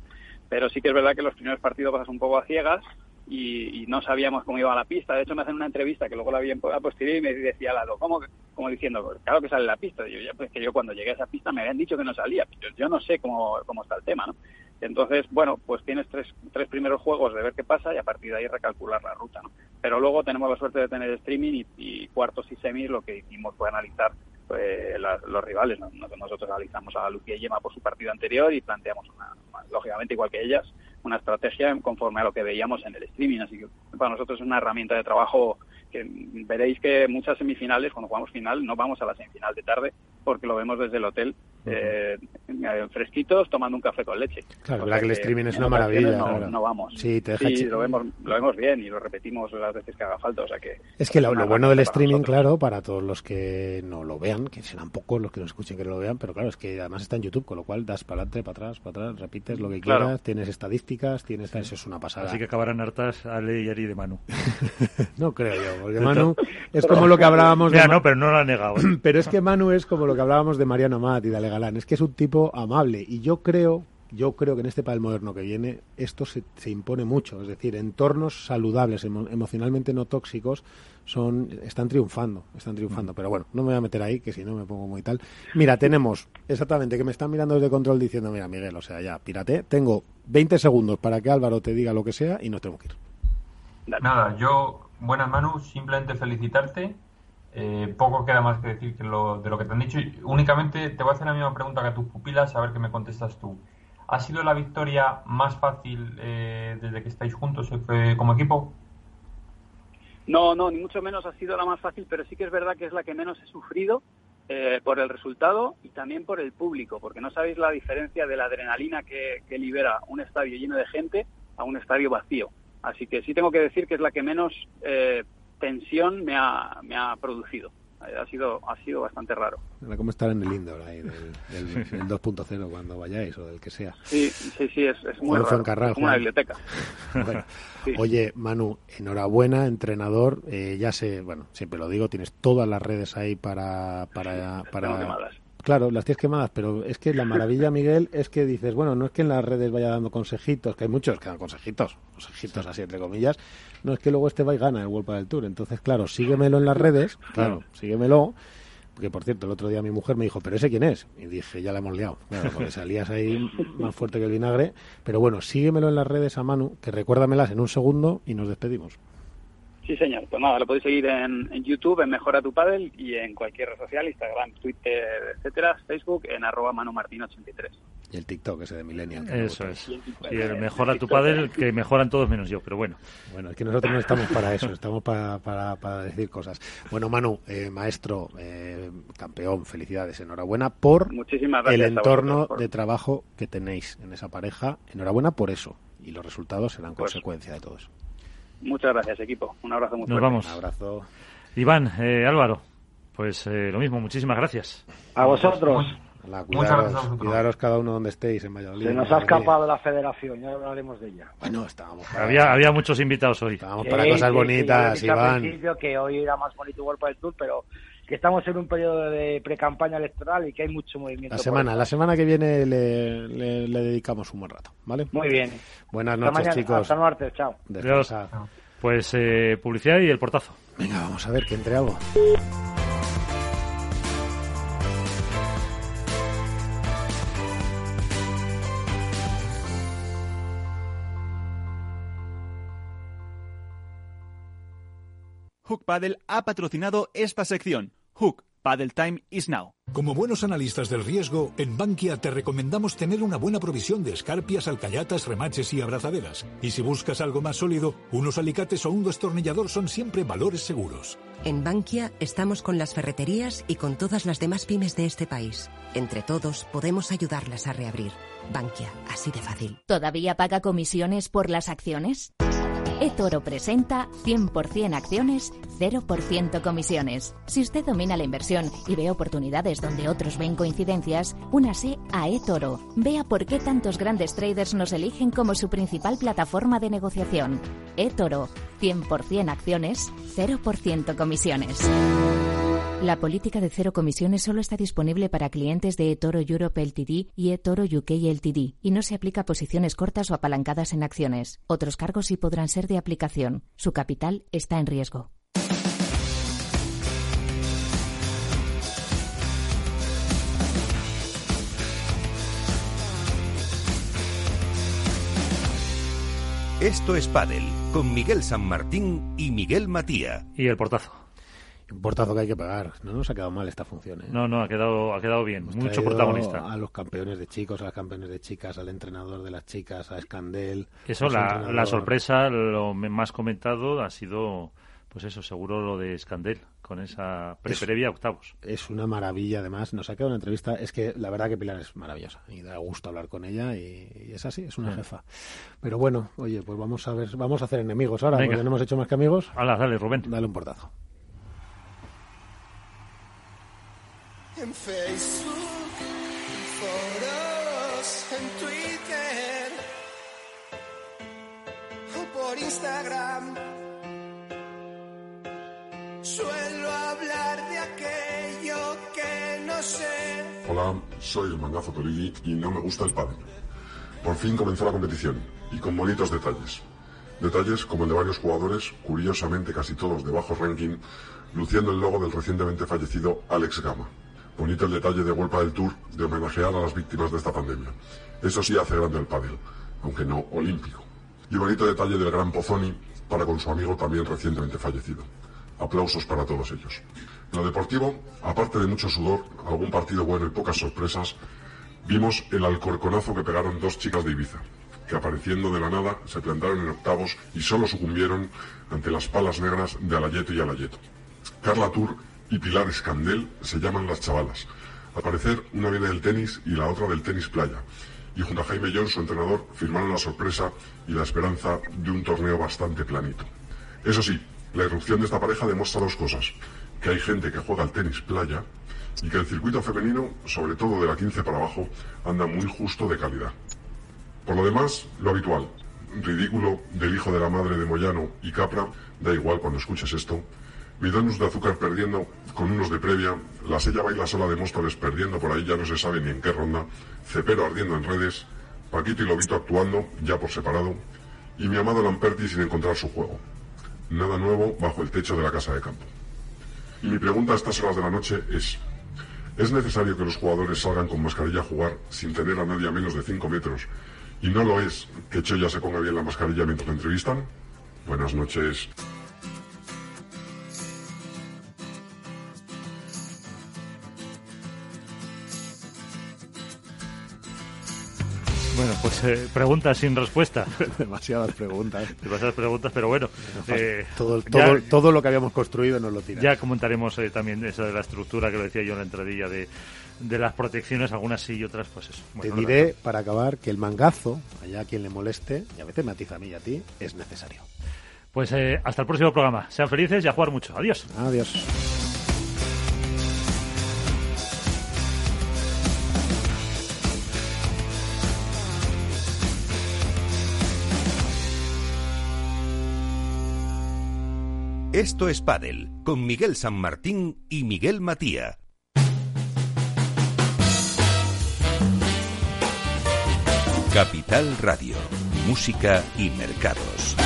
Pero sí que es verdad que los primeros partidos pasas un poco a ciegas y, y, no sabíamos cómo iba la pista. De hecho, me hacen una entrevista que luego la vi en posteriori y me decía al lado, ¿cómo? Como diciendo, claro que sale la pista. Yo, pues que yo cuando llegué a esa pista me habían dicho que no salía. Yo, no sé cómo, cómo está el tema, ¿no? Entonces, bueno, pues tienes tres, tres primeros juegos de ver qué pasa y a partir de ahí recalcular la ruta, ¿no? Pero luego tenemos la suerte de tener streaming y, y cuartos y semis, lo que hicimos fue analizar pues, los rivales. ¿no? Nosotros analizamos a Lucía Yema por su partido anterior y planteamos, una, lógicamente, igual que ellas, una estrategia conforme a lo que veíamos en el streaming. Así que para nosotros es una herramienta de trabajo que veréis que muchas semifinales, cuando jugamos final, no vamos a la semifinal de tarde porque lo vemos desde el hotel eh, fresquitos tomando un café con leche. Claro, la que el streaming es una maravilla. No, claro. no, vamos. Sí, te deja sí lo, vemos, lo vemos bien y lo repetimos las veces que haga falta. O sea que es que lo, lo bueno del streaming, nosotros. claro, para todos los que no lo vean, que serán pocos los que nos escuchen que no lo vean, pero claro, es que además está en YouTube, con lo cual das para adelante, para atrás, para atrás, repites lo que quieras, claro. tienes estadísticas, tienes sí. eso es una pasada. Así que acabarán hartas Ale y Ari de Manu. no creo yo, porque Manu es como lo que hablábamos Mira, de no, pero no lo ha negado. ¿eh? pero es que Manu es como lo que hablábamos de Mariano Mat y de Ale Galán, es que es un tipo amable y yo creo yo creo que en este padel moderno que viene esto se, se impone mucho, es decir, entornos saludables, emo, emocionalmente no tóxicos, son están triunfando, están triunfando. Pero bueno, no me voy a meter ahí, que si no me pongo muy tal. Mira, tenemos exactamente que me están mirando desde control diciendo, mira, Miguel, o sea, ya, pirate, tengo 20 segundos para que Álvaro te diga lo que sea y no tengo que ir. Nada, yo, buenas Manu, simplemente felicitarte eh, poco queda más que decir que lo, de lo que te han dicho. Únicamente te voy a hacer la misma pregunta que a tus pupilas, a ver qué me contestas tú. ¿Ha sido la victoria más fácil eh, desde que estáis juntos eh, como equipo? No, no, ni mucho menos ha sido la más fácil, pero sí que es verdad que es la que menos he sufrido eh, por el resultado y también por el público, porque no sabéis la diferencia de la adrenalina que, que libera un estadio lleno de gente a un estadio vacío. Así que sí tengo que decir que es la que menos eh, tensión me ha, me ha producido. Eh, Ha sido, ha sido bastante raro. Era como estar en el indoor ahí, del, del- del 2.0 cuando vayáis o del que sea. Sí, sí, sí, es, es muy raro. Es como una biblioteca. Bueno, Oye, Manu, enhorabuena, entrenador. Eh, ya sé, bueno, siempre lo digo, tienes todas las redes ahí para... para, para... Claro, las tienes quemadas, pero es que la maravilla, Miguel, es que dices, bueno, no es que en las redes vaya dando consejitos, que hay muchos que dan consejitos, consejitos así entre comillas, no es que luego este va y gana el World del Tour. Entonces, claro, síguemelo en las redes, claro, síguemelo, porque por cierto, el otro día mi mujer me dijo, ¿pero ese quién es? Y dije, ya la hemos liado, claro, porque salías ahí más fuerte que el vinagre. Pero bueno, síguemelo en las redes a Manu, que recuérdamelas en un segundo y nos despedimos. Sí, señor. Pues nada, lo podéis seguir en, en YouTube, en Mejora tu Padel y en cualquier red social, Instagram, Twitter, etcétera, Facebook, en arroba manomartin83. Y el TikTok ese de Millennial. Eso es. Y el mejora tu padre, que mejoran todos menos yo, pero bueno. Bueno, es que nosotros no estamos para eso, estamos para, para, para decir cosas. Bueno, Manu, eh, maestro, eh, campeón, felicidades, enhorabuena por Muchísimas el entorno vosotros por- de trabajo que tenéis en esa pareja. Enhorabuena por eso. Y los resultados serán Pues- consecuencia de todo eso. Muchas gracias, equipo. Un abrazo muy Nos fuerte. vamos. Un abrazo. Iván, eh, Álvaro, pues eh, lo mismo, muchísimas gracias. A vosotros. Cuidaros, gracias a vosotros. cuidaros cada uno donde estéis en Valladolid. Se nos ha escapado la federación, ya hablaremos de ella. Bueno, estábamos para, Había, había muchos invitados hoy. estábamos Sí, para cosas sí, sí, bonitas, yo he dicho al Iván. principio que hoy era más bonito igual para el Tour, pero que estamos en un periodo de pre-campaña electoral y que hay mucho movimiento. La semana, la semana que viene le, le- le dedicamos un buen rato, ¿vale? Muy bien. Buenas Hasta noches, mañana, chicos. Hasta martes, chao. Descansa. Pues eh, publicidad y el portazo. Venga, vamos a ver que entre algo. Hook Paddle ha patrocinado esta sección. Hook Paddle Time is now. Como buenos analistas del riesgo, en Bankia te recomendamos tener una buena provisión de escarpias, alcayatas, remaches y abrazaderas. Y si buscas algo más sólido, unos alicates o un destornillador son siempre valores seguros. En Bankia estamos con las ferreterías y con todas las demás pymes de este país. Entre todos podemos ayudarlas a reabrir. Bankia, así de fácil. ¿Todavía paga comisiones por las acciones? eToro presenta 100% acciones, 0% comisiones. Si usted domina la inversión y ve oportunidades donde otros ven coincidencias, únase a eToro. Vea por qué tantos grandes traders nos eligen como su principal plataforma de negociación. eToro, 100% acciones, 0% comisiones. La política de cero comisiones solo está disponible para clientes de eToro Europe Ltd y eToro UK Ltd y no se aplica a posiciones cortas o apalancadas en acciones. Otros cargos sí podrán ser de aplicación. Su capital está en riesgo. Esto es Padel, con Miguel San Martín y Miguel Matía. Y el portazo. Un portazo que hay que pegar. No nos ha quedado mal esta función. ¿eh? No, no, ha quedado, ha quedado bien. Hemos Mucho protagonista. A los campeones de chicos, a las campeones de chicas, al entrenador de las chicas, a Escandel. Eso, a la, sorpresa, lo más comentado ha sido, pues eso, seguro lo de Escandel, con esa pre previa octavos. Es una maravilla, además. Nos ha quedado una entrevista. Es que la verdad que Pilar es maravillosa y da gusto hablar con ella y, y es así, es una Sí. jefa. Pero bueno, oye, pues vamos a ver, vamos a hacer enemigos ahora, Venga. porque no hemos hecho más que amigos. Hala, dale, Rubén. Dale un portazo. En Facebook, en foros, en Twitter o por Instagram. Suelo hablar de aquello que no sé. Hola, soy el mangazo Torigi y no me gusta el pádel. Por fin comenzó la competición y con bonitos detalles. Detalles como el de varios jugadores, curiosamente casi todos de bajo ranking, luciendo el logo del recientemente fallecido Alex Gama. Bonito el detalle de Vuelta del Tour de homenajear a las víctimas de esta pandemia. Eso sí hace grande el pádel, aunque no olímpico. Y bonito detalle del gran Pozzoni para con su amigo también recientemente fallecido. Aplausos para todos ellos. En lo deportivo, aparte de mucho sudor, algún partido bueno y pocas sorpresas, vimos el alcorconazo que pegaron dos chicas de Ibiza, que apareciendo de la nada se plantaron en octavos y solo sucumbieron ante las palas negras de Alayeto y Alayeto. Carla Tour y Pilar Escandel se llaman las chavalas. Al parecer, una viene del tenis y la otra del tenis playa. Y junto a Jaime John, su entrenador, firmaron la sorpresa y la esperanza de un torneo bastante planito. Eso sí, la irrupción de esta pareja demuestra dos cosas. que hay gente que juega al tenis playa y que el circuito femenino, sobre todo de la 15 para abajo, anda muy justo de calidad. Por lo demás, lo habitual, ridículo del hijo de la madre de Moyano y Capra, da igual cuando escuches esto, Midonus de azúcar perdiendo con unos de previa, la sella baila sola de Móstoles perdiendo por ahí ya no se sabe ni en qué ronda, Cepero ardiendo en redes, Paquito y Lobito actuando, ya por separado, y mi amado Lamperti sin encontrar su juego. Nada nuevo bajo el techo de la casa de campo. Y mi pregunta a estas horas de la noche es, ¿es necesario que los jugadores salgan con mascarilla a jugar sin tener a nadie a menos de 5 metros? ¿Y no lo es que Choya se ponga bien la mascarilla mientras le entrevistan? Buenas noches. Bueno, pues eh, preguntas sin respuesta. Demasiadas preguntas. Demasiadas preguntas, pero bueno. eh, todo, ya- todo, todo lo que habíamos construido nos lo tira. Ya comentaremos eh, también eso de la estructura que lo decía yo en la entradilla de, de las protecciones, algunas sí y otras pues eso. Te Bueno, no diré, para acabar, que el mangazo, allá a quien le moleste, y a veces me atiza a mí y a ti, es necesario. Pues eh, hasta el próximo programa. Sean felices y a jugar mucho. Adiós. Adiós. Esto es Padel con Miguel San Martín y Miguel Matía. Capital Radio, música y mercados.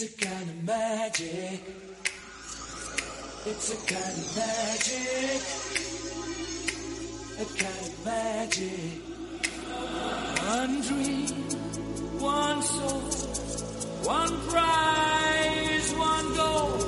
It's a kind of magic. It's a kind of magic. A kind of magic. One dream, one soul, one prize, one goal.